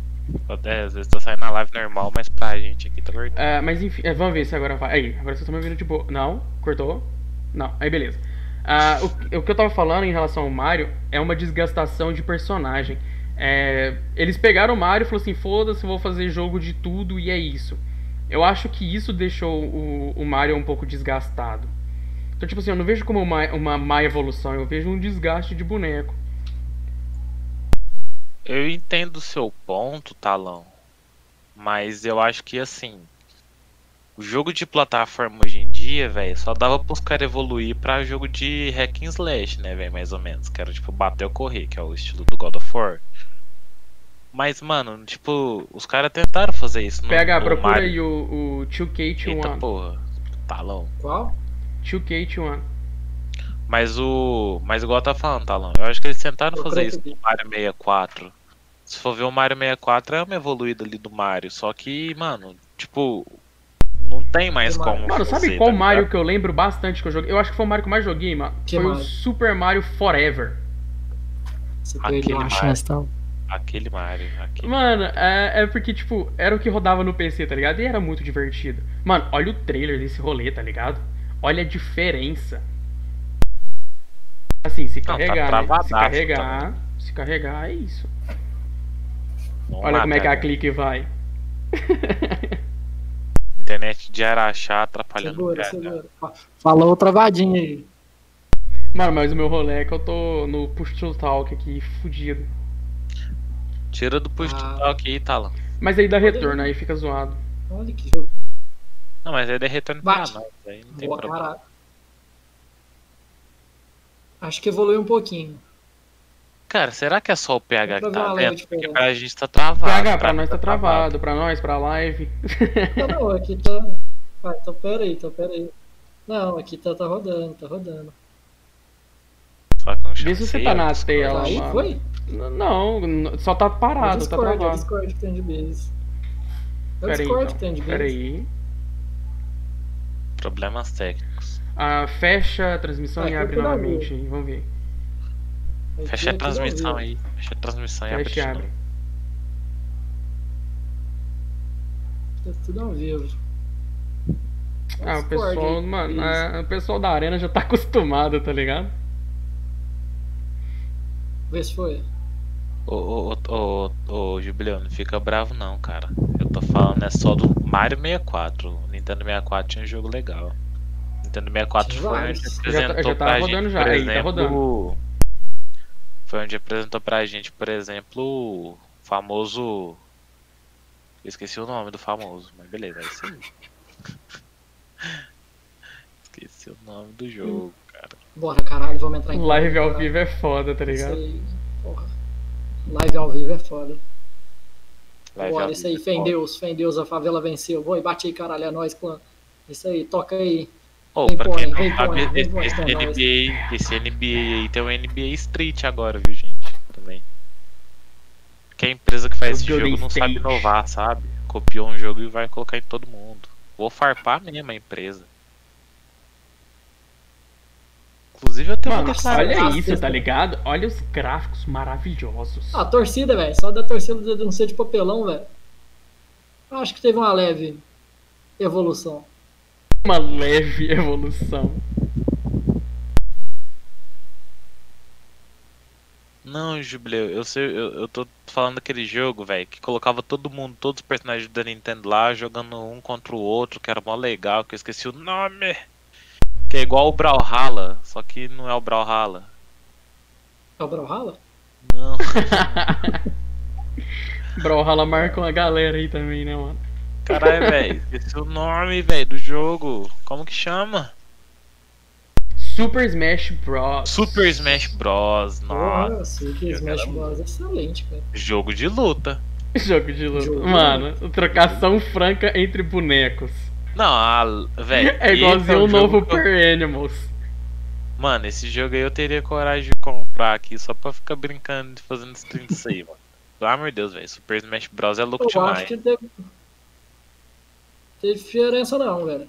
Até às vezes tá saindo na live normal, mas pra gente aqui tá cortando.
É, mas enfim, é, vamos ver se agora vai. Aí, agora vocês estão me ouvindo de boa. Não, cortou? Não, aí beleza. Ah, o, o que eu tava falando em relação ao Mario é uma desgastação de personagem. É, eles pegaram o Mario e falaram assim: foda-se, vou fazer jogo de tudo e é isso. Eu acho que isso deixou o, o Mario um pouco desgastado. Então, tipo assim, eu não vejo como uma, uma má evolução, eu vejo um desgaste de boneco.
Eu entendo o seu ponto, Talão. Mas eu acho que assim. O jogo de plataforma hoje em dia, velho, só dava pros caras evoluir pra jogo de hack and slash, né, velho, mais ou menos. Que era tipo bater ou correr, que é o estilo do God of War. Mas, mano, tipo, os caras tentaram fazer isso no,
PH,
no
procura
Mario.
aí o, o 2K21.
Eita porra, Talão.
Qual?
2K21.
Mas o. Mas igual tá falando, Talão, eu acho que eles tentaram
Eu
fazer isso
que-
no Mario 64. Se for ver o Mario 64 é uma evoluída ali do Mario. Só que, mano, tipo. Não tem mais como.
Mano, sabe qual
tá
Mario
ligado?
que eu lembro bastante que eu joguei? Eu acho que foi o Mario que eu mais joguei, mano.
Que
foi o
Mario?
Super Mario Forever.
Você
Aquele
uma
Mario.
chance, tá?
Aquele Mario. Aquele...
Mano, é, é porque, tipo, era o que rodava no PC, tá ligado? E era muito divertido. Mano, olha o trailer desse rolê, tá ligado? Olha a diferença. Assim, se
Não, tá
carregar, né? Se carregar,
também.
se carregar, é isso.
Vamos
Olha
lá,
como é que a clique vai. (laughs)
Internet de Araxá atrapalhando o
Segura,
PH.
segura. Falou travadinha aí.
Mano, mas o meu rolê é que eu tô no push to talk aqui, fudido.
Tira do push
Ah.
to talk aí, Talão.
Mas aí dá retorno, aí fica zoado.
Olha que jogo.
Não, mas aí é retorno pra nós. Aí não tem
Boa
problema.
Acho que evoluiu um pouquinho.
Cara, será que é só o PH que tá vendo? Porque pra gente tá travado.
PH, pra
mim
nós tá travado, pra nós, pra live.
Não, não, (laughs) aqui tá. Ah, então pera aí, então pera aí. Não, aqui tá, tá rodando, tá rodando.
Só não
Vê se você tá na tela,
Aí
mano.
foi?
Não, n- só tá
É
parado, tá
Discord, é o
travado.
Discord que tem de base. É o Discord
então.
que tem de base.
Pera aí.
Problemas técnicos.
Ah, fecha a transmissão
Ah,
e
aqui
abre novamente. Vamos ver.
Fecha
é
a transmissão aí. Fecha a transmissão e abre
Fecha abre.
É tudo ao vivo.
Ah, o pessoal,
aí,
mano, é, o pessoal da arena já tá (laughs) acostumado, tá ligado?
Vê se foi.
Ô, ô, ô, ô, ô, Jubileu, não fica bravo não, cara. Eu tô falando é só do Mario 64. O Nintendo 64 tinha um jogo legal. O Nintendo 64
Tinha
foi.
Já tá- já tá
pra
rodando
gente,
já,
por
aí, tá
exemplo... Foi onde apresentou pra gente, por exemplo, o famoso... Eu esqueci o nome do famoso, mas beleza, é isso aí. Esqueci o nome do jogo, cara.
Bora, caralho, vamos entrar em
Live
campo,
ao
cara.
vivo é foda, tá
Isso
ligado?
aí, porra. Live ao vivo é foda.
Live
Bora, isso aí,
é
fé em. Deus, fé em Deus, a favela venceu. Boi, bate aí, caralho, é nóis, clã. Isso aí, toca aí.
Ô,
Vem,
pra quem não
vem,
sabe,
vem,
esse. NBA, esse NBA aí tem o NBA Street agora, viu, gente? Também. Que a empresa que faz
O
esse jogo não sabe
State.
inovar, sabe? Copiou um jogo e vai colocar em todo mundo. Vou farpar mesmo a empresa. Inclusive eu tenho
Mano,
uma declaração.
olha isso, tá ligado? Olha os gráficos maravilhosos.
Ah, a torcida, velho. Só da torcida do não ser de papelão, velho. Eu Acho que teve uma leve evolução.
Uma leve evolução.
Não, Jubileu, eu, sei, eu, eu tô falando daquele jogo, velho, que colocava todo mundo, todos os personagens da Nintendo lá, jogando um contra o outro, que era mó legal, que eu esqueci o nome. Que é igual o Brawlhalla, só que não é o Brawlhalla.
É o Brawlhalla?
Não. (laughs)
Brawlhalla marca uma galera aí também, né, mano?
Caralho, velho, esqueci o nome, velho, do jogo. Como que chama?
Super Smash Bros.
Super Smash Bros. Nossa,
Super Smash Bros. é excelente, cara.
jogo de luta. (laughs)
Jogo de luta.
Jogo de
Mano, trocação franca entre bonecos.
Não, velho. (laughs)
É
esse
igualzinho
o
o novo
eu-
Per Animals.
Mano, esse jogo aí eu teria coragem de comprar aqui só pra ficar brincando e fazendo stream disso aí, mano. Pelo amor de Deus, velho. Super Smash Bros. é louco
Eu
demais.
acho que teve. Teve diferença não, velho.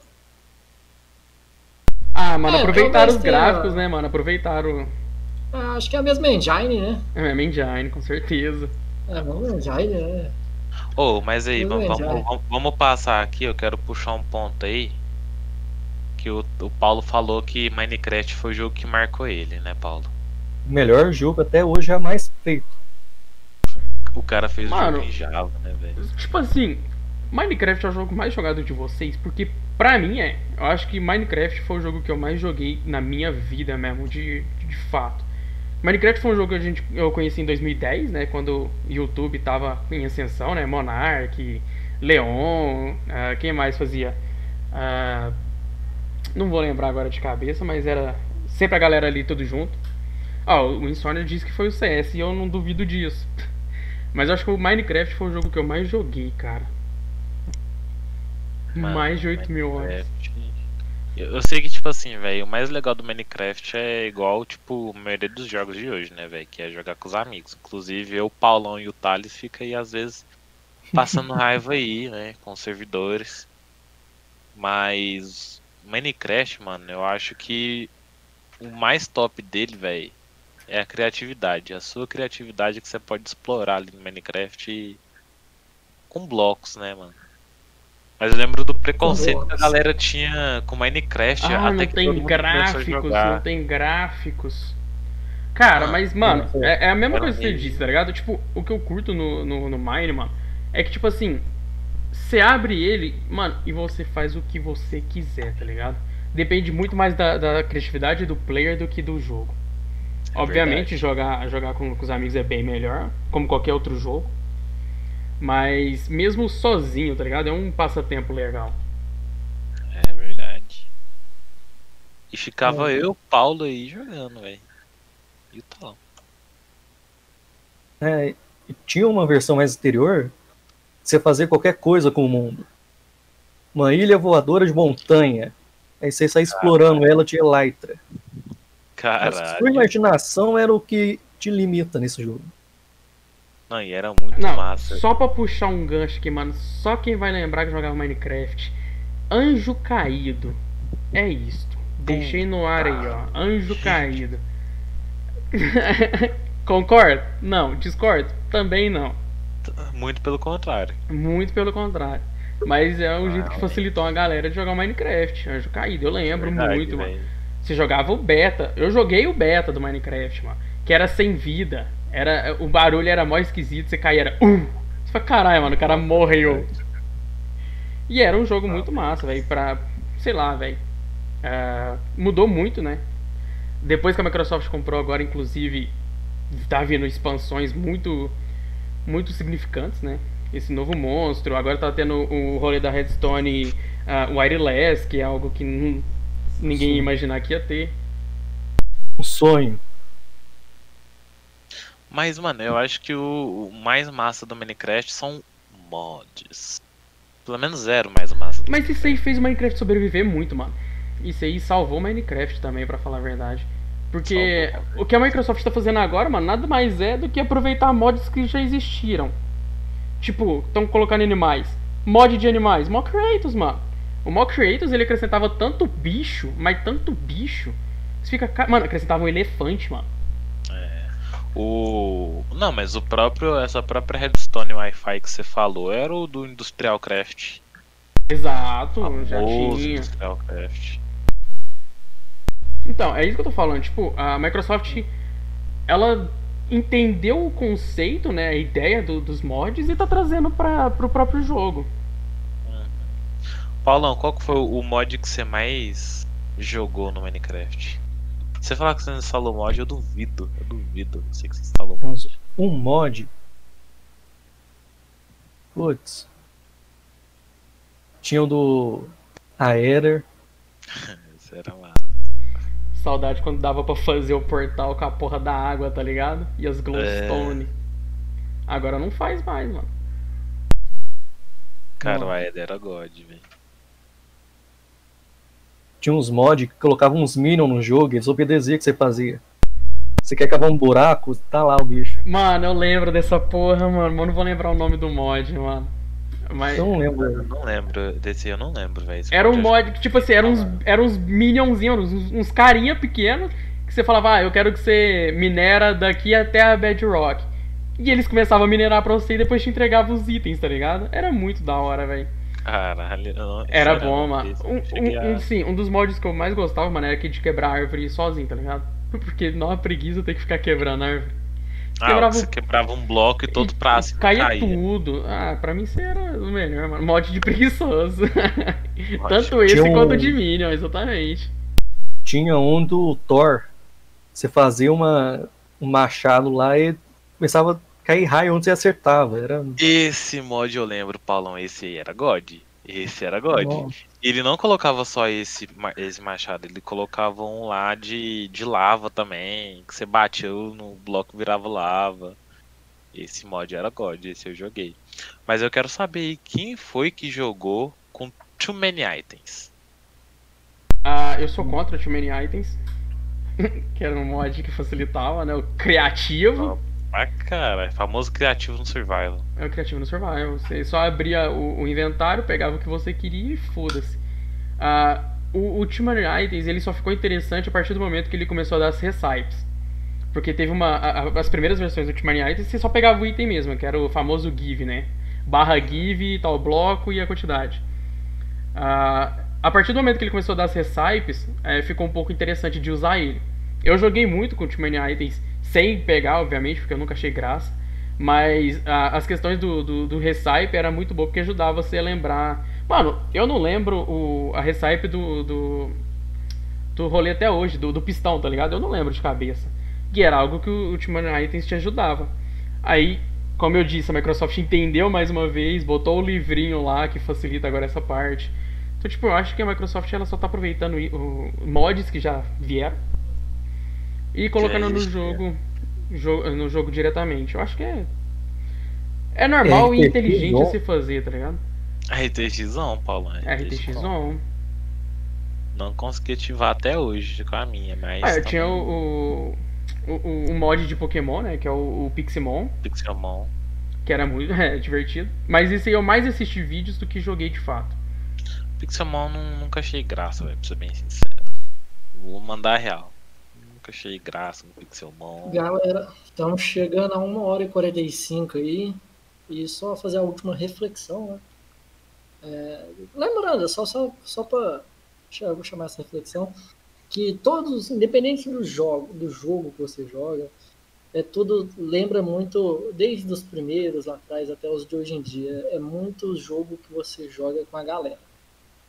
Ah, mano,
É,
aproveitaram os
tenha-
gráficos, né, mano? Aproveitaram
Ah, acho que é a mesma engine, né?
a mesma engine, com certeza.
É a mesma engine, né?
Ô, mas aí, vamos,
bem,
vamos, vamos- vamos passar aqui, eu quero puxar um ponto aí. Que o, o Paulo falou que Minecraft foi o jogo que marcou ele, né, Paulo?
O melhor jogo até hoje jamais feito.
O cara fez
Mano.
o jogo em Java, né, velho?
Tipo assim, Minecraft é o jogo mais jogado de vocês, porque pra mim é. Eu acho que Minecraft foi o jogo que eu mais joguei na minha vida mesmo, de, de fato. Minecraft foi um jogo que a gente, eu conheci em 2010, né? Quando o YouTube tava em ascensão, né? Monarch, Leon, ah, quem mais fazia? Ah, não vou lembrar agora de cabeça, mas era sempre a galera ali tudo junto. Ah, o Insomnia disse que foi o CS e eu não duvido disso. (laughs) Mas eu acho que o Minecraft foi o jogo que eu mais joguei, cara.
Mano,
mais de 8 mil horas.
Eu sei que, tipo assim, velho, o mais legal do Minecraft é igual, tipo, a maioria dos jogos de hoje, né, velho? Que é jogar com os amigos. Inclusive, eu, o Paulão e o Thales fica aí, às vezes, passando (laughs) raiva aí, né, com os servidores. Mas, Minecraft, mano, eu acho que o mais top dele, velho, é a criatividade. A sua criatividade que você pode explorar ali no Minecraft e- com blocos, né, mano? Mas eu lembro do preconceito que a galera tinha com Minecraft
Ah,
até
não
que
tem gráficos,
jogar.
não tem gráficos. Cara,
Ah,
mas, mano, é, é a mesma coisa que você disse, tá ligado? Tipo, o que eu curto no, no, no Mine, mano, é que, tipo assim, você abre ele, mano, e você faz o que você quiser, tá ligado? Depende muito mais da, da criatividade do player do que do jogo.
É
Obviamente,
verdade.
jogar, jogar com, com os amigos é bem melhor, como qualquer outro jogo. Mas mesmo sozinho, tá ligado? É um passatempo legal.
É verdade. E ficava
É.
eu, Paulo aí jogando, velho. E o tal.
É, e tinha uma versão mais anterior, você fazer qualquer coisa com o mundo. Uma ilha voadora de montanha. Aí você sai explorando ela de Elytra. A
Caralho.
sua imaginação era o que te limita nesse jogo.
Não, e era muito
Não,
massa.
só pra puxar um gancho aqui, mano. Só quem vai lembrar que jogava Minecraft. Anjo Caído. É isto. Deixei no ar aí, ó. Anjo Caído. (laughs) Concordo? Não. Discordo? Também não.
Muito pelo contrário.
Muito pelo contrário. Mas é um jeito que facilitou a galera de jogar Minecraft. Anjo Caído, eu lembro
Verdade,
muito, mano. Você jogava o beta. Eu joguei o beta do Minecraft, mano. Que era sem vida. Era, o barulho era mó esquisito. Você caía, era. Uh! Você fala, caralho, mano, o cara morreu. E era um jogo muito massa, velho. Pra. Sei lá, velho. Ah, mudou muito, né? Depois que a Microsoft comprou agora, inclusive, tá vindo expansões muito. Muito significantes, né? Esse novo monstro. Agora tá tendo o rolê da Redstone uh, Wireless, que é algo que ninguém ia imaginar que ia ter.
Um sonho.
Mas, mano, eu acho que o, o mais massa do Minecraft são mods. Pelo menos zero mais massa.
Mas isso aí fez o Minecraft sobreviver muito, mano. Isso aí salvou o Minecraft também, pra falar a verdade. Porque
Salvou.
o que a Microsoft tá fazendo agora, mano, nada mais é do que aproveitar mods que já existiram. Tipo, estão colocando animais. Mod de animais. Mod Creators, mano. O Mod Creators, ele acrescentava tanto bicho, mas tanto bicho. Você fica... ca- Mano, acrescentava um elefante, mano.
O. Não, mas o próprio. Essa própria Redstone Wi-Fi que você falou era o do Industrial Craft.
Exato, já
Famoso
tinha.
Industrial Craft.
Então, é isso que eu tô falando. Tipo, a Microsoft, ela entendeu o conceito, né, a ideia do- dos mods e tá trazendo para pro próprio jogo.
Paulão, qual que foi o mod que você mais jogou no Minecraft? Se você falar que você não instalou mod, eu duvido. Eu duvido. Eu sei que você instalou mod.
Um mod. Putz. Tinha o do Aether. (laughs)
Isso era massa.
Saudade quando dava pra fazer o portal com a porra da água, tá ligado? E as glowstone. Agora não faz mais, mano.
Cara,
Não.
o Aed era God, velho.
Tinha uns mods que colocavam uns minions no jogo e eles obedeciam o que você fazia. Você quer cavar um buraco, tá lá o bicho.
Mano, eu lembro dessa porra, mano. Mas eu não vou lembrar o nome do mod, mano. Mas
Eu não
Eu
lembro.
não lembro desse, eu não lembro, velho.
Era um
eu
mod que, tipo assim, eram uns, eram uns minionzinhos, uns, uns carinha pequenos, que você falava, ah, eu quero que você minera daqui até a Bedrock. E eles começavam a minerar pra você e depois te entregavam os itens, tá ligado? Era muito da hora, velho.
Caralho, não-
Era
sério,
bom, mano. Um, um, um- sim, um dos mods que eu mais gostava, mano, era aquele de quebrar a árvore sozinho, tá ligado? (laughs) Porque não é preguiça ter que ficar quebrando a árvore.
Ah,
quebrava
você
um-
quebrava um bloco e todo pra cima
caía,
caía.
tudo. Ah, pra mim isso era o melhor, mano. Mod de preguiçoso. (laughs) Tanto
Tinha
esse
um-
quanto o de Minion, exatamente.
Tinha um do Thor. Você fazia uma, um machado lá e começava a cair raio onde você acertava. Era.
Esse mod eu lembro, Paulão, esse aí era God. Esse era God.
Nossa.
Ele não colocava só esse, esse machado, ele colocava um lá de, de lava também. Que você bateu no bloco virava lava. Esse mod era God, esse eu joguei. Mas eu quero saber aí, quem foi que jogou com Too Many Items?
Ah, eu sou contra Too Many Items. (laughs) que era um mod que facilitava, né? O criativo.
Ah, cara, famoso criativo no Survival.
É o criativo no Survival. Você só abria o, o inventário, pegava o que você queria e foda-se. Ah, o, Many Items ele só ficou interessante a partir do momento que ele começou a dar as recipes. Porque teve uma. a- a- as primeiras versões do Many Items você só pegava o item mesmo, que era o famoso give, né? Barra give, tal bloco e a quantidade. Ah, a partir do momento que ele começou a dar as recipes, eh, ficou um pouco interessante de usar ele. Eu joguei muito com o Many Items sem pegar, obviamente, porque eu nunca achei graça. Mas ah, as questões do, do, do recipe era muito boa porque ajudava você a lembrar. Mano, eu não lembro o, a recipe do, do, do rolê até hoje, do, do pistão, tá ligado? Eu não lembro de cabeça. Que era algo que o Ultimate Items te ajudava. Aí, como eu disse, a Microsoft entendeu mais uma vez, botou o livrinho lá que facilita agora essa parte. Então, tipo, eu acho que a Microsoft ela só tá aproveitando i- o, mods que já vieram e colocando no
existiam.
jogo, jo- no jogo diretamente. Eu acho que é é normal e
RTX
inteligente
on.
a se fazer, tá ligado?
RTXão, Paulo.
RTX on.
Não consegui ativar até hoje com a minha, mas.
Ah, eu
tá
tinha o, o, o, o mod de Pokémon, né? Que é o, o Pixelmon.
Pixelmon.
que era muito (laughs) é, divertido. Mas esse aí eu mais assisti vídeos do que joguei de fato.
Pixelmon nu- nunca achei graça, velho, pra ser bem sincero. Vou mandar a real. Nunca achei graça no Pixelmon.
Galera, estamos chegando a 1 hora e 45 aí. E só fazer a última reflexão, né? É, lembrando, só, só, só para vou chamar essa reflexão, que todos, independente do jogo, do jogo que você joga, é tudo lembra muito, desde os primeiros lá atrás até os de hoje em dia, é muito jogo que você joga com a galera.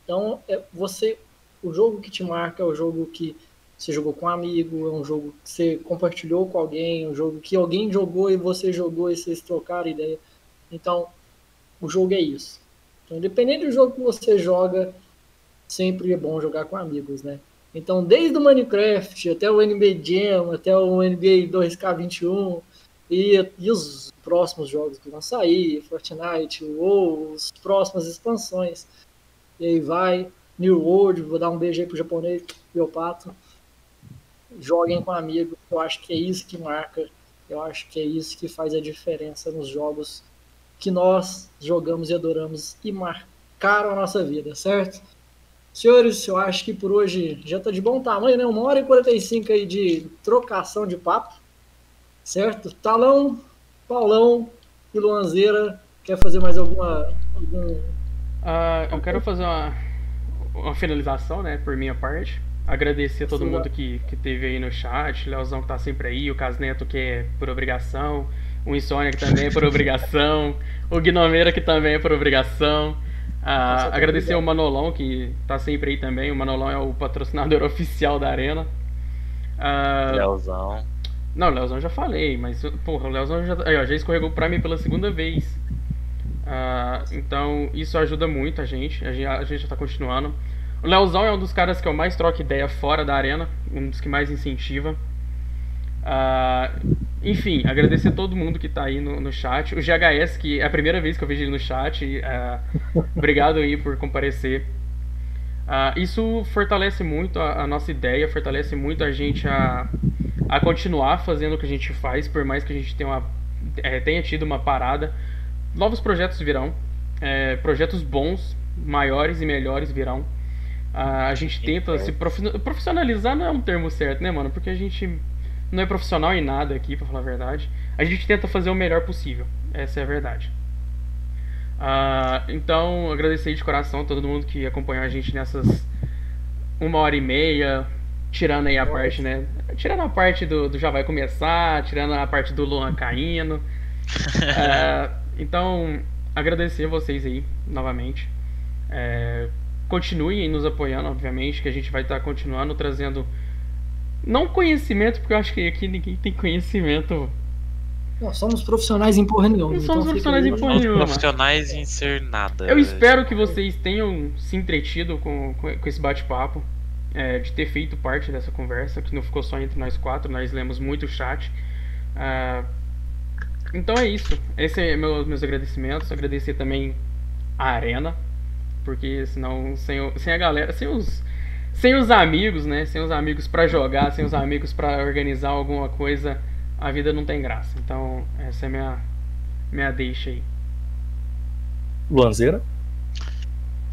Então, é, você, o jogo que te marca é o jogo que você jogou com um amigo, é um jogo que você compartilhou com alguém, um jogo que alguém jogou e você jogou e vocês trocaram ideia. Então, o jogo é isso. Então, independente do jogo que você joga, sempre é bom jogar com amigos, né? Então, desde o Minecraft até o NBA Jam, até o NBA 2K21 e, e os próximos jogos que vão sair, Fortnite, ou as próximas expansões. E aí vai, New World, vou dar um beijo aí pro japonês, meu pato. Joguem com amigos, eu acho que é isso que marca, eu acho que é isso que faz a diferença nos jogos que nós jogamos e adoramos e marcaram a nossa vida, certo? Senhores, eu acho que por hoje já está de bom tamanho, né? Uma hora e 45 aí de trocação de papo, certo? Talão, Paulão e Luanzeira, quer fazer mais alguma. Algum...
Ah, eu quero fazer uma, uma finalização, né, por minha parte. Agradecer a todo
Sim,
mundo que, que teve aí no chat, Leozão que tá sempre aí, o Casneto que é por obrigação, o Insônia que também é por obrigação, o Gnomeira que também é por obrigação. Ah,
Nossa,
agradecer ao Manolão que tá sempre aí também, o Manolão é o patrocinador (laughs) oficial da Arena. Ah,
Leozão.
não, o Leozão eu já falei, mas porra, o Leozão já, aí, ó, já escorregou pra mim pela segunda vez. Ah, então isso ajuda muito a gente, a gente, a gente já tá continuando. O Leozão é um dos caras que eu mais troco ideia fora da arena, um dos que mais incentiva. Ah, enfim, agradecer a todo mundo que tá aí no, no chat. O GHS, que é a primeira vez que eu vejo ele no chat. ah, (laughs) obrigado aí por comparecer. Ah, isso fortalece muito a, a nossa ideia, fortalece muito a gente a, a continuar fazendo o que a gente faz, por mais que a gente tenha, uma, eh, tenha tido uma parada. Novos projetos virão, eh, projetos bons, maiores e melhores virão. A gente tenta se profi- profissionalizar, não é um termo certo, né, mano? Porque a gente não é profissional em nada aqui, pra falar a verdade. A gente tenta fazer o melhor possível, essa é a verdade. Ah, então, agradecer de coração a todo mundo que acompanhou a gente nessas uma hora e meia, tirando aí a parte, né? Tirando a parte do, do já vai começar, tirando a parte do Luan caindo. (laughs) Ah, então, agradecer vocês aí novamente. É, continuem nos apoiando, obviamente, que a gente vai estar continuando trazendo. Não conhecimento, porque eu acho que aqui ninguém tem conhecimento.
Não, somos profissionais em porra nenhuma.
Não somos
então
profissionais em porra
Somos
nenhuma.
profissionais em ser nada.
Eu espero que vocês tenham se entretido com, com, com esse bate-papo, é, de ter feito parte dessa conversa, que não ficou só entre nós quatro, nós lemos muito o chat. Ah, então é isso. Esses são meus, meus agradecimentos. Agradecer também a Arena, porque senão, sem, sem a galera, sem os, sem os amigos, né? Sem os amigos pra jogar, sem os amigos pra organizar alguma coisa, a vida não tem graça. Então, essa é a minha, minha deixa aí.
Luanzeira.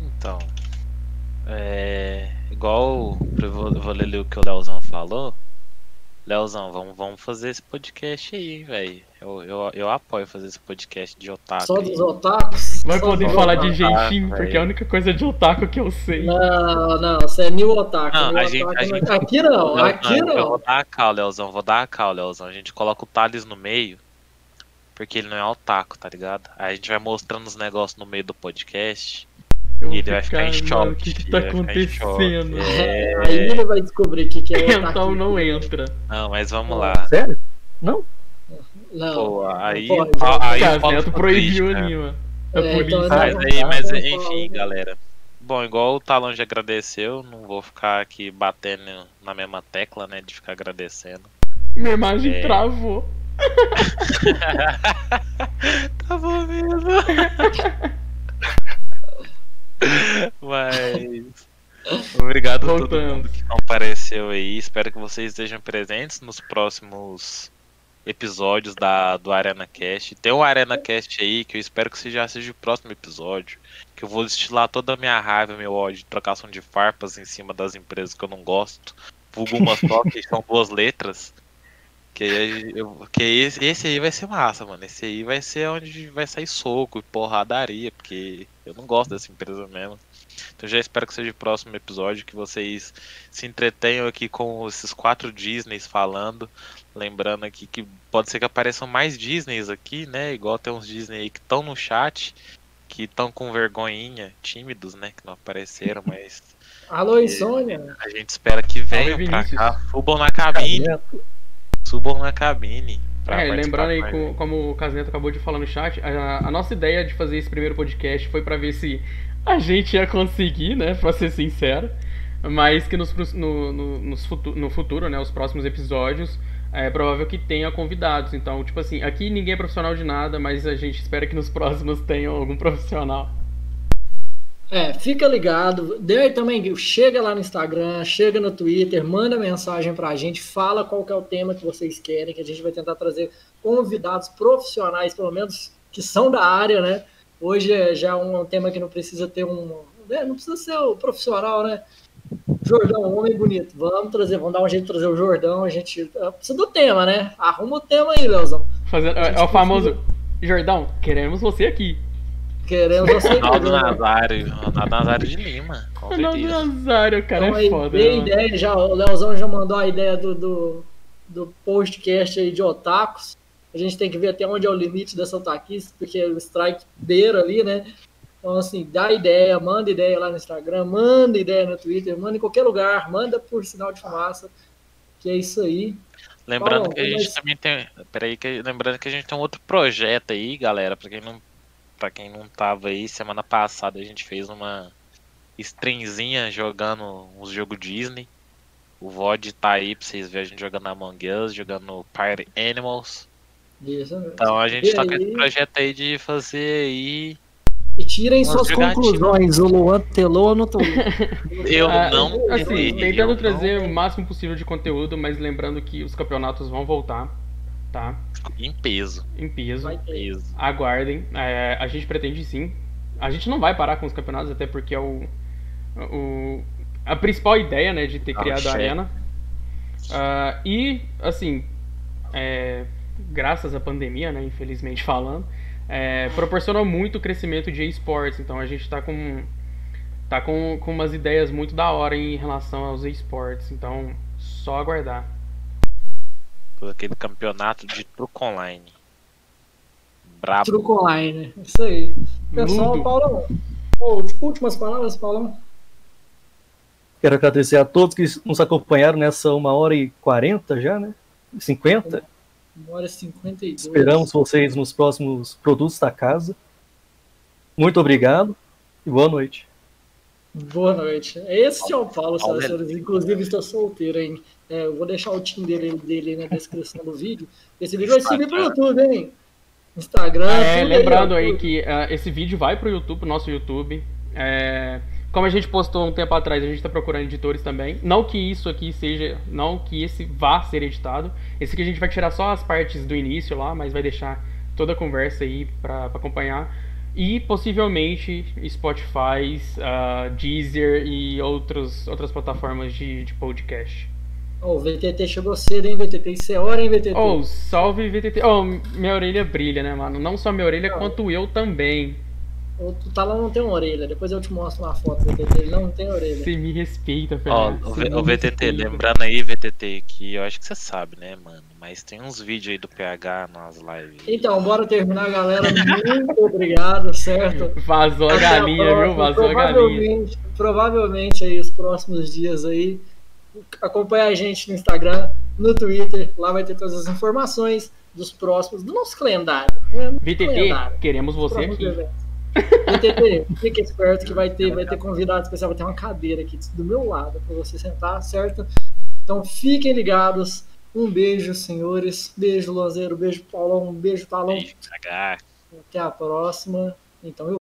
Então, é. Igual eu vou, eu vou ler o que o Leozão falou. Leozão, vamos, vamos fazer esse podcast aí, velho. Eu, eu, eu apoio fazer esse podcast de otaku.
Só dos otakus.
Vai poder
dos
falar de. Genshin,
Ah,
porque é a única coisa de otaku que eu sei.
Não, não, você é New Otaku.
Não,
New
a gente-
Otaku
a
não-
gente-
Aqui não,
Não,
aqui
eu
não.
vou dar a cal, Leozão. Vou dar a cal, Leozão. A gente coloca o Thales no meio. Porque ele não é otaku, tá ligado? Aí a gente vai mostrando os negócios no meio do podcast.
Eu
E ele vai ficar em choque.
o que que tá
ficar
acontecendo?
É. (laughs)
Aí ele vai descobrir o que, que é (laughs) otaku.
Então não entra.
Não, mas vamos lá.
Sério? Não?
Não,
Pô, aí,
não pode.
a- aí
Neto
sobre
proibiu
né?
A
É, então
polícia.
Mas, aí, mas enfim, galera. Bom, igual o Talon já agradeceu, não vou ficar aqui batendo na mesma tecla, né? De ficar agradecendo.
Minha imagem
É.
travou. (laughs)
Tá bom mesmo. (laughs) Mas. Obrigado a todo mundo que compareceu aí. Espero que vocês estejam presentes nos próximos episódios da, do Arena Cast. Tem um Arena Cast aí que eu espero que já seja o próximo episódio. Que eu vou destilar toda a minha raiva, meu ódio de trocação de farpas em cima das empresas que eu não gosto. Vulgo uma só, (laughs) que são duas letras. Que, eu, que esse, esse aí vai ser massa, mano. Esse aí vai ser onde vai sair soco e porradaria, porque eu não gosto dessa empresa mesmo. Então já espero que seja o próximo episódio, que vocês se entretenham aqui com esses quatro Disneys falando. Lembrando aqui que pode ser que apareçam mais Disneys aqui, né? Igual tem uns Disney aí que estão no chat, que estão com vergonhinha, tímidos, né? Que não apareceram, (laughs) mas.
Alô, Insônia!
A gente espera que venham pra cá. Subam na cabine. Subam na cabine.
É, lembrando aí, com, como o Casneto acabou de falar no chat, a, a, nossa ideia de fazer esse primeiro podcast foi para ver se a gente ia conseguir, né? Pra ser sincero. Mas que nos, no, no, nos futu no futuro, né? Os próximos episódios, é provável que tenha convidados. Então, tipo assim, aqui ninguém é profissional de nada, mas a gente espera que nos próximos tenham algum profissional.
É, fica ligado. Daí também chega lá no Instagram, chega no Twitter, manda mensagem pra gente, fala qual que é o tema que vocês querem, que a gente vai tentar trazer convidados profissionais, pelo menos que são da área, né? Hoje é já um tema que não precisa ter um. Né? Não precisa ser o profissional, né? Jordão, homem bonito. Vamos trazer, vamos dar um jeito de trazer o Jordão. A gente é, precisa do tema, né? Arruma o tema aí, Leozão.
Fazer, é o famoso Jordão, queremos você aqui.
Queremos você aqui.
Ronaldo Nazário, Ronaldo Nazário de Lima.
Ronaldo Nazário, cara, então, é foda.
Tem ideia, já, o Leozão já mandou a ideia do, do, do podcast aí de otakus. A gente tem que ver até onde é o limite dessa otaquice, porque é o strike beira ali, né? Então, assim, dá ideia, manda ideia lá no Instagram, manda ideia no Twitter, manda em qualquer lugar, manda por sinal de fumaça, que é isso aí.
Lembrando Bom, que a gente mas... também tem. Peraí, que, lembrando que a gente tem um outro projeto aí, galera, pra quem não. Pra quem não tava aí, semana passada a gente fez uma streamzinha jogando uns jogos Disney. O VOD tá aí pra vocês verem a gente jogando Among Us, jogando Party Animals.
Isso mesmo.
Então a gente e tá aí... com esse projeto aí de fazer aí
e tirem suas conclusões. O Luan telou ou não telou? (laughs)
Eu ah, não.
Assim, tentando trazer não... o máximo possível de conteúdo, mas lembrando que os campeonatos vão voltar, tá?
Em peso.
Em peso. peso. Aguardem. É, a gente pretende sim. A gente não vai parar com os campeonatos, até porque é o. o a principal ideia, né, de ter ah, criado a arena. Uh, e, assim, é, graças à pandemia, né, infelizmente falando, é, proporcionou muito o crescimento de esportes. Então a gente está com, tá com, com umas ideias muito da hora em relação aos esportes. Então, só aguardar.
Todo aquele campeonato de truco online. Brabo.
Truco online, isso aí. Pessoal, Mundo. Paulão. Oh, últimas palavras, Paulão.
Quero agradecer a todos que nos acompanharam nessa uma hora e quarenta já, né? 50.
Uma hora e 52.
Esperamos vocês nos próximos produtos da casa. Muito obrigado e boa noite.
Boa noite. Esse é o Paulo Salles, inclusive está solteiro, hein? É, eu vou deixar o time dele, dele na descrição do vídeo. Esse vídeo vai subir para o YouTube, hein? Instagram.
É, lembrando aí, aí que uh, esse vídeo vai para o YouTube, nosso YouTube. É, como a gente postou um tempo atrás, a gente está procurando editores também. Não que isso aqui seja. Não que esse vá ser editado. Esse aqui a gente vai tirar só as partes do início lá, mas vai deixar toda a conversa aí para acompanhar. E possivelmente Spotify, uh, Deezer e outros, outras plataformas de, de podcast.
Oh, o VTT chegou cedo, hein, VTT? Isso é hora, hein, VTT?
Oh, salve, VTT. Oh, minha orelha brilha, né, mano? Não só minha orelha, oh. quanto eu também.
O talão não tem uma orelha. Depois eu te mostro uma foto do VTT. Ele não tem orelha.
Você me respeita, Fernando.
Ó, o, o VTT, lembrando aí, VTT, que eu acho que você sabe, né, mano? Mas tem uns vídeos aí do PH nas lives.
Então, bora terminar, galera. Muito obrigado, certo?
Vazou a galinha, viu? Vazou a galinha.
Provavelmente aí os próximos dias aí. Acompanha a gente no Instagram, no Twitter. Lá vai ter todas as informações dos próximos, do nosso calendário.
Né? VTT, calendário, queremos você aqui. Eventos.
TT, fique esperto que vai ter, vai ter convidado especial, vai ter uma cadeira aqui do meu lado para você sentar, certo? Então fiquem ligados. Um beijo, senhores. Beijo, Lozeiro. Beijo, Paulão. Um beijo, Talão. Beijo,
Até
a próxima. Então eu